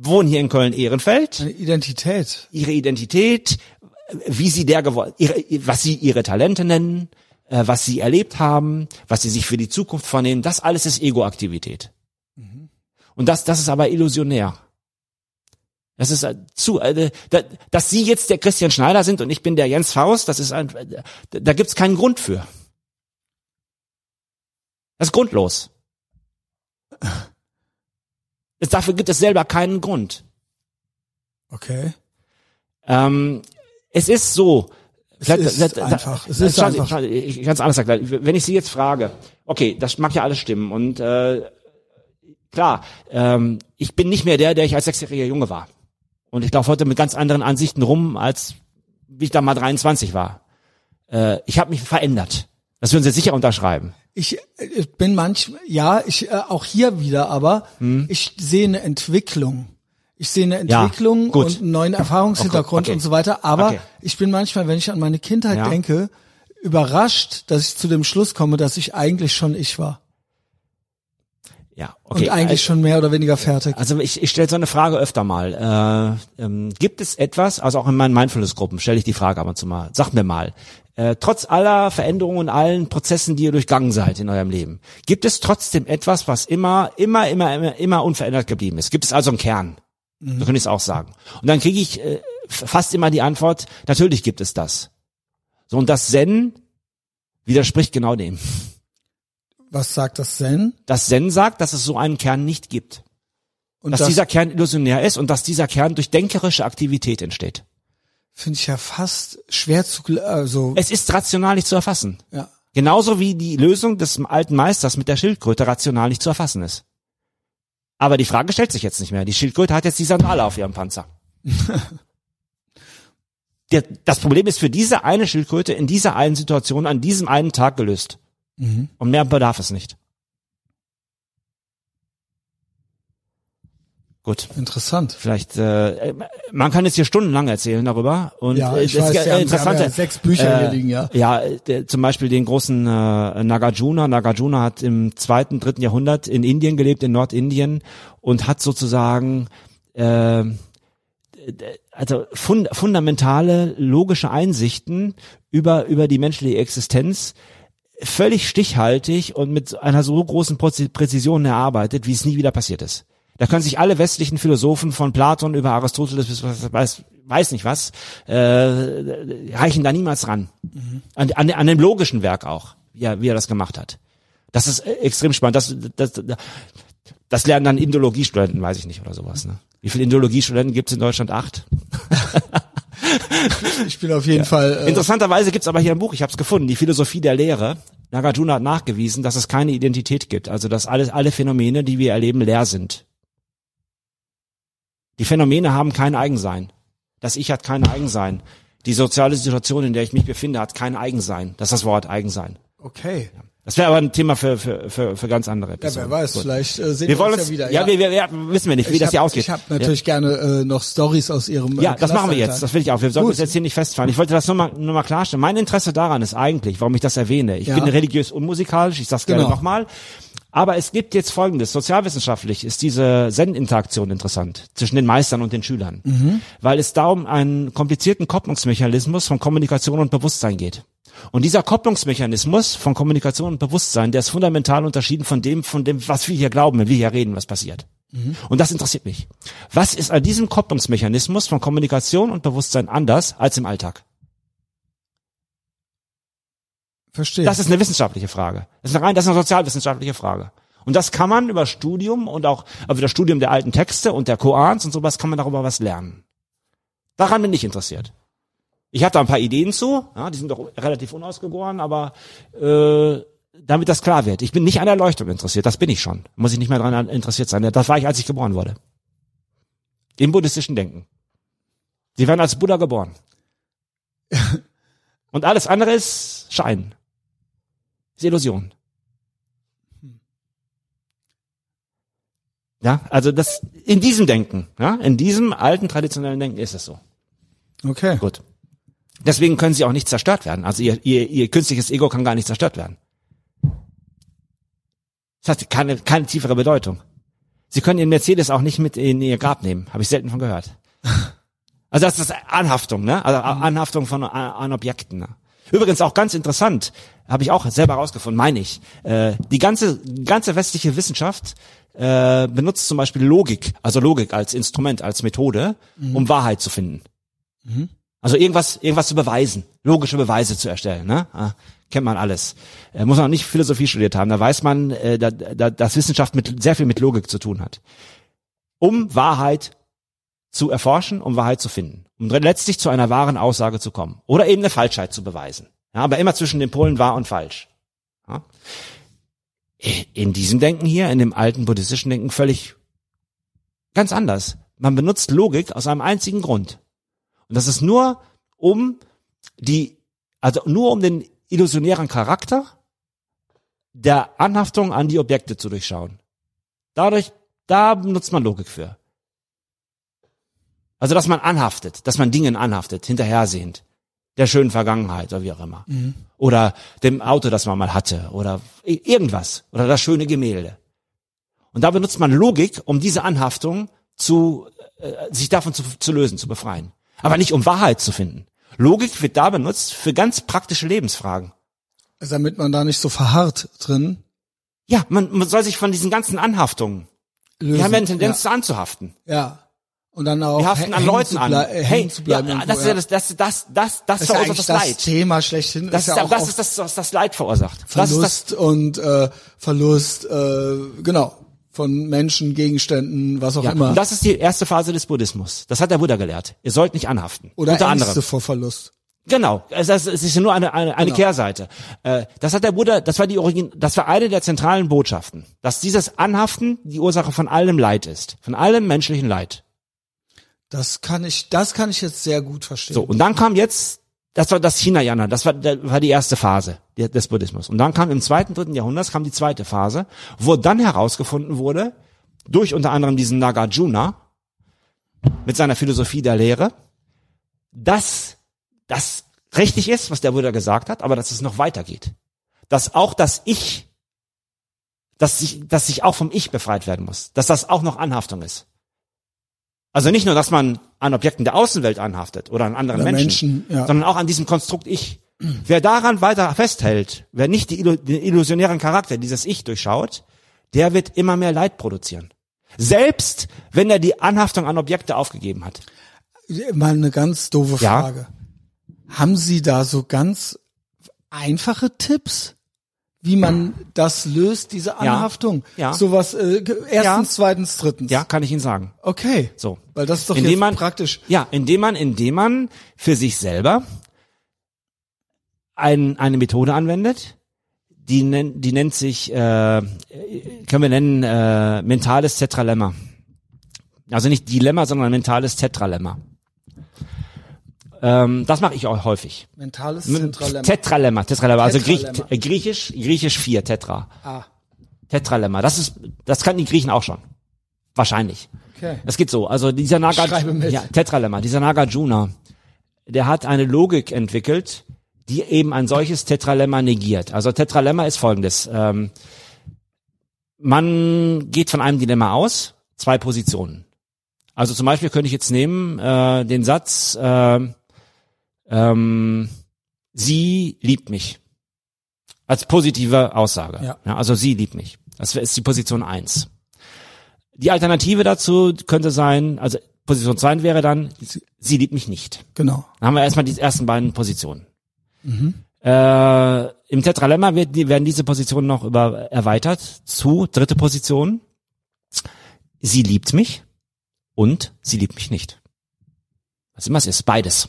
wohne hier in Köln-Ehrenfeld, Eine Identität. ihre Identität, wie sie der geworden, ihre, was sie ihre Talente nennen, äh, was sie erlebt haben, was sie sich für die Zukunft vornehmen, das alles ist Ego-Aktivität. Und das, das ist aber illusionär. Das ist zu, äh, da, dass Sie jetzt der Christian Schneider sind und ich bin der Jens Faust, das ist ein, äh, da, gibt's keinen Grund für. Das ist grundlos. Es, dafür gibt es selber keinen Grund. Okay. Ähm, es ist so. Es ist einfach. Es ist einfach. schauen Ich kann es anders erklären. Wenn ich Sie jetzt frage, okay, das mag ja alles stimmen und äh, klar, ähm, ich bin nicht mehr der, der ich als sechsjähriger Junge war. Und ich laufe heute mit ganz anderen Ansichten rum, als wie ich da mal 23 war. Äh, ich habe mich verändert. Das würden Sie sicher unterschreiben. Ich, ich bin manchmal, ja, ich äh, auch hier wieder, aber Hm. ich sehe eine Entwicklung. Ich sehe eine Ja, Entwicklung gut. und einen neuen Erfahrungshintergrund Okay, okay. und so weiter. Aber Okay. ich bin manchmal, wenn ich an meine Kindheit Ja. denke, überrascht, dass ich zu dem Schluss komme, dass ich eigentlich schon ich war. Ja, okay. und eigentlich also- schon mehr oder weniger fertig. Also ich, ich stelle so eine Frage öfter mal. Äh, ähm, gibt es etwas, also auch in meinen Mindfulness-Gruppen stelle ich die Frage ab und zu mal, sag mir mal, äh, trotz aller Veränderungen und allen Prozessen, die ihr durchgangen seid in eurem Leben, gibt es trotzdem etwas, was immer, immer, immer, immer, immer unverändert geblieben ist? Gibt es also einen Kern? So könnte ich es auch sagen. Und dann kriege ich äh, fast immer die Antwort, natürlich gibt es das. So, und das Zen widerspricht genau dem. Was sagt das Zen? Das Zen sagt, dass es so einen Kern nicht gibt. Und dass das dieser Kern illusionär ist und dass dieser Kern durch denkerische Aktivität entsteht. finde ich ja fast schwer zu, also, Es ist rational nicht zu erfassen. ja. Genauso wie die Lösung des alten Meisters mit der Schildkröte rational nicht zu erfassen ist. Aber die Frage stellt sich jetzt nicht mehr. Die Schildkröte hat jetzt die Sandale auf ihrem Panzer. *laughs* Das Problem ist für diese eine Schildkröte in dieser einen Situation an diesem einen Tag gelöst. Und mehr bedarf es nicht. Gut. Interessant. Vielleicht, äh, man kann jetzt hier stundenlang erzählen darüber. Und Ja, äh, ich weiß, ist haben interessante, ja sechs Bücher hier liegen, ja. Ja, der, zum Beispiel den großen äh, Nagarjuna. Nagarjuna hat im zweiten, dritten Jahrhundert in Indien gelebt, in Nordindien und hat sozusagen äh, also fund, fundamentale logische Einsichten über über die menschliche Existenz völlig stichhaltig und mit einer so großen Präzision erarbeitet, wie es nie wieder passiert ist. Da können sich alle westlichen Philosophen von Platon über Aristoteles bis weiß, weiß nicht was äh, reichen da niemals ran. An, an, an dem logischen Werk auch, wie er, wie er das gemacht hat. Das ist äh, extrem spannend. Das, das, das lernen dann Indologiestudenten, weiß ich nicht, oder sowas. Ne? Wie viele Indologiestudenten gibt es in Deutschland? Acht. *laughs* *laughs* Ich bin auf jeden Fall, äh, Interessanterweise gibt's aber hier ein Buch, ich habe es gefunden, die Philosophie der Lehre. Nagarjuna hat nachgewiesen, dass es keine Identität gibt, also dass alles, alle Phänomene, die wir erleben, leer sind. Die Phänomene haben kein Eigensein. Das Ich hat kein Eigensein. Die soziale Situation, in der ich mich befinde, hat kein Eigensein. Das ist das Wort Eigensein. okay. Das wäre aber ein Thema für, für, für, für ganz andere Ja, Episoden. wer weiß, Gut. vielleicht äh, sehen Wir wollen uns, ja wieder. ja, Wir, wir, wir, wissen wir nicht, wie ich das hier hab, ausgeht. Ich habe natürlich gerne äh, noch Stories aus Ihrem. Ja, äh, das machen wir jetzt. Das will ich auch. Wir sollten Gut. uns jetzt hier nicht festfahren. Ich wollte das nur mal, nur mal klarstellen. Mein Interesse daran ist eigentlich, warum ich das erwähne. Ich Ja. bin religiös unmusikalisch, ich sag's gerne Genau. nochmal. Aber es gibt jetzt Folgendes. Sozialwissenschaftlich ist diese Zen-Interaktion interessant zwischen den Meistern und den Schülern. Mhm. Weil es da um einen komplizierten Kopplungsmechanismus von Kommunikation und Bewusstsein geht. Und dieser Kopplungsmechanismus von Kommunikation und Bewusstsein, der ist fundamental unterschieden von dem, von dem, was wir hier glauben, wenn wir hier reden, was passiert. Und das interessiert mich. Was ist an diesem Kopplungsmechanismus von Kommunikation und Bewusstsein anders als im Alltag? Verstehe. Das ist eine wissenschaftliche Frage. Das ist eine rein, das ist eine sozialwissenschaftliche Frage. Und das kann man über Studium und auch über das Studium der alten Texte und der Koans und sowas kann man darüber was lernen. Daran bin ich interessiert. Ich habe da ein paar Ideen zu, ja, die sind doch relativ unausgegoren, aber äh, damit das klar wird. Ich bin nicht an Erleuchtung interessiert, das bin ich schon. Muss ich nicht mehr daran interessiert sein. Das war ich, als ich geboren wurde. Im buddhistischen Denken. Sie werden als Buddha geboren. *laughs* Und alles andere ist Schein. Ist Illusion. Ja, also das, in diesem Denken, ja, in diesem alten traditionellen Denken ist es so. Okay. Gut. Deswegen können sie auch nicht zerstört werden. Also ihr, ihr, ihr künstliches Ego kann gar nicht zerstört werden. Das hat keine, keine tiefere Bedeutung. Sie können ihren Mercedes auch nicht mit in ihr Grab nehmen. Habe ich selten von gehört. *laughs* Also das ist Anhaftung, ne? Also Anhaftung von an Objekten. Ne? Übrigens auch ganz interessant, habe ich auch selber herausgefunden, meine ich. Äh, die ganze ganze westliche Wissenschaft äh, benutzt zum Beispiel Logik, also Logik als Instrument, als Methode, mhm. um Wahrheit zu finden. Mhm. Also irgendwas, irgendwas zu beweisen, logische Beweise zu erstellen. Ne? Ah, kennt man alles. Äh, muss man auch nicht Philosophie studiert haben. Da weiß man, äh, da, da, dass Wissenschaft mit, sehr viel mit Logik zu tun hat. Um Wahrheit zu erforschen, um Wahrheit zu finden. Um letztlich zu einer wahren Aussage zu kommen. Oder eben eine Falschheit zu beweisen. Ja, aber immer zwischen den Polen wahr und falsch. Ja? In diesem Denken hier, in dem alten buddhistischen Denken, völlig ganz anders. Man benutzt Logik aus einem einzigen Grund. Und das ist nur um die, also nur um den illusionären Charakter der Anhaftung an die Objekte zu durchschauen. Dadurch, da benutzt man Logik für. Also, dass man anhaftet, dass man Dingen anhaftet, hinterhersehend. Der schönen Vergangenheit oder wie auch immer. Mhm. Oder dem Auto, das man mal hatte. Oder irgendwas. Oder das schöne Gemälde. Und da benutzt man Logik, um diese Anhaftung zu, äh, sich davon zu, zu lösen, zu befreien aber nicht um Wahrheit zu finden. Logik wird da benutzt für ganz praktische Lebensfragen. Also damit man da nicht so verharrt drin. Ja, man, man soll sich von diesen ganzen Anhaftungen. Lösen. Wir haben ja eine Tendenz ja. anzuhaften. Ja. Und dann auch wir haften an Leuten an. Hey, zu bleiben ja, das ist ja das, das, das, das, das, das verursacht das Leid. Das Thema schlechthin. Das ist, ja auch das, ist das, was das Leid verursacht. Verlust und äh, Verlust, äh, genau von Menschen, Gegenständen, was auch ja, immer. Das ist die erste Phase des Buddhismus. Das hat der Buddha gelehrt. Ihr sollt nicht anhaften. Oder Unter Ängste anderem. vor Verlust. Genau, es ist nur eine, eine, eine genau. Kehrseite. Äh, das hat der Buddha, das war die Origin, das war eine der zentralen Botschaften, dass dieses Anhaften die Ursache von allem Leid ist, von allem menschlichen Leid. Das kann ich, das kann ich jetzt sehr gut verstehen. So und dann kam jetzt das war das Hinayana, das war, das war die erste Phase des Buddhismus. Und dann kam im zweiten, dritten Jahrhundert kam die zweite Phase, wo dann herausgefunden wurde, durch unter anderem diesen Nagarjuna, mit seiner Philosophie der Lehre, dass das richtig ist, was der Buddha gesagt hat, aber dass es noch weitergeht. Dass auch das Ich, dass sich, dass sich auch vom Ich befreit werden muss. Dass das auch noch Anhaftung ist. Also nicht nur, dass man an Objekten der Außenwelt anhaftet oder an anderen oder Menschen, Menschen ja. sondern auch an diesem Konstrukt Ich. Wer daran weiter festhält, wer nicht die, den illusionären Charakter dieses Ich durchschaut, der wird immer mehr Leid produzieren. Selbst wenn er die Anhaftung an Objekte aufgegeben hat. Mal eine ganz doofe Frage. Ja? Haben Sie da so ganz einfache Tipps? Wie man das löst, diese Anhaftung. Ja. ja. Sowas, äh, erstens, ja. zweitens, drittens. Ja, kann ich Ihnen sagen. Okay. So. Weil das ist doch indem jetzt man, praktisch. Ja, indem man, indem man für sich selber ein, eine Methode anwendet, die, nennt, die nennt sich, äh, können wir nennen, äh, mentales Tetralemma. Also nicht Dilemma, sondern mentales Tetralemma. Ähm, das mache ich auch häufig. Mentales Tetralemma. Tetralemma, Tetralemma, also Griech, äh, griechisch, griechisch vier, Tetra. Ah. Tetralemma, das ist, das kann die Griechen auch schon. Wahrscheinlich. Okay. Das geht so. Also dieser Nagarjuna, ja, Tetralemma, dieser Nagarjuna, der hat eine Logik entwickelt, die eben ein solches Tetralemma negiert. Also Tetralemma ist folgendes. Ähm, man geht von einem Dilemma aus, zwei Positionen. Also zum Beispiel könnte ich jetzt nehmen äh, den Satz, äh, ähm, sie liebt mich. Als positive Aussage. Ja. ja. also sie liebt mich. Das ist die Position eins. Die Alternative dazu könnte sein, also Position zwei wäre dann, sie liebt mich nicht. Genau. Dann haben wir erstmal die ersten beiden Positionen. Mhm. Äh, Im Tetralemma wird, werden diese Positionen noch über, erweitert zu dritte Position. Sie liebt mich und sie liebt mich nicht. Was immer es ist, beides.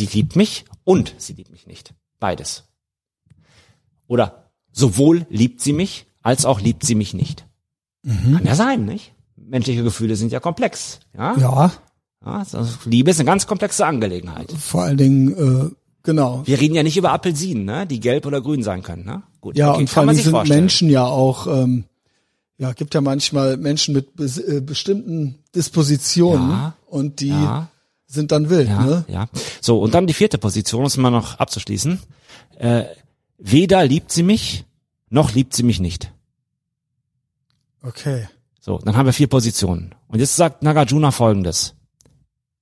Sie liebt mich und sie liebt mich nicht. Beides. Oder sowohl liebt sie mich, als auch liebt sie mich nicht. Mhm. Kann ja sein, nicht? menschliche Gefühle sind ja komplex. Ja. Ja, ja also Liebe ist eine ganz komplexe Angelegenheit. vor allen Dingen, äh, genau. Wir reden ja nicht über Apfelsinen, ne? die gelb oder grün sein können. Ne? Gut, Ja, okay, und vor allem sich sind vorstellen. Menschen ja auch, ähm, ja, gibt ja manchmal Menschen mit äh, bestimmten Dispositionen Ja, und die ja. Sind dann wild, Ja, ne? ja. So, und dann die vierte Position, um es mal noch abzuschließen. Äh, weder liebt sie mich, noch liebt sie mich nicht. Okay. So, dann haben wir vier Positionen. Und jetzt sagt Nagarjuna folgendes.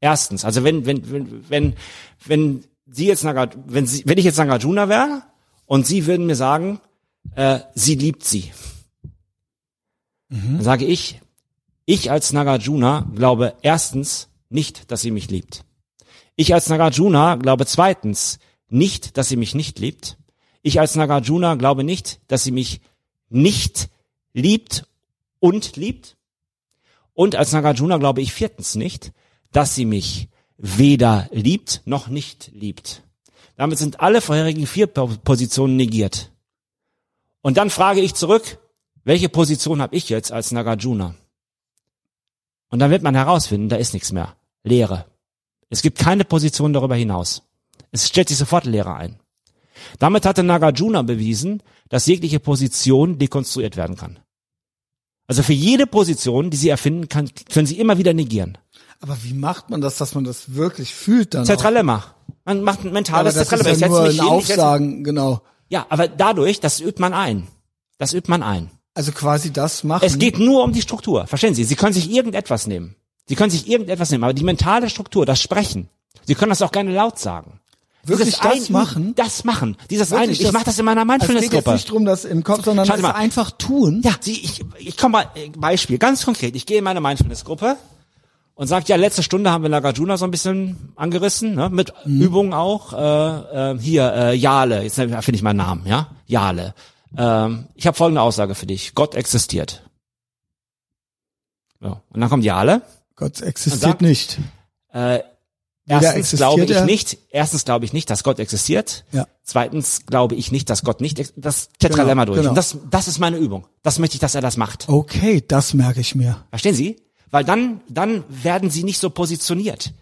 Erstens, also wenn, wenn, wenn, wenn, wenn sie jetzt Naga, wenn sie, wenn ich jetzt Nagarjuna wäre und sie würden mir sagen, äh, sie liebt sie. Dann sage ich, ich als Nagarjuna glaube erstens nicht, dass sie mich liebt. Ich als Nagarjuna glaube zweitens nicht, dass sie mich nicht liebt. Ich als Nagarjuna glaube nicht, dass sie mich nicht liebt und liebt. Und als Nagarjuna glaube ich viertens nicht, dass sie mich weder liebt noch nicht liebt. Damit sind alle vorherigen vier Po- Positionen negiert. Und dann frage ich zurück, welche Position habe ich jetzt als Nagarjuna? Und dann wird man herausfinden, da ist nichts mehr. Leere. Es gibt keine Position darüber hinaus. Es stellt sich sofort Leere ein. Damit hatte Nagarjuna bewiesen, dass jegliche Position dekonstruiert werden kann. Also für jede Position, die sie erfinden kann, können sie immer wieder negieren. Aber wie macht man das, dass man das wirklich fühlt dann? Zentralemma. Man macht ein Aber mentales das ist Zentralemma. Ich ja setze nur ein hin, Aufsagen, genau. Ja, aber dadurch, das übt man ein. Das übt man ein. Also quasi das machen. Es geht nur um die Struktur. Verstehen Sie? Sie können sich irgendetwas nehmen. Sie können sich irgendetwas nehmen, aber die mentale Struktur, das Sprechen. Sie können das auch gerne laut sagen. Wirklich Dieses das Einüben, machen? Das machen. Dieses Einüben. Ich mache das in meiner Es geht jetzt Mindfulness-Gruppe. nicht drum, das im Kopf, sondern es mal. einfach tun. Ja, Sie, ich, ich komme mal, äh, Beispiel, ganz konkret. Ich gehe in meine Mindfulness-Gruppe und sage, ja, letzte Stunde haben wir Nagarjuna so ein bisschen angerissen, ne, mit Mhm. Übungen auch. Äh, äh, hier, äh, Jale, jetzt finde ich meinen Namen, ja, Jale. Ähm, ich habe folgende Aussage für dich. Gott existiert. So, und dann kommt Jale. Gott existiert sagt- nicht. Äh, erstens existiert glaube ich er- nicht, erstens glaube ich nicht, dass Gott existiert. Ja. Zweitens glaube ich nicht, dass Gott nicht, das Tetralemma Genau, durch. genau. Das, das ist meine Übung. Das möchte ich, dass er das macht. Okay, das merke ich mir. Verstehen Sie? Weil dann, dann werden Sie nicht so positioniert.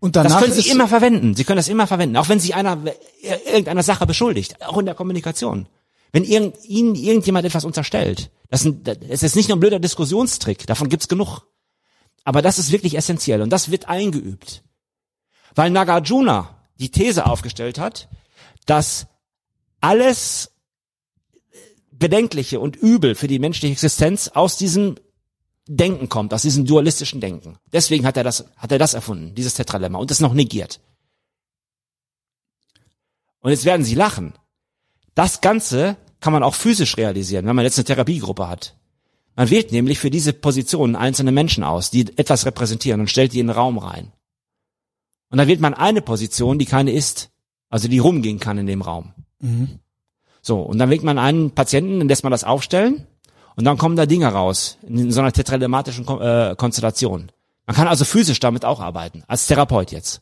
Und Das danach können Sie immer verwenden. Sie können das immer verwenden. Auch wenn Sie einer, äh, irgendeiner Sache beschuldigt. Auch in der Kommunikation. Wenn irgend, Ihnen irgendjemand etwas unterstellt. Das, sind, das ist nicht nur ein blöder Diskussionstrick. Davon gibt's genug. Aber das ist wirklich essentiell. Und das wird eingeübt. Weil Nagarjuna die These aufgestellt hat, dass alles Bedenkliche und Übel für die menschliche Existenz aus diesem Denken kommt, aus diesem dualistischen Denken. Deswegen hat er das, hat er das erfunden, dieses Tetralemma, und das noch negiert. Und jetzt werden Sie lachen. Das Ganze kann man auch physisch realisieren, wenn man jetzt eine Therapiegruppe hat. Man wählt nämlich für diese Positionen einzelne Menschen aus, die etwas repräsentieren und stellt die in den Raum rein. Und dann wählt man eine Position, die keine ist, also die rumgehen kann in dem Raum. So, und dann wählt man einen Patienten, dann lässt man das aufstellen und dann kommen da Dinge raus in so einer tetralematischen äh, Konstellation. Man kann also physisch damit auch arbeiten, als Therapeut jetzt.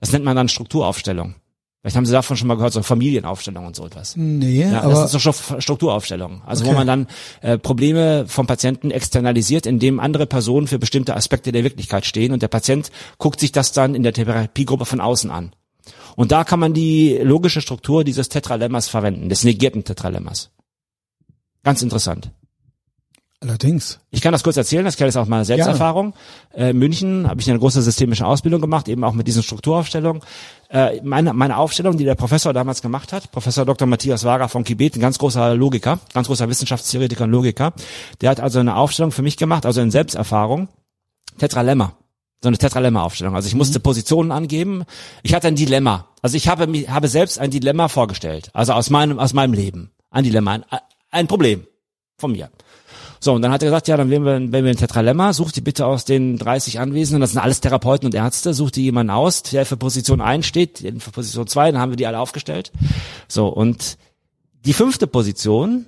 Das nennt man dann Strukturaufstellung. Vielleicht haben Sie davon schon mal gehört, so Familienaufstellung und so etwas. Nee, Ja, aber das ist so Stru- Strukturaufstellung. Also wo Okay. man dann äh, Probleme vom Patienten externalisiert, indem andere Personen für bestimmte Aspekte der Wirklichkeit stehen und der Patient guckt sich das dann in der Therapiegruppe von außen an. Und da kann man die logische Struktur dieses Tetralemmas verwenden, des negierten Tetralemmas. Ganz interessant. Allerdings. Ich kann das kurz erzählen, das kenne ich aus meiner Selbsterfahrung. Äh, in München habe ich eine große systemische Ausbildung gemacht, eben auch mit diesen Strukturaufstellungen. Äh, meine, meine Aufstellung, die der Professor damals gemacht hat, Professor Dr. Matthias Wager von Kibet, ein ganz großer Logiker, ganz großer Wissenschaftstheoretiker und Logiker, der hat also eine Aufstellung für mich gemacht, also in Selbsterfahrung, Tetralemma. So eine Tetralemma-Aufstellung. Also ich musste Positionen angeben. Ich hatte ein Dilemma. Also ich habe mir, habe selbst ein Dilemma vorgestellt. Also aus meinem, aus meinem Leben. Ein Dilemma, ein, ein Problem von mir. So, und dann hat er gesagt, ja, dann wählen wir, wählen wir ein Tetralemma, sucht die bitte aus den 30 Anwesenden, das sind alles Therapeuten und Ärzte, sucht die jemanden aus, der für Position 1 steht, der für Position 2, dann haben wir die alle aufgestellt. So, und die fünfte Position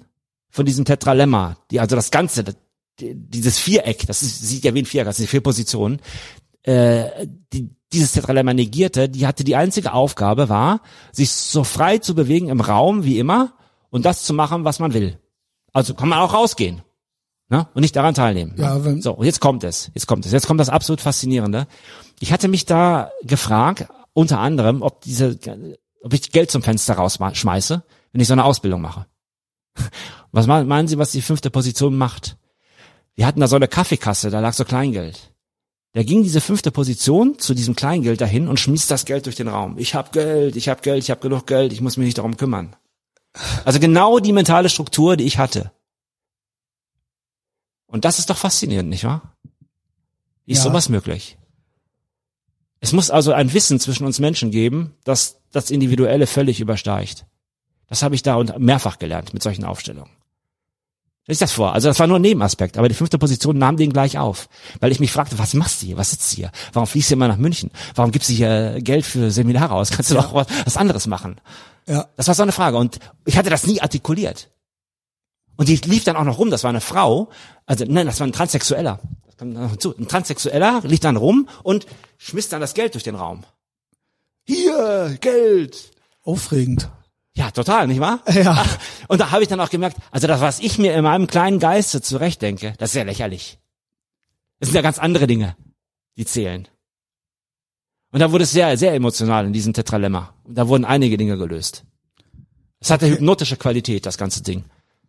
von diesem Tetralemma, die also das Ganze, das, dieses Viereck, das ist, sieht ja wie ein Viereck, das sind vier Positionen, äh, die, dieses Tetralemma negierte, die hatte die einzige Aufgabe war, sich so frei zu bewegen im Raum wie immer und das zu machen, was man will. Also kann man auch rausgehen. Ne? Und nicht daran teilnehmen. Ja, ne? wenn- so, jetzt kommt es. Jetzt kommt es. Jetzt kommt das absolut Faszinierende. Ich hatte mich da gefragt, unter anderem, ob diese, ob ich Geld zum Fenster rausschmeiße, wenn ich so eine Ausbildung mache. *laughs* Was me- meinen Sie, was die fünfte Position macht? Wir hatten da so eine Kaffeekasse, da lag so Kleingeld. Der ging diese fünfte Position zu diesem Kleingeld dahin und schmiss das Geld durch den Raum. Ich hab Geld, ich hab Geld, ich hab genug Geld, ich muss mich nicht darum kümmern. Also genau die mentale Struktur, die ich hatte. Und das ist doch faszinierend, nicht wahr? Wie ist Ja. sowas möglich? Es muss also ein Wissen zwischen uns Menschen geben, das das Individuelle völlig übersteigt. Das habe ich da und mehrfach gelernt mit solchen Aufstellungen. Stell ich das vor. Also das war nur ein Nebenaspekt, aber die fünfte Position nahm den gleich auf. Weil ich mich fragte, was machst du hier? Was sitzt du hier? Warum fliegst du immer nach München? Warum gibst du hier Geld für Seminare aus? Kannst du doch was, was anderes machen? Ja. Das war so eine Frage. Und ich hatte das nie artikuliert. Und die lief dann auch noch rum, das war eine Frau, also nein, das war ein Transsexueller. Das kommt noch hinzu. Ein Transsexueller lief dann rum und schmiss dann das Geld durch den Raum. Hier, Geld. Aufregend. Ja, total, nicht wahr? Ja. *laughs* Und da habe ich dann auch gemerkt, also das, was ich mir in meinem kleinen Geiste zurechtdenke, das ist ja lächerlich. Das sind ja ganz andere Dinge, die zählen. Und da wurde es sehr, sehr emotional in diesem Tetralemma. Und da wurden einige Dinge gelöst. Es hatte hypnotische Qualität, das ganze Ding.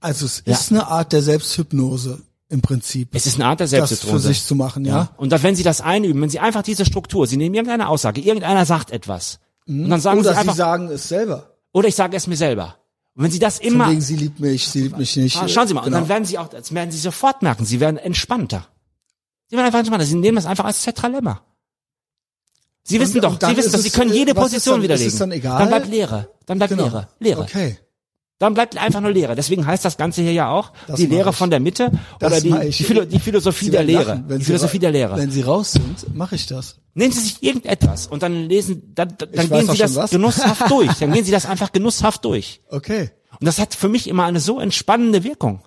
Also es Ja. ist eine Art der Selbsthypnose im Prinzip. Es ist eine Art der das Selbsthypnose. für sich zu machen, ja. Und dass, wenn Sie das einüben, wenn Sie einfach diese Struktur, Sie nehmen irgendeine Aussage, irgendeiner sagt etwas, und dann sagen Oder Sie einfach, sie sagen es selber. oder ich sage es mir selber. Und wenn Sie das Von immer, wegen, sie liebt mich, sie liebt mich nicht. Ah, schauen Sie mal, Genau. und dann werden Sie auch, das werden Sie sofort merken, Sie werden entspannter. Sie werden einfach entspannter. Sie nehmen das einfach als Tetralemma. Sie wissen Und- doch, und dann Sie wissen ist doch, Sie können äh, jede ist Position dann- ist widerlegen. es dann egal? Dann bleibt Leere. Dann bleibt Genau. Leere. Leere. Okay. Dann bleibt einfach nur Leere. Deswegen heißt das Ganze hier ja auch Das die Lehre ich. von der Mitte Das oder die, die, Philo die Philosophie der Lehre. lachen, wenn die sie Philosophie der Lehre. Wenn sie raus sind, mache ich das. Nehmen Sie sich irgendetwas und dann lesen, dann, dann gehen Sie das was. genusshaft *laughs* durch. Dann gehen Sie das einfach genusshaft durch. Okay. Und das hat für mich immer eine so entspannende Wirkung.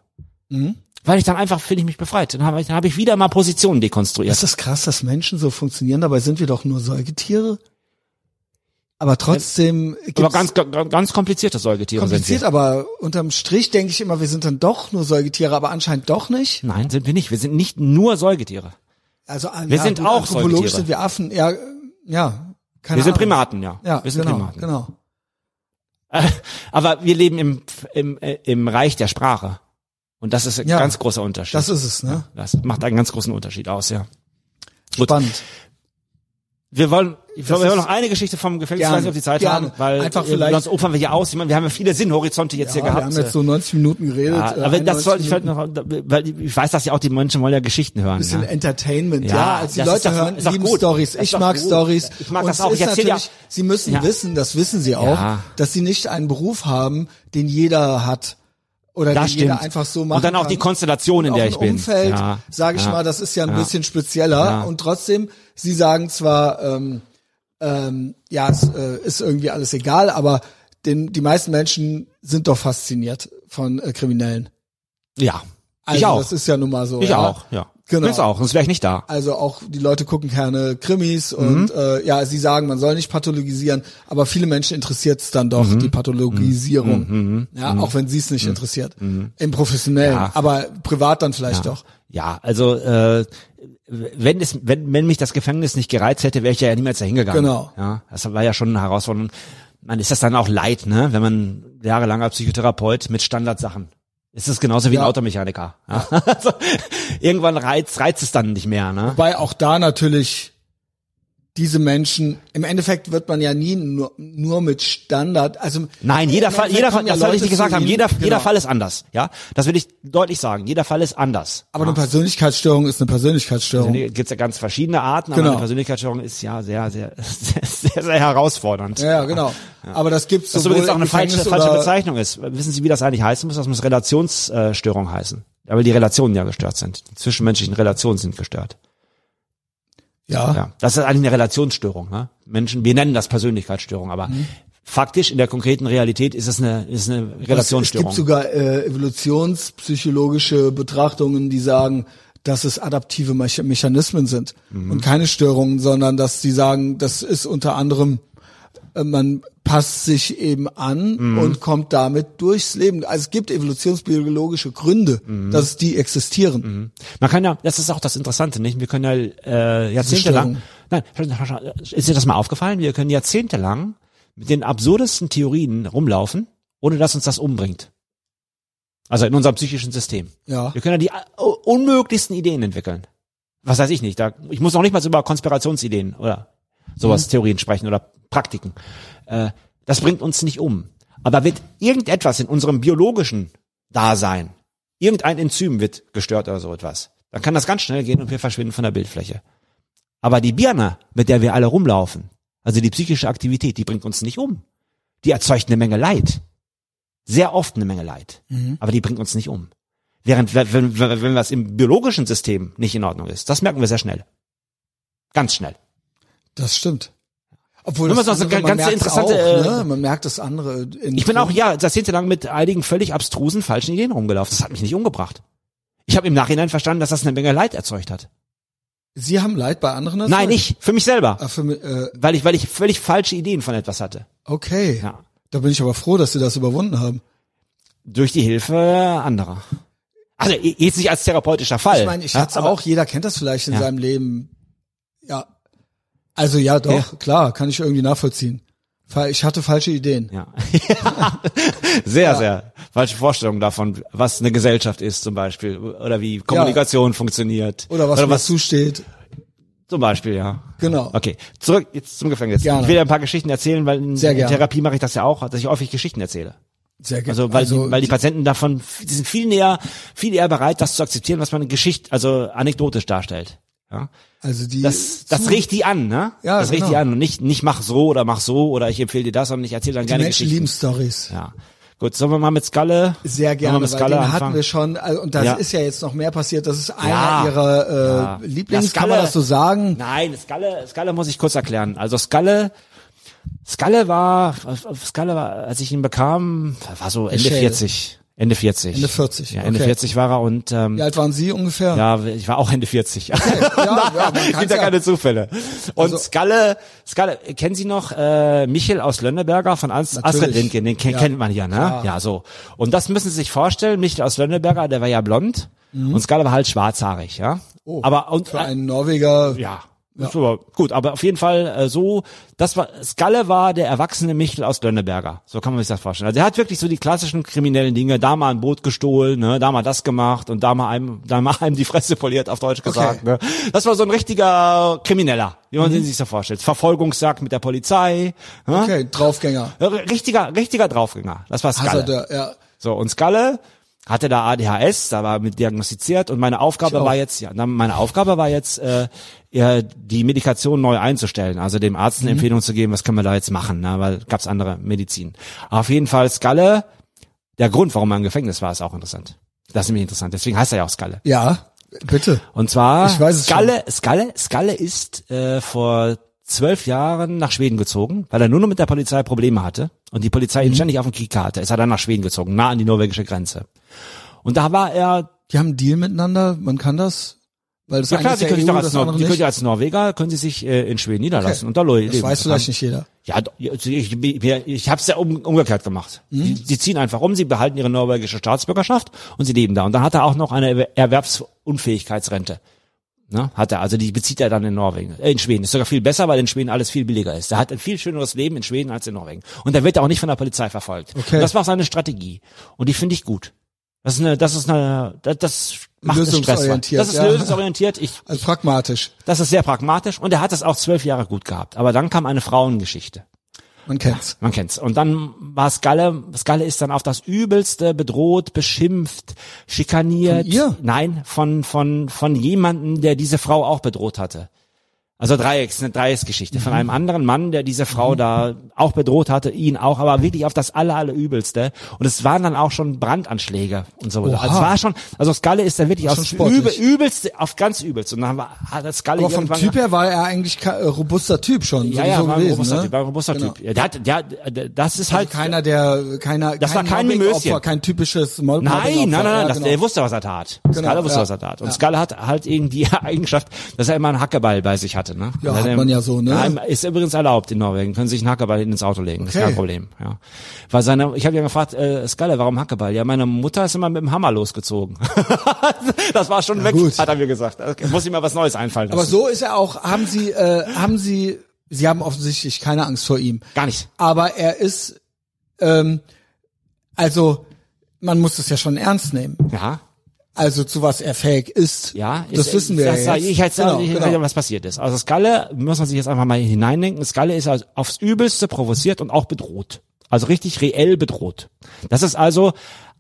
Mhm. Weil ich dann einfach fühle ich mich befreit. Dann habe ich, dann habe ich wieder mal Positionen dekonstruiert. Ist das krass, dass Menschen so funktionieren? Dabei sind wir doch nur Säugetiere. Aber trotzdem Aber gibt's ganz, ganz, ganz komplizierte Säugetiere kompliziert, sind aber unterm Strich denke ich immer, wir sind dann doch nur Säugetiere, aber anscheinend doch nicht. Nein, sind wir nicht. Wir sind nicht nur Säugetiere. Also Wir sind auch anthropologisch Säugetiere. sind wir Affen. Ja, ja. Keine Wir sind Ahnung. Primaten, ja. Ja, wir sind genau, Primaten. genau. *laughs* Aber wir leben im, im, äh, im Reich der Sprache. Und das ist ein Ja. ganz großer Unterschied. Das ist es, ne? das macht einen ganz großen Unterschied aus, ja. Gut. Spannend. Wir wollen, ich glaube, wir wollen noch eine Geschichte vom Gefängnis, ich Gerne, weiß nicht, ob die Zeit gerne. haben, weil Einfach vielleicht- sonst opfern wir hier aus. Ich meine, wir haben ja viele Sinnhorizonte jetzt Ja, hier wir gehabt. haben jetzt so 90 Minuten geredet. ja, äh, aber das 91 sollte ich vielleicht noch, weil ich weiß, dass ja auch die Menschen wollen ja Geschichten hören. bisschen Ja. Entertainment, ja. Ja, als die Leute hören, ist lieben. Stories. Ich mag gut. Stories. Ich mag Und das auch. Ich ist erzähl ja- Sie müssen wissen, das wissen Sie auch, dass Sie nicht einen Beruf haben, den jeder hat. Oder Das den jeder einfach so machen Und dann auch kann. die Konstellation, in der ich ein bin. Umfeld, Ja. sage ich Ja. mal, das ist ja ein Ja. bisschen spezieller. Ja. Und trotzdem, Sie sagen zwar, ähm, ähm, ja, es äh, ist irgendwie alles egal, aber den, die meisten Menschen sind doch fasziniert von äh, Kriminellen. Ja. Also ich auch. das ist ja nun mal so. ich ja. auch, ja. Genau. Bin's auch, sonst wäre ich nicht da. Also auch die Leute gucken gerne Krimis Mhm. und äh, ja, sie sagen, man soll nicht pathologisieren, aber viele Menschen interessiert es dann doch, Mhm. die Pathologisierung. Ja, auch wenn sie es nicht interessiert. Im Professionellen, Mhm. Ja. aber privat dann vielleicht Ja. doch. Ja, also äh, wenn es, wenn, wenn mich das Gefängnis nicht gereizt hätte, wäre ich ja niemals dahin gegangen. Genau. Ja, das war ja schon eine Herausforderung. Man ist das dann auch leid, ne, wenn man jahrelang als Psychotherapeut mit Standardsachen. Es ist genauso wie ein Ja. Automechaniker. Ja. *laughs* Also, irgendwann reizt, reizt es dann nicht mehr, ne? Wobei auch da natürlich diese Menschen, im Endeffekt wird man ja nie nur, nur mit Standard, also Nein, jeder Fall, jeder Fall, ja das soll ich nicht gesagt haben. Jeder, genau. jeder Fall ist anders. Ja, das will ich deutlich sagen. Jeder Fall ist anders. Aber eine Persönlichkeitsstörung ist eine Persönlichkeitsstörung. Also, Gibt es ja ganz verschiedene Arten, aber Genau. eine Persönlichkeitsstörung ist ja sehr, sehr, *laughs* sehr, sehr, sehr herausfordernd. Ja, ja, genau. Aber das gibt's Was sowohl übrigens auch eine falsche, falsche Bezeichnung ist. Wissen Sie, wie das eigentlich heißen muss? Das muss Relationsstörung heißen. Ja, weil die Relationen ja gestört sind. Die zwischenmenschlichen Relationen sind gestört. Ja. Ja, das ist eigentlich eine Relationsstörung. Ne? Menschen, wir nennen das Persönlichkeitsstörung, aber Mhm. faktisch in der konkreten Realität ist es eine, ist eine Es Relationsstörung. gibt sogar äh, evolutionspsychologische Betrachtungen, die sagen, dass es adaptive Mecha- Mechanismen sind Mhm. und keine Störungen, sondern dass sie sagen, das ist unter anderem, man passt sich eben an Mhm. und kommt damit durchs Leben. Also es gibt evolutionsbiologische Gründe, Mhm. dass die existieren. Man kann ja, das ist auch das Interessante, nicht? Wir können ja äh, jahrzehntelang, nein, ist dir das mal aufgefallen? Wir können jahrzehntelang mit den absurdesten Theorien rumlaufen, ohne dass uns das umbringt. Also in unserem psychischen System. Ja. Wir können ja die äh, unmöglichsten Ideen entwickeln. Was weiß ich nicht. Da, ich muss noch nicht mal über Konspirationsideen oder sowas Mhm. Theorien sprechen oder Praktiken. Äh, das bringt uns nicht um. Aber wird irgendetwas in unserem biologischen Dasein, irgendein Enzym wird gestört oder so etwas, dann kann das ganz schnell gehen und wir verschwinden von der Bildfläche. Aber die Birne, mit der wir alle rumlaufen, also die psychische Aktivität, die bringt uns nicht um. Die erzeugt eine Menge Leid. Sehr oft eine Menge Leid. Aber die bringt uns nicht um. Während, wenn, wenn, wenn was im biologischen System nicht in Ordnung ist, das merken wir sehr schnell. Ganz schnell. Das stimmt. Obwohl das so andere, ganz interessante, auch, äh, ne? man merkt das andere. In Ich bin auch, ja, jahrzehntelang mit einigen völlig abstrusen, falschen Ideen rumgelaufen. Das hat mich nicht umgebracht. Ich habe im Nachhinein verstanden, dass das eine Menge Leid erzeugt hat. Sie haben Leid bei anderen? erzeugt? Nein, ich, für mich selber. Ah, für, mi- äh, Weil ich, weil ich völlig falsche Ideen von etwas hatte. okay. Ja. Da bin ich aber froh, dass Sie das überwunden haben. Durch die Hilfe anderer. Also jetzt nicht als therapeutischer Fall. Ich meine, ich ja, hatte auch, jeder kennt das vielleicht in Ja. seinem Leben. Ja. Also ja, doch, Ja. klar, kann ich irgendwie nachvollziehen. Ich hatte falsche Ideen. Ja. *laughs* sehr, sehr falsche Vorstellungen davon, was eine Gesellschaft ist zum Beispiel oder wie Kommunikation funktioniert. Oder was mir zusteht. Zum Beispiel, ja. Genau. Okay, zurück jetzt zum Gefängnis. Gerne. Ich will dir ein paar Geschichten erzählen, weil in in. Therapie mache ich das ja auch, dass ich häufig Geschichten erzähle. Sehr gerne. Also weil, die, weil die Patienten davon, die sind viel näher, viel eher bereit, das zu akzeptieren, was man in Geschichte, also anekdotisch darstellt. Ja, also die das, das riecht die an, ne? Ja, das riecht genau. die an und nicht, nicht mach so oder mach so oder ich empfehle dir das, sondern ich erzähle dann die gerne Menschen Geschichten. lieben Stories. Ja. Gut, sollen wir mal mit Skalle? Sehr gerne, mit weil Skalle den anfangen? hatten wir schon, also, und da Ja. ist ja jetzt noch mehr passiert. Das ist einer Ja. ihrer äh, Ja. Lieblings, Ja, kann man Skalle- das so sagen? Nein, Skalle, Skalle muss ich kurz erklären. Also Skalle, Skalle war, Skalle war, als ich ihn bekam, war so Ende Michelle. 40. Ende 40. Ende 40, Ja, Ende okay. 40 war er und ähm, Wie alt waren Sie ungefähr? Ja, ich war auch Ende 40. ja, *laughs* ja, kann's Gibt ja ja- keine Zufälle. Und Also- Skalle, Skalle, kennen Sie noch äh, Michel aus Lönneberger von As. Astrid Lindgren? Den ken Ja. kennt man ja, ne? Klar. Ja, so. Und das müssen Sie sich vorstellen. Michel aus Lönneberger, der war ja blond und Skalle war halt schwarzhaarig, ja. Mhm. Oh, aber und Für einen Norweger. ja. Das war gut, aber auf jeden Fall äh, so, das war, Skalle war der erwachsene Michel aus Lönneberger. So kann man sich das vorstellen. Also er hat wirklich so die klassischen kriminellen Dinge, da mal ein Boot gestohlen, ne, da mal das gemacht und da mal einem, da mal *laughs* einem die Fresse poliert, auf Deutsch gesagt. Ne. Das war so ein richtiger Krimineller, wie man sich so vorstellt. Verfolgungsjagd mit der Polizei. Ne? Okay, Draufgänger. Richtiger, richtiger Draufgänger. Das war Skalle. Also der, ja. So, und Skalle hatte da ADHS, da war mit diagnostiziert und meine Aufgabe war jetzt, ja, meine Aufgabe war jetzt, äh, ja, die Medikation neu einzustellen, also dem Arzt Mhm. eine Empfehlung zu geben, was können wir da jetzt machen, ne, weil gab's andere Medizin. Auf jeden Fall Skalle, der Grund, warum er im Gefängnis war, ist auch interessant. Das ist nämlich interessant, deswegen heißt er ja auch Skalle. Ja, bitte. Und zwar, Ich weiß es Skalle, Skalle, Skalle ist äh, vor zwölf Jahren nach Schweden gezogen, weil er nur noch mit der Polizei Probleme hatte und die Polizei Mhm. ihn ständig auf den Kieker hatte. Ist er dann nach Schweden gezogen, nah an die norwegische Grenze. Und da war er, Die haben einen Deal miteinander, man kann das? Weil das ja klar, sie können sich EU, als, Nor können als Norweger, können sie sich äh, in Schweden niederlassen Okay. und da leben. Das weiß vielleicht nicht jeder. Ja, ich, ich, ich habe es ja um, umgekehrt gemacht. Mhm. Die, die ziehen einfach um, sie behalten ihre norwegische Staatsbürgerschaft und sie leben da. Und dann hat er auch noch eine Erwer- Erwerbsunfähigkeitsrente. Ne, hat er, also die bezieht er dann in Norwegen, äh, in Schweden. Ist sogar viel besser, weil in Schweden alles viel billiger ist. Er hat ein viel schöneres Leben in Schweden als in Norwegen. Und er wird auch nicht von der Polizei verfolgt. Okay. Und das war seine Strategie. Und die finde ich gut. Das ist eine, das ist eine, das, das macht es stressfrei. Lösungsorientiert, Das ist ja. lösungsorientiert. Ich, Also pragmatisch. das ist sehr pragmatisch und er hat es auch zwölf Jahre gut gehabt. Aber dann kam eine Frauengeschichte. Man kennt's. Man kennt's. Und dann war Skalle, Skalle ist dann auf das Übelste bedroht, beschimpft, schikaniert. Von ihr? Nein, von, von, von jemanden, der diese Frau auch bedroht hatte. Also Dreiecks, eine Dreiecksgeschichte von einem anderen Mann, der diese Frau da auch bedroht hatte, ihn auch, aber wirklich auf das aller, aller Übelste. Und es waren dann auch schon Brandanschläge und so. Oha. Also es war schon, also Skalle ist da wirklich aus übel, übelste, auf ganz übelste. Und dann war, hat Skalle Aber vom Typ her war er eigentlich kein, äh, robuster Typ schon. ja, ja, war ein gewesen, robuster ne? Typ, war ein robuster Genau. Typ. Ja, der hat, der, der, das ist halt Also keiner, der, keiner, Das war kein Mimöschen. kein typisches Mobbing Nein, nein, nein, nein, ja, genau. der wusste, was er tat. Genau, Skalle wusste, ja. was er tat. Und Ja. Skalle hat halt irgendwie *laughs* die Eigenschaft, dass er immer einen Hackeball bei sich hatte. Hatte. Ne? Ja, hat man ja so, ne? Ja, ist übrigens erlaubt in Norwegen. Können sich einen Hackeball ins Auto legen. Das ist Okay. kein Problem. Ja. Weil seine, ich habe ja gefragt, äh, Skalle, warum Hackeball? Ja, meine Mutter ist immer mit dem Hammer losgezogen. *laughs* das war schon weg, gut. hat er mir gesagt. Okay, muss ihm mal was Neues einfallen lassen. Aber so ist er auch, haben Sie, äh, haben Sie, Sie haben offensichtlich keine Angst vor ihm. Gar nicht. Aber er ist, ähm, also, man muss es ja schon ernst nehmen. Ja. Also zu was er fähig ist. Ja, das ist- wissen wir das, ja jetzt. Ich jetzt Genau, ich, genau. was passiert ist. Also Skalle muss man sich jetzt einfach mal hineindenken. Skalle ist also aufs Übelste provoziert und auch bedroht. Also richtig reell bedroht. Das ist also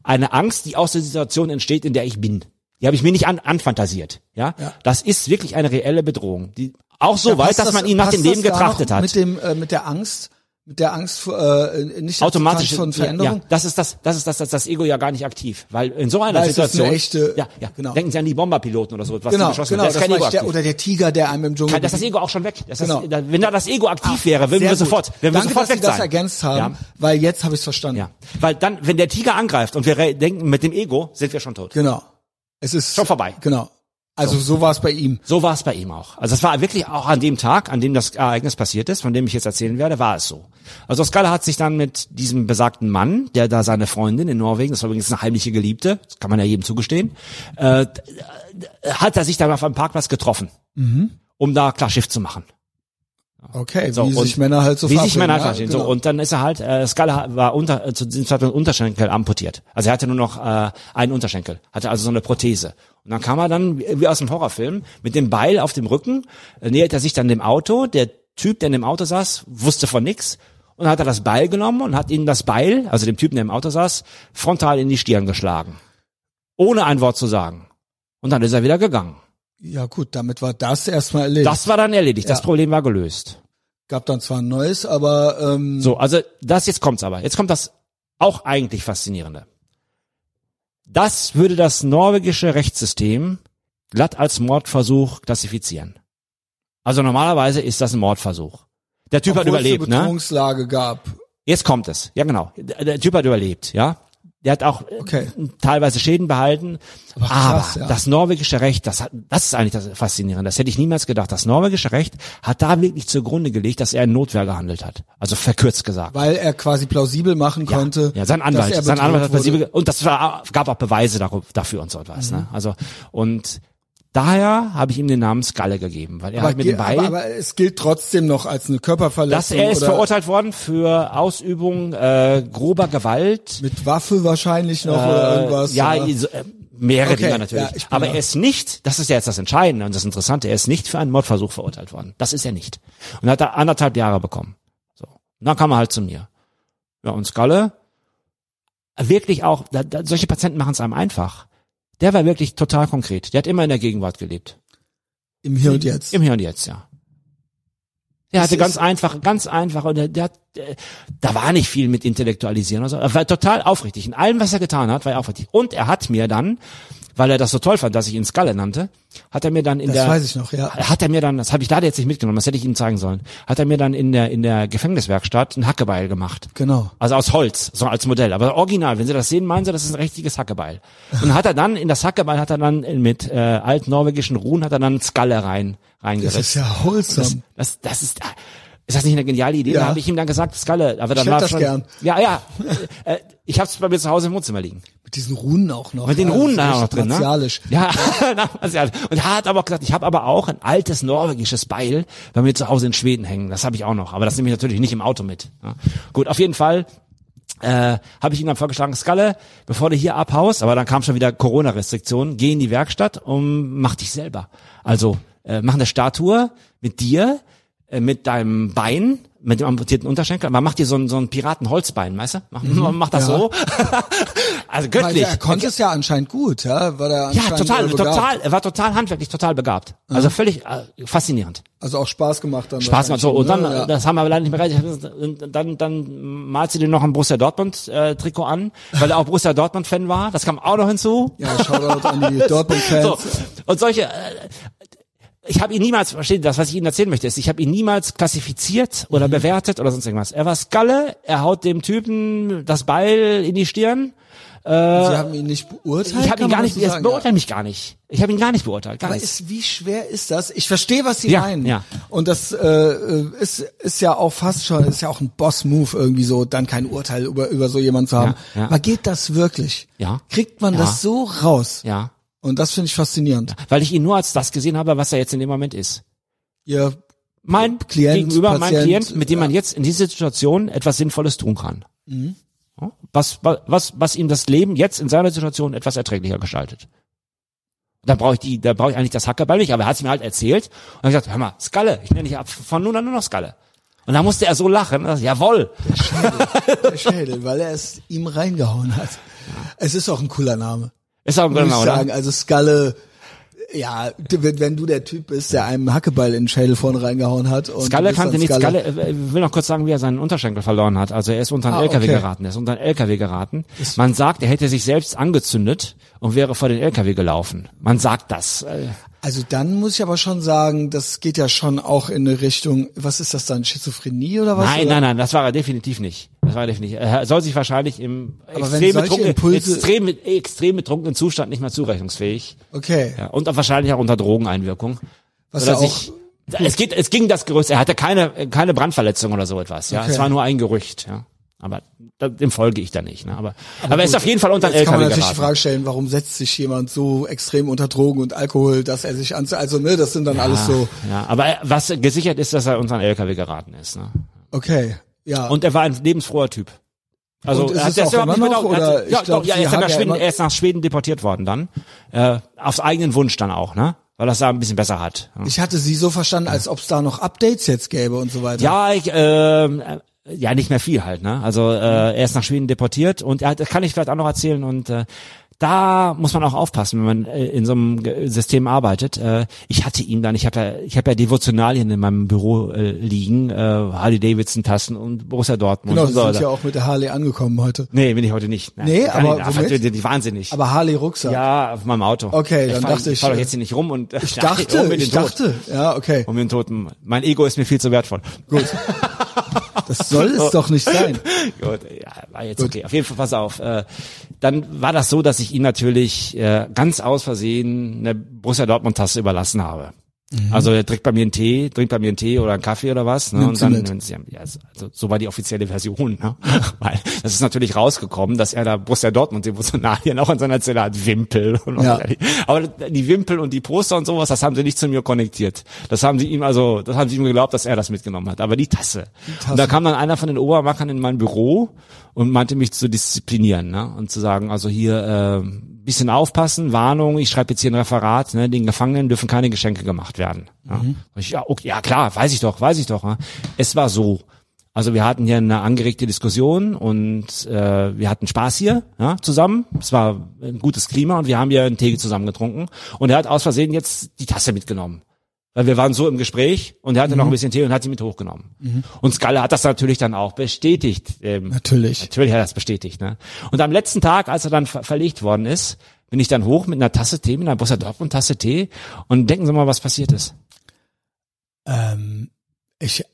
eine Angst, die aus der Situation entsteht, in der ich bin. Die habe ich mir nicht an, anfantasiert. Ja? Ja. das ist wirklich eine reelle Bedrohung. Die auch so Ja, weit, dass das- man ihn nach dem Leben getrachtet hat. Mit dem, äh, mit der Angst, mit der Angst vor, äh, nicht automatisch von Veränderung. ja, das ist das das ist das, das das Ego ja gar nicht aktiv, weil in so einer Weil ist Situation eine echte- ja ja genau. denken Sie an die Bomberpiloten oder so was Genau, geschossen genau. haben. Da ist Das Ego ich, der, oder der Tiger, der einem im Dschungel. Kein- das ist das Ego auch schon weg. Das Genau. ist, wenn da das Ego aktiv wäre, würden wir sofort, würden wir sofort dass Sie weg das sein. ergänzt haben, Ja. weil jetzt habe ich es verstanden. Ja, weil dann, wenn der Tiger angreift und wir denken mit dem Ego, sind wir schon tot. Genau. Es ist Schon vorbei. Genau. Also so, war es bei ihm. So war es bei ihm auch. Also es war wirklich auch an dem Tag, an dem das Ereignis passiert ist, von dem ich jetzt erzählen werde, war es so. Also Skala hat sich dann mit diesem besagten Mann, der da seine Freundin in Norwegen, das war übrigens eine heimliche Geliebte, das kann man ja jedem zugestehen, äh, hat er sich dann auf einem Parkplatz getroffen, um da klar Schiff zu machen. Okay, So, wie sich Männer halt so wie sich verabreden, Männer ja, verstehen. genau. So, und dann ist er halt, äh, Skala war unter, äh, zu diesem Zeitpunkt Unterschenkel amputiert. Also er hatte nur noch äh, einen Unterschenkel, hatte also so eine Prothese. Und dann kam er dann, wie aus dem Horrorfilm, mit dem Beil auf dem Rücken, äh, nähert er sich dann dem Auto. Der Typ, der in dem Auto saß, wusste von nix. Und dann hat er das Beil genommen und hat ihm das Beil, also dem Typen, der im Auto saß, frontal in die Stirn geschlagen. Ohne ein Wort zu sagen. Und dann ist er wieder gegangen. Ja gut, damit war das erstmal erledigt. Das war dann erledigt. Das Ja. Problem war gelöst. Gab dann zwar ein neues, aber ähm, So, also das jetzt kommt's aber. Jetzt kommt das auch eigentlich faszinierende. Das würde das norwegische Rechtssystem glatt als Mordversuch klassifizieren. Also normalerweise ist das ein Mordversuch. Der Typ hat obwohl es eine überlebt, ne? Bedrohungslage gab. Jetzt kommt es. Ja, genau. Der Typ hat überlebt, ja. Der hat auch äh, Okay. teilweise Schäden behalten. Aber Aber, krass, ja. das norwegische Recht, das, hat, das ist eigentlich das Faszinierende. Das hätte ich niemals gedacht. Das norwegische Recht hat da wirklich zugrunde gelegt, dass er in Notwehr gehandelt hat. Also verkürzt gesagt. Weil er quasi plausibel machen konnte. Ja, sein Anwalt, sein Anwalt hat wurde. plausibel, und das war, gab auch Beweise darauf, dafür und so etwas, Mhm. ne? Also, und daher habe ich ihm den Namen Skalle gegeben, weil er Aber, halt mit dem aber, aber es gilt trotzdem noch als eine dass Körperverletzung. er ist verurteilt worden für Ausübung äh, grober Gewalt, Mit Waffe wahrscheinlich noch oder irgendwas. ja, oder? äh, mehrere Okay, Dinge natürlich. ja, Aber er ist nicht, das ist ja jetzt das Entscheidende und das Interessante, er ist nicht für einen Mordversuch verurteilt worden. Das ist er nicht. Und hat da anderthalb Jahre bekommen. So. Und dann kam er halt zu mir. Ja, und Skalle, wirklich auch, da, da, solche Patienten machen es einem einfach. Der war wirklich total konkret. Der hat immer in der Gegenwart gelebt. Im Hier und Jetzt. Im Hier und Jetzt, ja. Der hatte ganz einfach, ganz einfach und der, der hat, der, da war nicht viel mit Intellektualisieren oder so. Er war total aufrichtig. In allem, was er getan hat, war er aufrichtig. Und er hat mir dann, weil er das so toll fand, dass ich ihn Skalle nannte, hat er mir dann in Das der, weiß ich noch, ja. hat er mir dann, das habe ich leider jetzt nicht mitgenommen, das hätte ich ihm zeigen sollen, hat er mir dann in der, in der Gefängniswerkstatt ein Hackebeil gemacht. Genau. Also aus Holz, so als Modell. Aber original, wenn Sie das sehen, meinen Sie, das ist ein richtiges Hackebeil. Und hat er dann, in das Hackebeil hat er dann mit äh, altnorwegischen Ruhen, hat er dann Skalle rein, Das reingeritzt. ist ja wholesome. Das, das ist, ist das nicht eine geniale Idee? Ja. Da habe ich ihm dann gesagt, Skalle, aber dann Ich war das schon, gern. Ja, ja. äh, ich habe es bei mir zu Hause im Wohnzimmer liegen. Mit diesen Runen auch noch. Mit den ja, Runen da noch drin, ne? Ja, *laughs* und er hat aber auch gesagt, ich habe aber auch ein altes norwegisches Beil bei mir zu Hause in Schweden hängen. Das habe ich auch noch, aber das nehme ich natürlich nicht im Auto mit. Ja. Gut, auf jeden Fall äh, habe ich ihm dann vorgeschlagen, Skalle, bevor du hier abhaust, aber dann kam schon wieder Corona-Restriktionen, geh in die Werkstatt und mach dich selber. Also äh, mach eine Statue mit dir, äh, mit deinem Bein, mit dem amputierten Unterschenkel, aber mach dir so ein, so ein Piratenholzbein, weißt du? Mach, mach das Mhm. ja. so. *laughs* also Weil göttlich. er konnte es ja anscheinend gut, ja, war der Ja, total, total, er war total handwerklich, total begabt. Also völlig äh, faszinierend. Also auch Spaß gemacht dann. Spaß gemacht. So, und dann, ne? das haben wir leider nicht mehr erreicht. Und Dann, dann malst du dir noch ein Borussia Dortmund äh, Trikot an, weil er auch Borussia Dortmund Fan war. Das kam auch noch hinzu. Ja, ja Shoutout an die *laughs* Dortmund-Fans. So. Und solche, äh, ich habe ihn niemals, versteht das, was ich Ihnen erzählen möchte, ist, ich habe ihn niemals klassifiziert oder bewertet oder sonst irgendwas. Er war Skalle, er haut dem Typen das Beil in die Stirn, Sie haben ihn nicht beurteilt. ich habe ihn gar nicht, so er beurteilt mich gar nicht. Ich habe ihn gar nicht beurteilt, gar Aber nicht. ist, wie schwer ist das? Ich verstehe, was Sie Ja, meinen. ja. Und das äh, ist, ist ja auch fast schon, ist ja auch ein Boss-Move irgendwie so, dann kein Urteil über, über so jemanden zu haben. Ja, ja. Aber geht das wirklich? Ja. Kriegt man Ja. das so raus? Ja, Und das finde ich faszinierend. weil ich ihn nur als das gesehen habe, was er jetzt in dem Moment ist. Ihr, Mein Klient, gegenüber, mein Patient, Klient, mit dem man ja. jetzt in dieser Situation etwas Sinnvolles tun kann. Mhm. Ja, Was, was, was, ihm das Leben jetzt in seiner Situation etwas erträglicher gestaltet. Da brauche ich die, da brauche ich eigentlich das Hackerball nicht, aber er hat es mir halt erzählt und hat gesagt, hör mal, Skalle, ich nenne dich ab von nun an nur noch Skalle. Und da musste er so lachen, dass, jawohl. der Schädel, weil er es ihm reingehauen hat. Es ist auch ein cooler Name. Ist auch ich Name, sagen. Also Skalle, ja, wenn du der Typ bist, der einem Hackeball in den Schädel vorne reingehauen hat. Und Skalle kannte nicht, Skalle, äh, will noch kurz sagen, wie er seinen Unterschenkel verloren hat. Also er ist unter einen Ah, LKW okay. geraten, er ist unter einen LKW geraten. Man sagt, er hätte sich selbst angezündet und wäre vor den LKW gelaufen. Man sagt das. Äh, Also dann muss ich aber schon sagen, das geht ja schon auch in eine Richtung, was ist das dann, Schizophrenie oder was? Nein, oder? nein, nein, das war er definitiv nicht. Das war er. Er soll sich wahrscheinlich im extrem, betrunkenen, extrem, extrem betrunkenen Zustand nicht mehr zurechnungsfähig. Okay. Ja, und auch wahrscheinlich auch unter Drogeneinwirkung. Was ja auch, sich, es geht, es ging das Gerücht. Er hatte keine, keine Brandverletzung oder so etwas. Ja, Okay. es war nur ein Gerücht. Ja, aber dem folge ich da nicht. Ne? Aber, aber, er ist auf jeden Fall unter Jetzt kann man LKW natürlich die geraten. Frage stellen, warum setzt sich jemand so extrem unter Drogen und Alkohol, dass er sich an, also ne, das sind dann alles so, Ja, aber er- was gesichert ist, dass er unter einen LKW geraten ist. Ne? okay, ja. Und er war ein lebensfroher Typ. Also Und ist er hat es das auch überhaupt immer nicht noch, bedauert. Oder? hat- Ich Ja, glaub, doch, ja, sie ist, nach Schweden, immer- er ist nach Schweden deportiert worden dann. Äh, aufs eigenen Wunsch dann auch, ne? Weil das da ein bisschen besser hat. Ich hatte sie so verstanden, als ob es da noch Updates jetzt gäbe und so weiter. Ja, ich, ähm, äh, ja, nicht mehr viel halt, ne? Also äh, er ist nach Schweden deportiert und er hat, das kann ich vielleicht auch noch erzählen und äh, da muss man auch aufpassen, wenn man äh, in so einem System arbeitet. Äh, ich hatte ihn dann, ich habe ja, ich habe ja Devotionalien in meinem Büro äh, liegen, Harley Davidson Tassen und Borussia Dortmund. Genau, sie so sind weiter. ja auch mit der Harley angekommen heute. Nee, bin ich heute nicht. Nein, Nee, aber ich, womit? die, die wahnsinnig. Aber Harley Rucksack. ja, auf meinem Auto. Okay, dann fahr, dachte ich, fahr doch jetzt hier nicht rum und Ich *laughs* dachte, ich dachte, ja, okay, Um den Toten. Mein Ego ist mir viel zu wertvoll. gut. *laughs* Das soll es doch nicht sein. *laughs* Gut, ja, war jetzt okay. Auf jeden Fall, pass auf. Äh, dann war das so, dass ich ihn natürlich äh, ganz aus Versehen eine Borussia Dortmund-Tasse überlassen habe. Also er trinkt bei mir einen Tee, trinkt bei mir einen Tee oder einen Kaffee oder was. Ne? Nimmt Und sie dann, mit. wenn's- ja, also so war die offizielle Version. Ne? *laughs* Weil das ist natürlich rausgekommen, dass er da Borussia Dortmund Devotionalien auch in seiner Zelle hat, Wimpel. Und Ja. ich. Aber die Wimpel und die Poster und sowas, das haben sie nicht zu mir konnektiert. Das haben sie ihm also, das haben sie ihm geglaubt, dass er das mitgenommen hat. Aber die Tasse. Tasse. Und da kam dann einer von den Obermachern in mein Büro und meinte mich zu disziplinieren ne? und zu sagen, also hier äh, bisschen aufpassen, Warnung, ich schreibe jetzt hier ein Referat, ne? den Gefangenen dürfen keine Geschenke gemacht werden. Ja, Und ich, ja, okay, ja klar, weiß ich doch, weiß ich doch. Ne? Es war so. Also wir hatten hier eine angeregte Diskussion und äh, wir hatten Spaß hier ja, zusammen. Es war ein gutes Klima und wir haben hier einen Tee zusammen getrunken. Und er hat aus Versehen jetzt die Tasse mitgenommen. Weil wir waren so im Gespräch und er hatte noch ein bisschen Tee und hat sie mit hochgenommen. Und Skalle hat das natürlich dann auch bestätigt. Ähm, Natürlich. Natürlich hat er das bestätigt. Ne? Und am letzten Tag, als er dann ver verlegt worden ist, bin ich dann hoch mit einer Tasse Tee, mit einer Borussia Dortmund Tasse Tee und denken Sie mal, was passiert ist. Ähm, ich,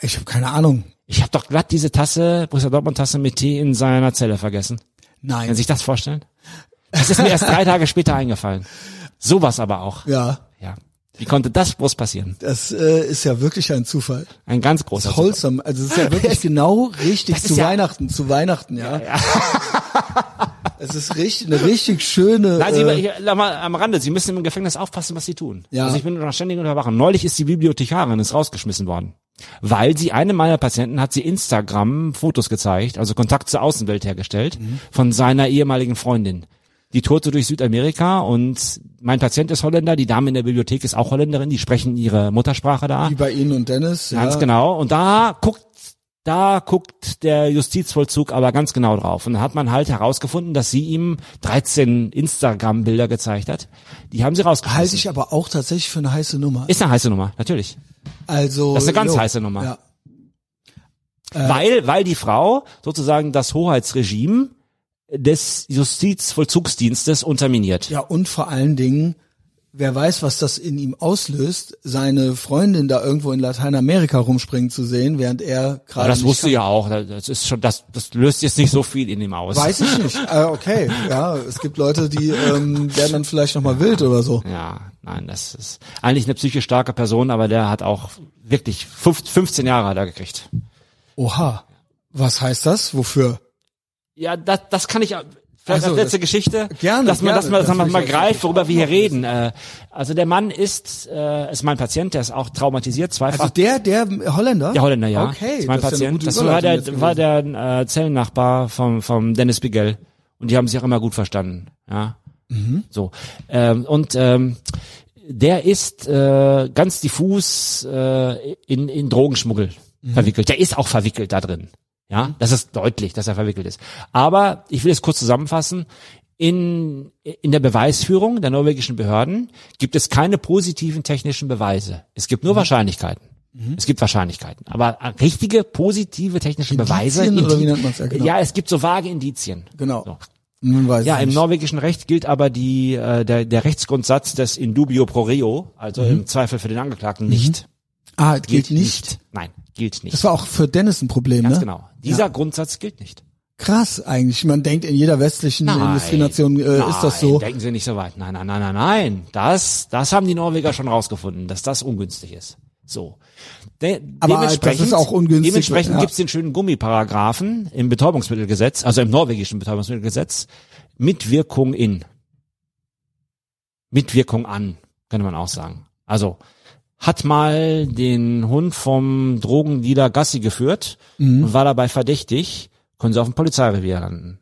ich habe keine Ahnung. Ich habe doch glatt diese Tasse, Borussia Dortmund Tasse mit Tee in seiner Zelle vergessen. Nein. Sie sich das vorstellen? Das ist mir erst drei Tage später eingefallen. Sowas aber auch. Ja, Ja. Wie konnte das bloß passieren? das äh, ist ja wirklich ein Zufall. Ein ganz großer Zufall. Wholesome, also es ist ja wirklich *laughs* genau richtig Das zu ist ja- Weihnachten, zu Weihnachten, ja. *laughs* Es ist richtig, eine richtig schöne. Nein, Sie, äh, hier, la- mal am Rande, Sie müssen im Gefängnis aufpassen, was Sie tun. Ja. Also ich bin unter ständigen Überwachung. Neulich ist die Bibliothekarin ist rausgeschmissen worden. Weil sie, eine meiner Patienten hat sie Instagram Fotos gezeigt, also Kontakt zur Außenwelt hergestellt, Mhm. von seiner ehemaligen Freundin. Die tourte durch Südamerika und mein Patient ist Holländer, die Dame in der Bibliothek ist auch Holländerin, die sprechen ihre Muttersprache da. wie bei Ihnen und Dennis. Ganz ja. genau. Und da guckt, da guckt der Justizvollzug aber ganz genau drauf. Und da hat man halt herausgefunden, dass sie ihm 13 Instagram-Bilder gezeigt hat. Die haben sie rausgeschmissen. Halte ich aber auch tatsächlich für eine heiße Nummer. Ist eine heiße Nummer, natürlich. Also Das ist eine ganz jo. heiße Nummer. Ja. Weil, weil die Frau sozusagen das Hoheitsregime des Justizvollzugsdienstes unterminiert. ja, und vor allen Dingen wer weiß, was das in ihm auslöst, seine Freundin da irgendwo in Lateinamerika rumspringen zu sehen, während er gerade. Das wusste ja auch. Das ist schon, das, das löst jetzt nicht so viel in ihm aus. Weiß ich nicht. Äh, okay, ja, es gibt Leute, die ähm, werden dann vielleicht noch mal wild oder so. Ja, nein, das ist eigentlich eine psychisch starke Person, aber der hat auch wirklich 15 Jahre er gekriegt. Oha, was heißt das? Wofür? Ja, das, das kann ich vielleicht Ach so, als letzte das- Geschichte, Gerne, dass man, gerne, dass man, dass man das mal greift, worüber wir hier reden. Äh, also der Mann ist, äh, ist mein Patient, der ist auch traumatisiert, zweifach. Also der, der Holländer? der Holländer, ja. Okay, ist mein das ist ja Patient. das war der, war der äh, Zellennachbar vom, vom Dennis Bigel. Und die haben sich auch immer gut verstanden. Ja. Mhm. So. Ähm, und ähm, der ist äh, ganz diffus äh, in, in Drogenschmuggel Mhm. verwickelt. Der ist auch verwickelt da drin. Ja, das ist deutlich, dass er verwickelt ist. Aber ich will es kurz zusammenfassen. In, in der Beweisführung der norwegischen Behörden gibt es keine positiven technischen Beweise. Es gibt Mhm. nur Wahrscheinlichkeiten. Es gibt Wahrscheinlichkeiten. Aber richtige positive technische Beweise. Indizien oder wie Indi- nennt man's? Ja, genau. ja, es gibt so vage Indizien. Genau. So. Man weiß Ja, es im nicht. norwegischen Recht gilt aber die, äh, der, der Rechtsgrundsatz des in dubio pro reo, also im Zweifel für den Angeklagten nicht. Ah, Mhm. gilt, nicht. Nein, gilt nicht. Das war auch für Dennis ein Problem, Ganz ne? genau. Dieser Grundsatz gilt nicht. Krass eigentlich. Man denkt, in jeder westlichen Industrienation äh, ist das so. Nein, denken Sie nicht so weit. Nein, nein, nein, nein, nein. Das, das haben die Norweger schon rausgefunden, dass das ungünstig ist. So. De Aber dementsprechend, das ist auch ungünstig, Dementsprechend ja. gibt's den schönen Gummiparagraphen im Betäubungsmittelgesetz, also im norwegischen Betäubungsmittelgesetz, mit Wirkung in. Mit Wirkung an, könnte man auch sagen. Also, hat mal den Hund vom Drogendealer Gassi geführt Mhm. und war dabei verdächtig, können sie auf dem Polizeirevier landen.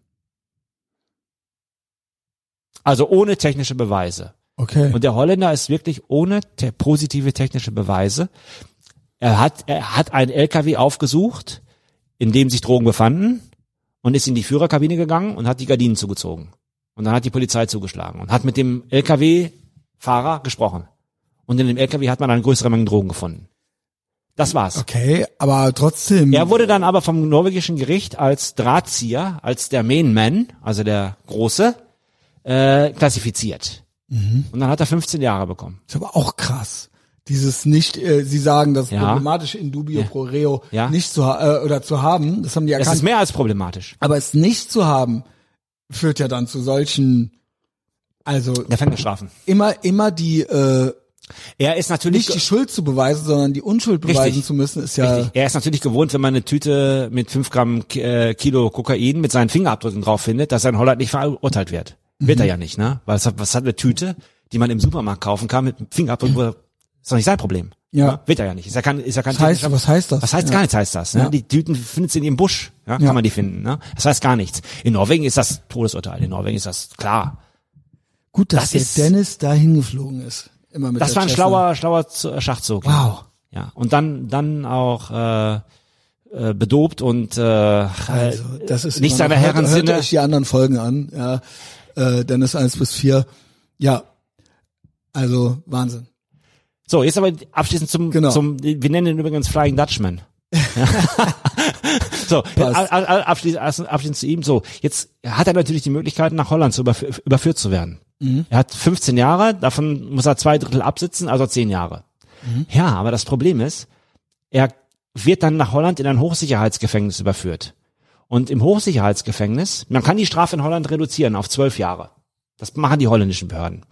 Also ohne technische Beweise. Okay. Und der Holländer ist wirklich ohne te positive technische Beweise. Er hat, er hat einen LKW aufgesucht, in dem sich Drogen befanden und ist in die Führerkabine gegangen und hat die Gardinen zugezogen. Und dann hat die Polizei zugeschlagen und hat mit dem LKW-Fahrer gesprochen. Und in dem LKW hat man dann größere Mengen Drogen gefunden. Das war's. Okay, aber trotzdem. Er wurde dann aber vom norwegischen Gericht als Drahtzieher, als der Main Man, also der Große, äh, klassifiziert. Mhm. Und dann hat er 15 Jahre bekommen. ist aber auch krass. Dieses nicht, äh, Sie sagen, das Ja. problematische in dubio Ja. pro reo Ja. nicht zu äh, oder zu haben, das haben die Das erkannt. ist mehr als problematisch. aber es nicht zu haben, führt ja dann zu solchen, also Gefängnisstrafen. immer, immer die, äh, Er ist natürlich nicht die Schuld zu beweisen, sondern die Unschuld beweisen Richtig. zu müssen, ist ja, Richtig. Er ist natürlich gewohnt, wenn man eine Tüte mit 5 Gramm äh, Kilo Kokain mit seinen Fingerabdrücken drauf findet, dass er in Holland nicht verurteilt wird. Wird Mhm. er ja nicht, ne? Weil was hat, was hat eine Tüte, die man im Supermarkt kaufen kann mit Fingerabdrücken, wo- ist doch nicht sein Problem. Ja. Ne? Wird er ja nicht. Ist ja kein, ist ja kein was heißt, was heißt das? Was heißt ja. gar nichts heißt das? Ne? Ja. Die Tüten findet sie im Busch, ja? kann Ja. man die finden. Ne? Das heißt gar nichts. In Norwegen ist das Todesurteil. In Norwegen ist das klar. Gut, dass Das der Dennis da hingeflogen ist. Immer mit Das war ein schlauer, schlauer Z- Schachzug. Wow. Ja. Und dann, dann auch äh, äh, bedobt und äh, Also, das ist nicht seiner noch- hört, Herren hört Sinne. euch die anderen Folgen an, ja. Äh, Dennis 1 bis 4. Ja. Also, Wahnsinn. So, jetzt aber abschließend zum, Genau. zum wir nennen ihn übrigens Flying Dutchman. *laughs* so, abschließend, abschließend zu ihm. So, jetzt hat er natürlich die Möglichkeit, nach Holland zu überf überführt zu werden. Mhm. Er hat 15 Jahre, davon muss er zwei Drittel absitzen, also 10 Jahre. Mhm. Ja, aber das Problem ist, er wird dann nach Holland in ein Hochsicherheitsgefängnis überführt. Und im Hochsicherheitsgefängnis, man kann die Strafe in Holland reduzieren auf zwölf Jahre. Das machen die holländischen Behörden.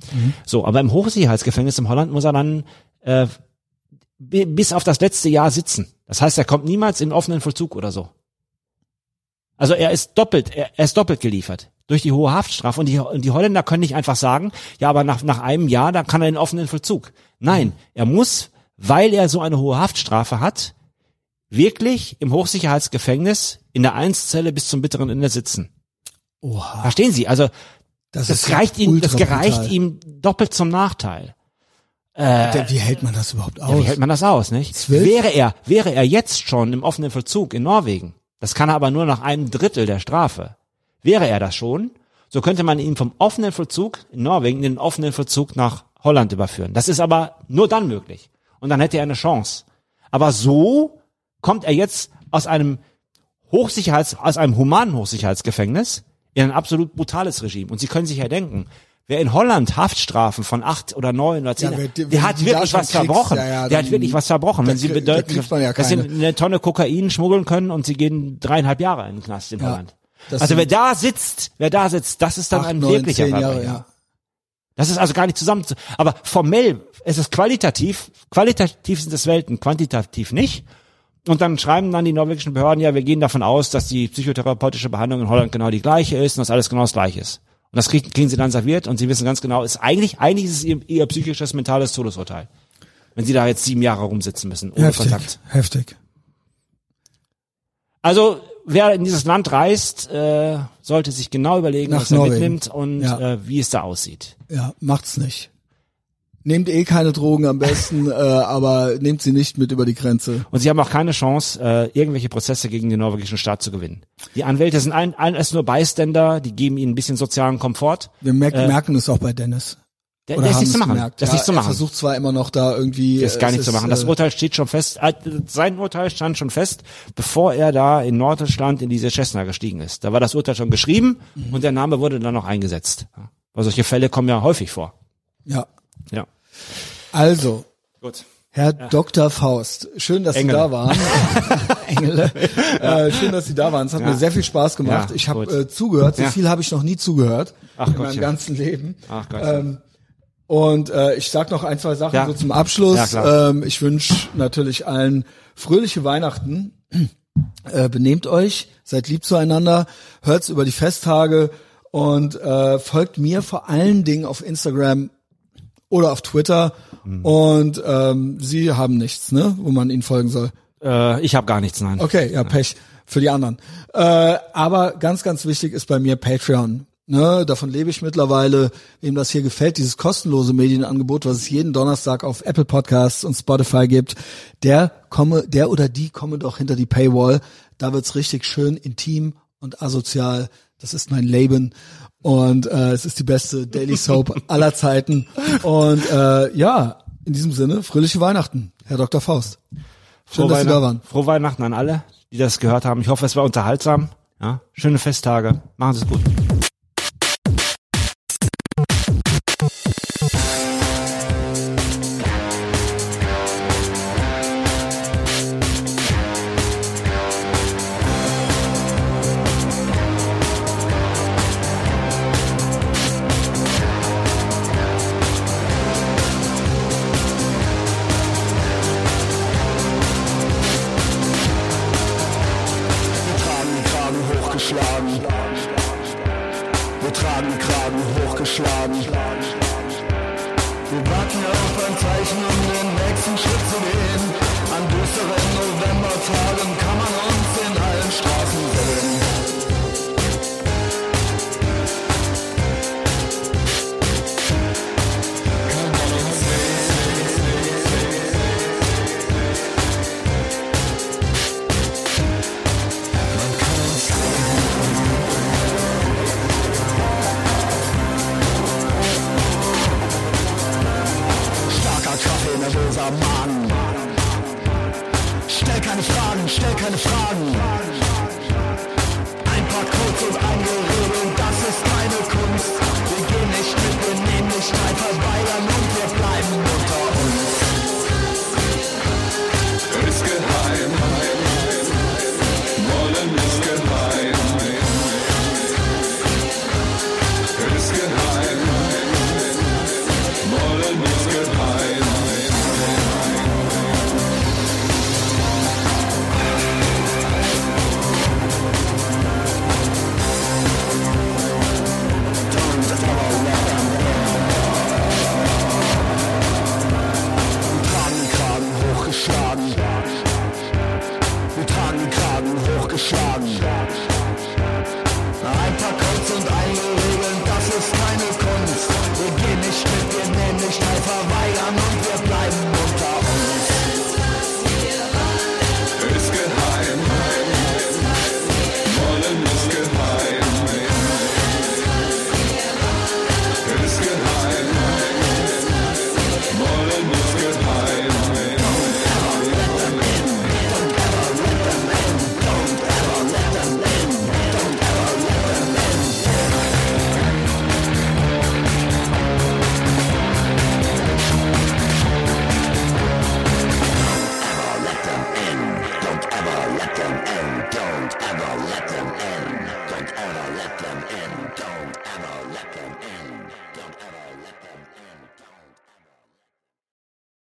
So, aber im Hochsicherheitsgefängnis in Holland muss er dann äh, bi- bis auf das letzte Jahr sitzen. Das heißt, er kommt niemals in offenen Vollzug oder so. Also er ist doppelt, er, er ist doppelt geliefert durch die hohe Haftstrafe und die, und die Holländer können nicht einfach sagen, ja, aber nach, nach einem Jahr, da kann er in offenen Vollzug. Nein, er muss, weil er so eine hohe Haftstrafe hat, wirklich im Hochsicherheitsgefängnis in der Einszelle bis zum bitteren Ende sitzen. Oha. Verstehen Sie? Also Das, das ist ja reicht ihm, das gereicht brutal. ihm doppelt zum Nachteil. Der- Wie hält man das überhaupt aus? Ja, wie hält man das aus, nicht? Zwölf? Wäre er, wäre er jetzt schon im offenen Vollzug in Norwegen, das kann er aber nur nach einem Drittel der Strafe. Wäre er das schon, so könnte man ihn vom offenen Vollzug in Norwegen in den offenen Vollzug nach Holland überführen. Das ist aber nur dann möglich. Und dann hätte er eine Chance. Aber so kommt er jetzt aus einem Hochsicherheits, aus einem humanen Hochsicherheitsgefängnis in ein absolut brutales Regime. Und Sie können sich ja denken, Wer in Holland Haftstrafen von acht oder neun oder zehn, Ja, wer- der hat da wirklich was kriegst, verbrochen. ja, ja, der hat wirklich was verbrochen. da Wenn sie da bedeuten, ja dass sie eine Tonne Kokain schmuggeln können und sie gehen dreieinhalb Jahre in den Knast in Holland. Das Also wer da sitzt, wer da sitzt, das ist dann Acht, ein neun, wirklicher zehn Jahre, ja. Das ist also gar nicht zusammen zu, aber formell ist es qualitativ, qualitativ sind es Welten, quantitativ nicht. Und dann schreiben dann die norwegischen Behörden, ja, wir gehen davon aus, dass die psychotherapeutische Behandlung in Holland genau die gleiche ist und dass alles genau das gleiche ist. Und das kriegen, kriegen sie dann serviert und sie wissen ganz genau, ist eigentlich, eigentlich ist es ihr, ihr psychisches, mentales Todesurteil. Wenn sie da jetzt sieben Jahre rumsitzen müssen, ohne Heftig, Kontakt. heftig. Also, wer in dieses Land reist, äh, sollte sich genau überlegen, Nach was er Norwegen. mitnimmt und Ja. äh, wie es da aussieht. Ja, macht's nicht. Nehmt eh keine Drogen am besten, *laughs* äh, aber nehmt sie nicht mit über die Grenze. Und sie haben auch keine Chance, äh, irgendwelche Prozesse gegen den norwegischen Staat zu gewinnen. Die Anwälte sind ein, ein, erst nur Beiständer, die geben ihnen ein bisschen sozialen Komfort. Wir merk, merken es auch bei Dennis. Der, Oder der ist nichts zu machen. gemerkt. Das ist ja, nichts zu Er machen. versucht zwar immer noch da irgendwie. Das ist gar es nichts zu machen. Das äh, Urteil steht schon fest. Äh, Sein Urteil stand schon fest, bevor er da in Norddeutschland in diese Cessna gestiegen ist. Da war das Urteil schon geschrieben Mhm. und der Name wurde dann noch eingesetzt. Weil solche Fälle kommen ja häufig vor. Ja. Ja. Also, Gut. Herr Dr. Faust, schön, dass Engel. Sie da waren. *laughs* Engel. Äh, schön, dass Sie da waren. Es hat Ja. mir sehr viel Spaß gemacht. Ja, ich habe äh, zugehört. So Ja. viel habe ich noch nie zugehört Ach in meinem Gottchen. ganzen Leben. Ach Gott. Ähm, und äh, ich sag noch ein, zwei Sachen Ja. so zum Abschluss. Ja, ähm, ich wünsche natürlich allen fröhliche Weihnachten. *clears throat* Äh, benehmt euch, seid lieb zueinander, hört's über die Festtage und äh, folgt mir vor allen Dingen auf Instagram oder auf Twitter. Mhm. Und ähm, sie haben nichts, ne, wo man ihnen folgen soll. Äh, ich habe gar nichts, nein. Okay, ja, Pech für die anderen. Äh, aber ganz, ganz wichtig ist bei mir Patreon. Ne, davon lebe ich mittlerweile. Wem das hier gefällt, dieses kostenlose Medienangebot, was es jeden Donnerstag auf Apple Podcasts und Spotify gibt, der komme, der oder die komme doch hinter die Paywall. Da wird's richtig schön intim und asozial. Das ist mein Leben. Und äh, es ist die beste Daily Soap *laughs* aller Zeiten. Und äh, ja, in diesem Sinne, fröhliche Weihnachten, Herr Dr. Faust. Schön, Frohe dass Sie da Weihnachten- waren. Frohe Weihnachten an alle, die das gehört haben. Ich hoffe, es war unterhaltsam. Ja, schöne Festtage. Machen Sie es gut.